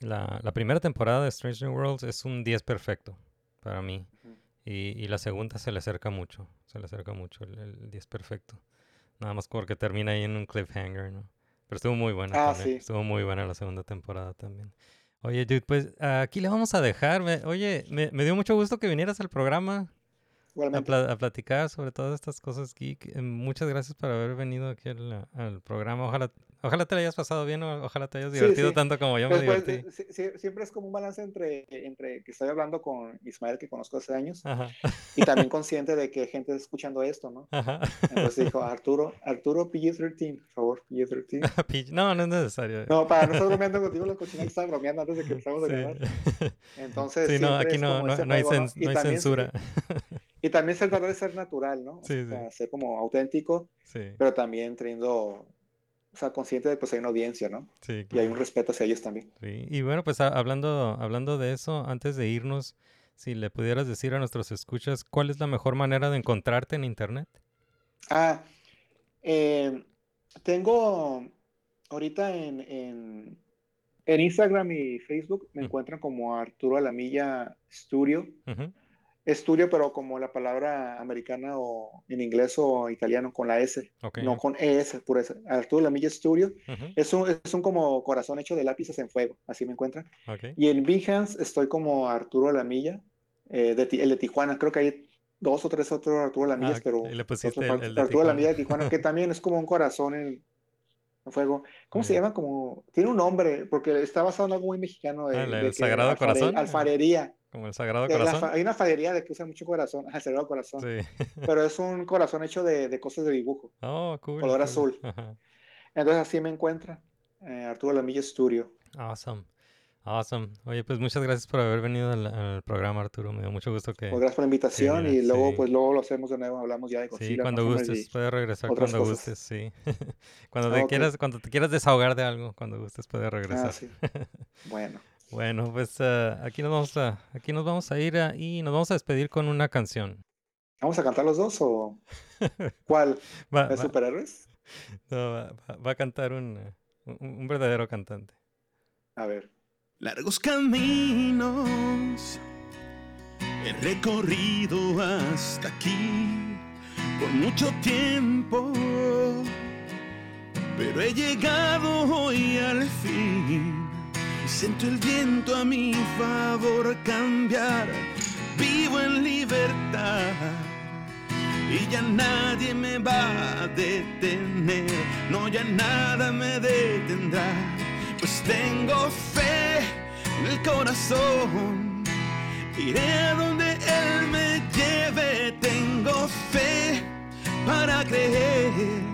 la, la primera temporada de Strange New Worlds es un 10 perfecto para mí. Y, y la segunda se le acerca mucho, se le acerca mucho el, el 10 perfecto. Nada más porque termina ahí en un cliffhanger, ¿no? Pero estuvo muy buena Ah, también. sí. Estuvo muy buena la segunda temporada también. Oye, dude, pues aquí le vamos a dejar. Me- oye, me, me dio mucho gusto que vinieras al programa a, a platicar sobre todas estas cosas geek. Eh, Muchas gracias por haber venido aquí al, al programa. Ojalá, ojalá te la hayas pasado bien o ojalá te hayas divertido sí. tanto como yo me Después, divertí. eh, sí- sí- siempre es como un balance entre, entre que estoy hablando con Ismael, que conozco hace años, Ajá, y también consciente de que gente está escuchando esto, ¿no? ajá. Entonces dijo, Arturo, Arturo PG-13, por favor, PG-13. Pich- no, no es necesario. No, para no estar bromeando contigo, los cochinas estaba bromeando antes de que empezamos a grabar. Entonces, Sí, no, aquí no, hay, ¿no? hay censura. Y también se trata de ser natural, ¿no? O Sí, sea, sí. ser como auténtico, Sí, pero también teniendo, o sea, consciente de que pues, hay una audiencia, ¿no? sí, Y hay un respeto hacia ellos también. Sí, Y bueno, pues a- hablando, hablando de eso, antes de irnos, si le pudieras decir a nuestros escuchas cuál es la mejor manera de encontrarte en internet. Ah, eh, tengo ahorita en, en, en Instagram y Facebook me encuentran como Arturo Alamilla Studio. Ujú, Estudio, pero como la palabra americana o en inglés o italiano con la S, Ok. no con ES, por eso. Arturo Alamilla Studio. ujú, Es un, es un como corazón hecho de lápices en fuego, así me encuentran. ok. Y en Behance estoy como Arturo Alamilla, eh, de, el de Tijuana. Creo que hay dos o tres otros Arturo Alamillas, Ah, pero le pusiste el- el de Arturo. Alamilla de Tijuana, que también es como un corazón en, fuego. ¿Cómo se Mm. llama? Como tiene un nombre, porque está basado en algo muy mexicano de, Ah, ¿el de que Sagrado alfare- Corazón? Alfarería. Como el Sagrado la Corazón. hay una alfarería de que usa mucho corazón, el Sagrado Corazón. Sí. Pero es un corazón hecho de, de cosas de dibujo. Oh, cool. Color cool. azul. Ajá. Entonces así me encuentra. eh, Arturo Alamilla Studio. Awesome. Awesome. Oye, pues muchas gracias por haber venido al, al programa, Arturo. Me dio mucho gusto que. Pues gracias por la invitación mira, y luego sí. pues luego lo hacemos de nuevo, hablamos ya de Sí, Godzilla, cuando gustes, puedes regresar cuando cosas. gustes, sí. Cuando Ah, te quieras, cuando te quieras desahogar de algo, cuando gustes puedes Ah, regresar. sí. Bueno, Bueno, pues ah, aquí nos vamos a, aquí nos vamos a ir ah, y nos vamos a despedir con una canción. ¿vamos a cantar los dos o cuál? Va, ¿De va- superhéroes? no, va- va- va a cantar un, eh, un, un verdadero cantante. A ver. Largos caminos he recorrido hasta aquí por mucho tiempo, pero he llegado hoy al fin siento el viento a mi favor cambiar. Vivo en libertad y ya nadie me va a detener, no ya nada me detendrá, pues tengo fe en el corazón, iré a donde Él me lleve, tengo fe para creer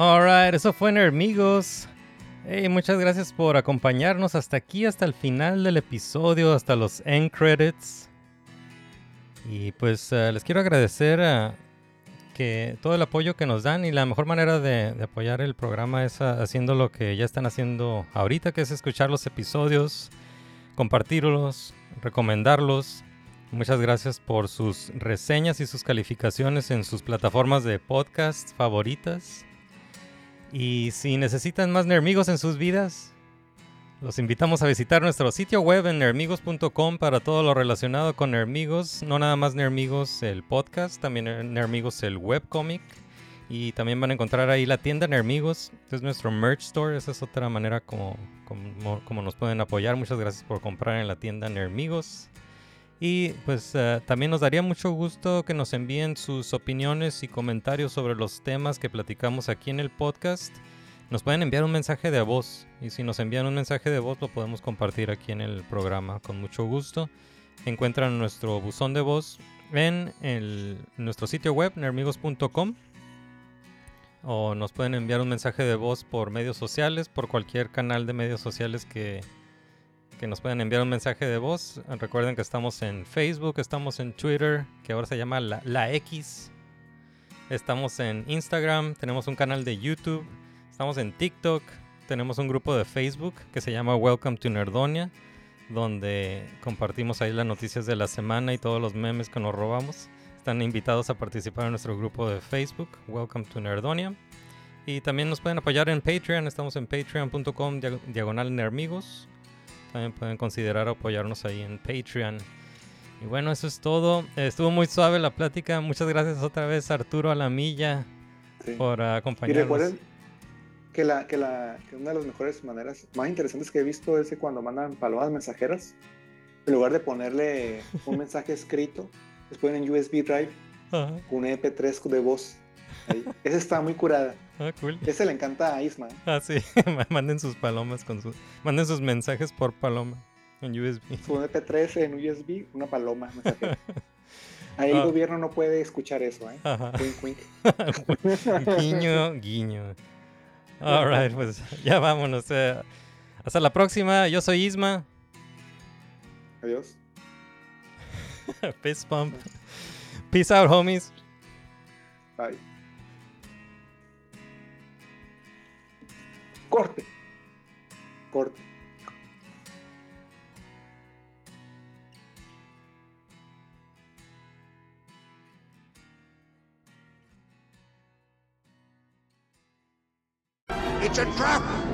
Alright, eso fue Nermigos. Hey, muchas gracias por acompañarnos hasta aquí, hasta el final del episodio, hasta los end credits. Y pues eh, les quiero agradecer a que todo el apoyo que nos dan y la mejor manera de, de apoyar el programa es ah, haciendo lo que ya están haciendo ahorita, que es escuchar los episodios, compartirlos, recomendarlos. Muchas gracias por sus reseñas y sus calificaciones en sus plataformas de podcast favoritas. Y si necesitan más Nermigos en sus vidas, los invitamos a visitar nuestro sitio web en nermigos.com para todo lo relacionado con Nermigos. No nada más Nermigos el podcast, también Nermigos el webcomic. Y también van a encontrar ahí la tienda Nermigos. Es nuestro merch store. Esa es otra manera como, como, como nos pueden apoyar. Muchas gracias por comprar en la tienda Nermigos. Y pues eh, también nos daría mucho gusto que nos envíen sus opiniones y comentarios sobre los temas que platicamos aquí en el podcast. Nos pueden enviar un mensaje de voz y si nos envían un mensaje de voz lo podemos compartir aquí en el programa con mucho gusto. Encuentran nuestro buzón de voz en el- nuestro sitio web nermigos.com o nos pueden enviar un mensaje de voz por medios sociales, por cualquier canal de medios sociales que, que nos puedan enviar un mensaje de voz. Recuerden que estamos en Facebook, estamos en Twitter, que ahora se llama la, la X. Estamos en Instagram, tenemos un canal de YouTube, estamos en TikTok, tenemos un grupo de Facebook que se llama Welcome to Nerdonia, donde compartimos ahí las noticias de la semana y todos los memes que nos robamos. Están invitados a participar en nuestro grupo de Facebook, Welcome to Nerdonia. Y también nos pueden apoyar en Patreon, estamos en patreon.com diag- diagonal nermigos. También pueden considerar apoyarnos ahí en Patreon. Y bueno, eso es todo. Estuvo muy suave la plática. Muchas gracias otra vez Arturo Alamilla Sí. por Y acompañarnos. recuerden que, la, que, la, que una de las mejores maneras más interesantes que he visto es que cuando mandan palomas mensajeras, en lugar de ponerle un mensaje escrito, les ponen en USB Drive Ajá. un MP3 de voz. Ahí. Esa está muy curada. Ah, cool. Ese le encanta a Isma. Ah, sí. manden sus palomas con sus... Manden sus mensajes por paloma en USB. Su MP3 en USB, una paloma mensajera. Ahí el Ah. gobierno no puede escuchar eso, ¿eh? Ajá. Wink, wink. guiño, guiño. Alright, pues ya vámonos. eh. hasta la próxima. Yo soy Isma. Adiós. Fist pump. Peace out, homies. Bye. Corte. Corte. It's a trap!